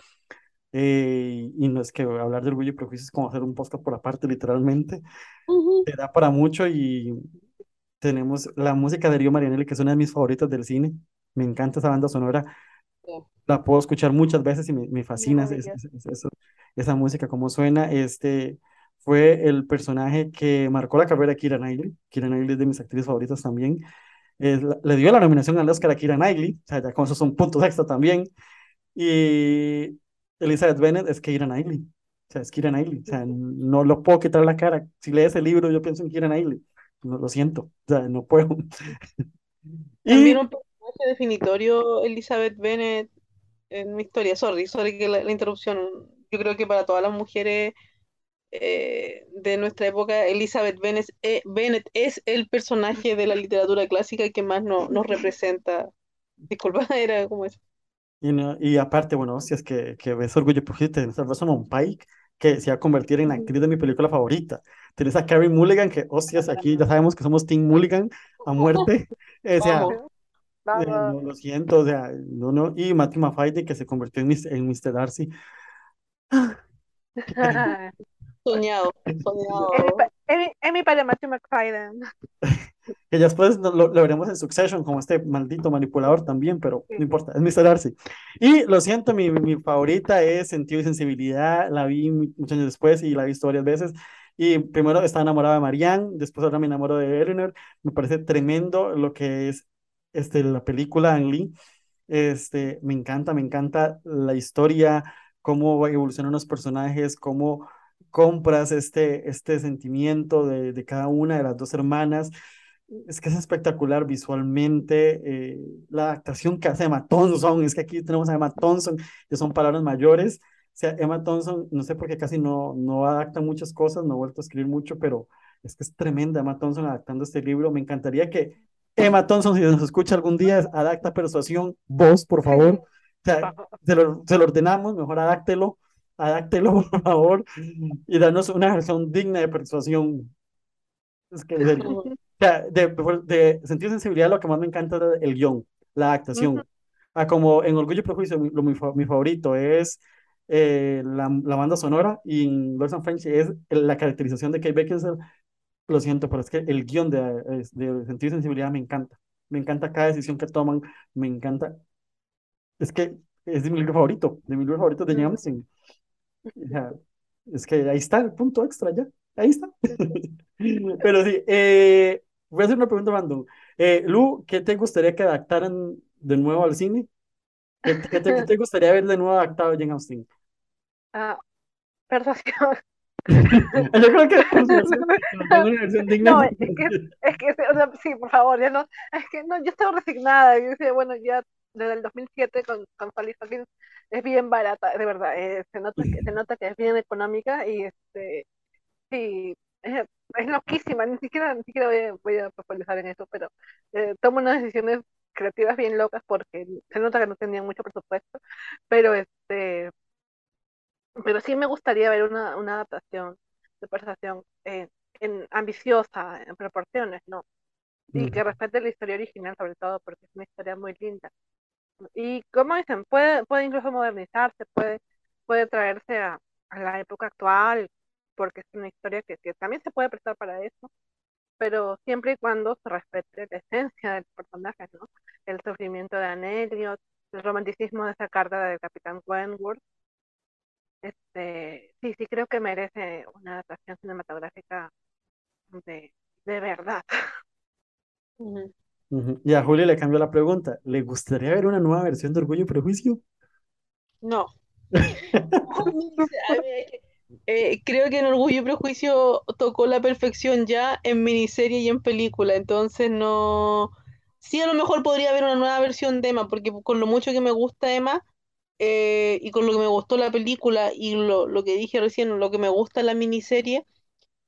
Eh, y no es que hablar de Orgullo y Prejuicio es como hacer un podcast por aparte, literalmente. Te da para mucho y, Tenemos la música de Rio Marianelli, que es una de mis favoritas del cine. Me encanta esa banda sonora. La puedo escuchar muchas veces y me, me fascina ese- eso- esa música, cómo suena. Este fue el personaje que marcó la carrera de Keira Knightley. Keira Knightley es de mis actrices favoritas también. La- le dio la nominación al Oscar a Keira Knightley, o sea, ya con eso son puntos extra también. Y Elizabeth Bennet es Keira Knightley, o sea, es Keira Knightley, o sea, no lo puedo quitar la cara. Si lees el libro, yo pienso en Keira Knightley. No, lo siento, o sea, no puedo. También un personaje definitorio, Elizabeth Bennet, en mi historia. Sorry, sorry que la, la interrupción. Yo creo que para todas las mujeres eh, de nuestra época, Elizabeth Bennet, eh, Bennet es el personaje de la literatura clásica que más no- nos representa. Disculpa, era como eso. Y, no- y aparte, bueno, si es que, que ves Orgullo y Prejuicio, tenés a Rosamund Pike, que se va a convertir en la actriz de mi película favorita. Tenés a Carey Mulligan, que, hostias, aquí ya sabemos que somos Team Mulligan a muerte. O sea, Vamos. eh, no, lo siento, o sea, no, no. Y Matthew McFadden, que se convirtió en, en Mr. Darcy. Soñado, soñado. Amy- Amy para Matthew McFadden. Que ya después lo, lo- veremos en Succession como este maldito manipulador también, pero no importa, es Mr. Darcy. Y lo siento, mi, mi favorita es Sentido y Sensibilidad, la vi mu- muchos años después y la he visto varias veces. Y primero estaba enamorada de Marianne, después ahora me enamoro de Eleanor. Me parece tremendo lo que es este, la película Ang Lee. Este, me encanta, me encanta la historia, cómo evolucionan los personajes, cómo compras este, este sentimiento de, de cada una de las dos hermanas. Es que es espectacular visualmente, eh, la adaptación que hace Emma Thompson, es que aquí tenemos a Emma Thompson, que son palabras mayores. O sea, Emma Thompson, no sé por qué casi no, no adapta muchas cosas, no ha vuelto a escribir mucho, pero es que es tremenda Emma Thompson adaptando este libro. Me encantaría que Emma Thompson, si nos escucha algún día, adapta Persuasión, vos, por favor. O sea, se lo, se lo ordenamos, mejor adáctelo, adáctelo, por favor, y danos una versión digna de Persuasión. Es que, sea, de, de sentir sensibilidad, lo que más me encanta es el guion, la adaptación. Ah, como en Orgullo y Prejuicio, mi, lo- mi, mi favorito es eh, la, la banda sonora y en Lord and French es la caracterización de Kate Beckinsale. Lo siento, pero es que el guion de, de sentir sensibilidad me encanta. Me encanta cada decisión que toman, me encanta. Es que es de mi libro favorito, de mi libro favorito de Jane Es que ahí está el punto extra ya, ahí está. Pero sí, eh, voy a hacer una pregunta random. Eh, Lu, ¿qué te gustaría que adaptaran de nuevo al cine? ¿Qué, qué te, qué te gustaría ver de nuevo adaptado a Jane Austen? Ah, persuasión. Yo creo que tengo una versión digna. No, es que, es que, o sea, sí, por favor, ya no, es que no, yo estaba resignada, yo decía, bueno, ya desde el 2007 con, con Sally Hawkins es bien barata, de verdad, eh, se nota que, se nota que es bien económica y este, sí, es, es loquísima, ni siquiera, ni siquiera voy a, voy a profundizar en eso, pero eh, toma unas decisiones creativas bien locas porque se nota que no tenían mucho presupuesto, pero este, pero sí me gustaría ver una, una adaptación de persuasión eh, en, ambiciosa, en proporciones, ¿no? Y que respete la historia original, sobre todo, porque es una historia muy linda. Y como dicen, puede, puede incluso modernizarse, puede, puede traerse a, a la época actual, porque es una historia que, que también se puede prestar para eso, pero siempre y cuando se respete la esencia del personaje, ¿no? El sufrimiento de Anne Elliot, el romanticismo de esa carta del Capitán Wentworth. Este, sí, sí creo que merece una adaptación cinematográfica de, de verdad. Ujú. Y a Julio le cambió la pregunta. ¿Le gustaría ver una nueva versión de Orgullo y Prejuicio? No. Eh, creo que en Orgullo y Prejuicio tocó la perfección ya en miniserie y en película, entonces no... Sí, a lo mejor podría haber una nueva versión de Emma, porque con lo mucho que me gusta Emma eh, y con lo que me gustó la película y lo, lo que dije recién, lo que me gusta la miniserie,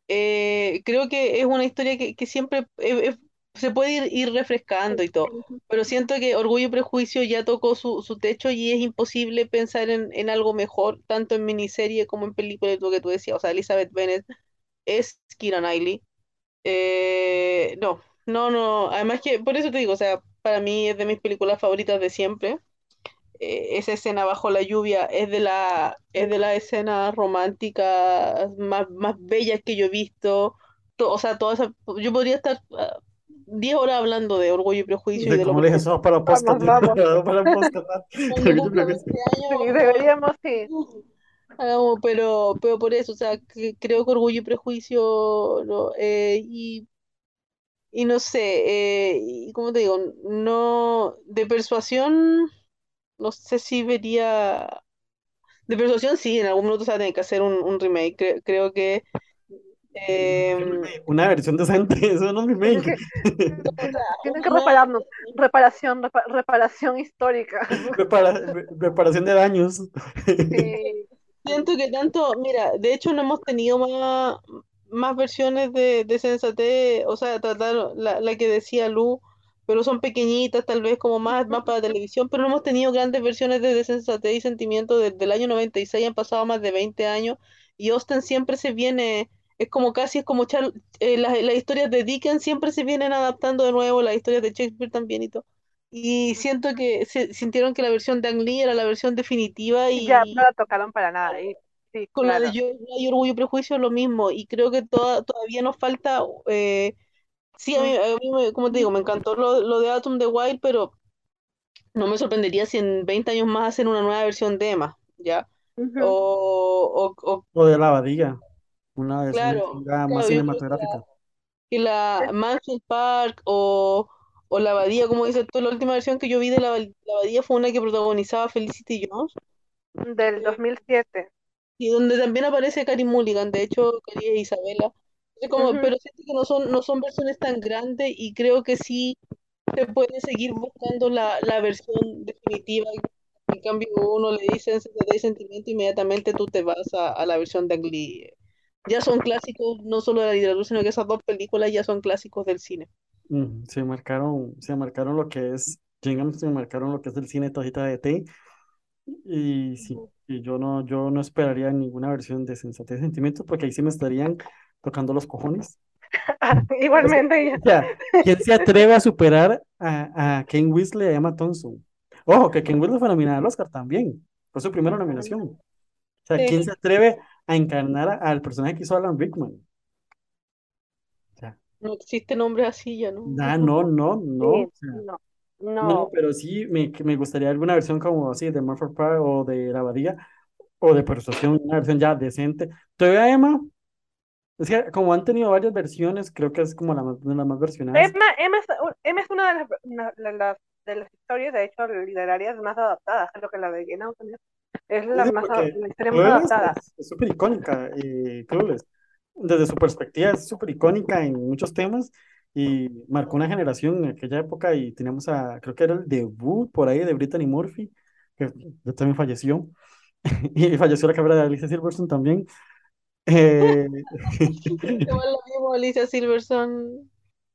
eh, creo que es una historia que, que siempre eh, se puede ir, ir refrescando y todo, pero siento que Orgullo y Prejuicio ya tocó su, su techo y es imposible pensar en, en algo mejor, tanto en miniserie como en película, lo que tú decías, o sea, Elizabeth Bennet es Keira Knightley. Eh, no, no, no, además que, por eso te digo, o sea, para mí es de mis películas favoritas de siempre. Eh, esa escena bajo la lluvia es de la, es de las escenas románticas más, más bellas que yo he visto. To- o sea, toda esa, yo podría estar ah, 10 horas hablando de Orgullo y Prejuicio y De de lo cómo le dije, eso para podcast, Vamos, vamos. para un podcast. Cuando cumpla 20 años, Sí, deberíamos, sí. hagamos, pero, pero por eso, o sea, que- creo que Orgullo y Prejuicio, no, eh, y, y no sé, eh, y como te digo, no, de persuasión, no sé si vería, de persuasión sí, en algún minuto se va a tener que hacer un, un remake, Cre- creo que, em, Una versión decente, eso no es remake. Tienen que repararnos. Reparación, repa- reparación histórica. Repara- re- reparación de daños. Siento que tanto, mira, de hecho no hemos tenido más, más versiones de, de Sensatez, o sea, tratar la, la que decía Lu, pero son pequeñitas, tal vez como más, más para televisión, pero no hemos tenido grandes versiones de, de Sensatez y Sentimiento desde el año 96, han pasado más de 20 años, y Austen siempre se viene, es como casi, es como Char- eh, las, las historias de Dickens siempre se vienen adaptando de nuevo, las historias de Shakespeare también y todo. Y siento que se, sintieron que la versión de Ang Lee era la versión definitiva y, Ya no la tocaron para nada. Y, sí, con la de Yo hay Orgullo y Prejuicio es lo mismo, y creo que toda, todavía nos falta, eh, sí, a mí, a mí me- como te digo, me encantó lo, lo de Atom the Wild, pero no me sorprendería si en 20 años más hacen una nueva versión de Emma, ¿ya? O, o, o O de la abadía. Una versión claro, claro, más cinematográfica. la, que la Mansfield Park o, o la Abadía, como dices tú, la última versión que yo vi de la, la Abadía fue una que protagonizaba Felicity Jones. Del 2007. Y donde también aparece Carey Mulligan, de hecho, Carey e Isabela. Como, Ujú. pero siento que no son, no son versiones tan grandes y creo que sí se puede seguir buscando la, la versión definitiva. En cambio, uno le dice te de sentimiento, inmediatamente tú te vas a, a la versión de Ang Lee. Ya son clásicos, no solo de la literatura, sino que esas dos películas ya son clásicos del cine. Mm, se marcaron, se marcaron lo que es, se marcaron lo que es el cine tacita de té. Y sí, y yo no, yo no esperaría ninguna versión de Sensatez y Sentimientos porque ahí sí me estarían tocando los cojones. Igualmente. O sea, ¿quién se atreve a superar a, a Ken Weasley y a Emma Thompson? Ojo, que Ken Weasley fue nominada al Oscar también. Fue su primera nominación. O sea, ¿quién Sí. se atreve a encarnar a- al personaje que hizo Alan Rickman? No existe nombre así ya, ¿no? Ah, no, no, no. Sí, o sea, no, no, no. pero sí me, me gustaría alguna versión como así de Murphy Park o de La Abadía o de Persuasión, una versión ya decente. Todavía Emma, es que como han tenido varias versiones, creo que es como la más, una de las más versionadas. Emma, Emma es, Emma es una de las, una de las, de las historias, de hecho, literarias más adaptadas, creo que la de Jane Austen es, la, Sí, más, la Clueless adaptada. es súper icónica, eh, Clueless. Desde su perspectiva es súper icónica en muchos temas y marcó una generación en aquella época y teníamos a, creo que era el debut por ahí de Brittany Murphy, que ya también falleció, y falleció la cabra de Alicia Silverstone también. Eh, Igual lo mismo, Alicia Silverstone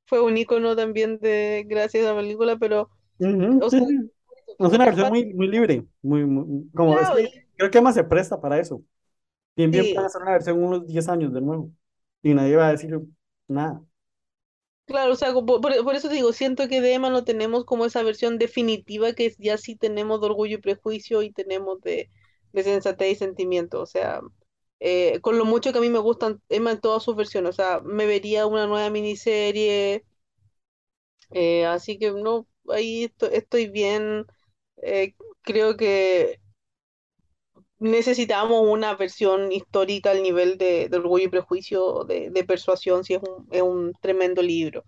fue un icono también de gracias a la película, pero ujú, o sí, sea, sí. Es una versión muy, muy libre, muy, muy- como es que y- creo que más se presta para eso. Bien, bien sí, pueden hacer una versión unos 10 años de nuevo y nadie va a decir nada. claro, o sea, por, por eso te digo, siento que de Emma no tenemos como esa versión definitiva que ya sí tenemos de Orgullo y Prejuicio y tenemos de, de Sensatez y Sentimiento, o sea, eh, con lo mucho que a mí me gustan Emma en todas sus versiones, o sea, me vería una nueva miniserie, eh, así que no, ahí esto- estoy bien, eh, creo que necesitamos una versión histórica al nivel de, de Orgullo y Prejuicio, de, de Persuasión, si es un, es un tremendo libro.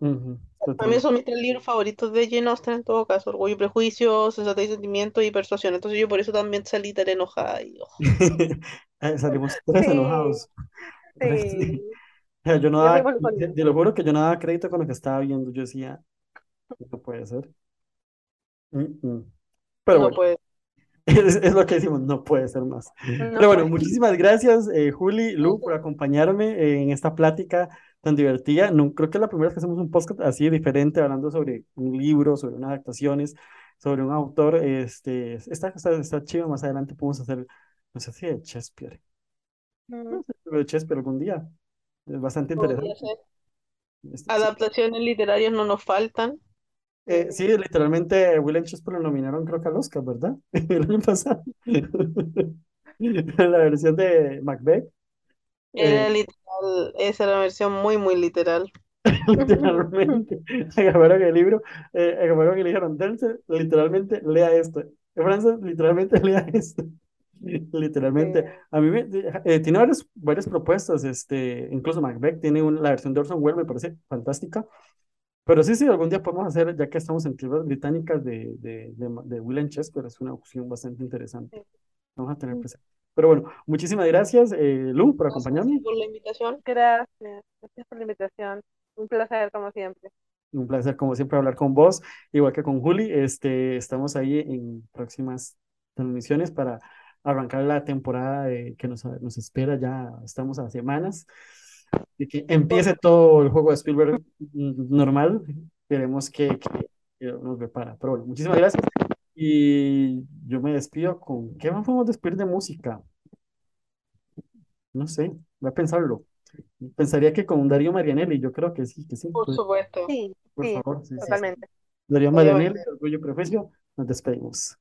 Ujú, Para mí son mis tres libros favoritos de Jane Austen en todo caso, Orgullo y Prejuicio, Sensatez y Sentimiento y Persuasión. Entonces yo por eso también salí tan enojada. Y, oh, Eh, Salimos tres Sí, enojados. Sí. Yo no daba, te, lo juro que yo no daba crédito con lo que estaba viendo. Yo decía, no puede ser. Mm, mm. Pero no bueno, puede. es, es lo que decimos, no puede ser más. No Pero bueno, muchísimas gracias, eh, Juli, Lu, por acompañarme en esta plática tan divertida. No, creo que es la primera vez que hacemos un podcast así diferente, hablando sobre un libro, sobre unas adaptaciones, sobre un autor. Este, está, está, está chido, más adelante podemos hacer, no sé si de Shakespeare. No sé, de Shakespeare algún día. Es bastante interesante. Este. Adaptaciones literarias no nos faltan. Eh, sí, literalmente William Shakespeare lo nominaron creo que al Oscar, ¿verdad? El año pasado. La versión de Macbeth. Era Eh, literal, esa era la versión muy, muy literal. Literalmente, agarraron el libro, eh, agarraron y le dijeron, literalmente lea esto. Francis, literalmente lea esto. Literalmente, a mí me, eh, tiene varias, varias propuestas, este, incluso Macbeth tiene una, la versión de Orson Welles, me parece fantástica, pero sí, sí, algún día podemos hacer, ya que estamos en tierras británicas de, de, de, de William Shakespeare, es una opción bastante interesante. Vamos a tener presente. Pero bueno, muchísimas gracias, eh, Lu, por acompañarme. por la invitación. Gracias, gracias por la invitación. Un placer, como siempre. Un placer, como siempre, hablar con vos, igual que con Juli. Este, estamos ahí en próximas transmisiones para arrancar la temporada que nos, nos espera. Ya estamos a semanas de que empiece todo el juego de Spielberg normal. Queremos que, que nos prepara. Pero bueno, muchísimas gracias. Y yo me despido con. ¿Qué más podemos despedir de música? No sé, voy a pensarlo. Pensaría que con Darío Marianelli, yo creo que sí, que sí. Por pues, supuesto. Sí, por sí, favor, sí, sí, sí. totalmente. Darío Marianelli. Orgullo y Prejuicio, nos despedimos.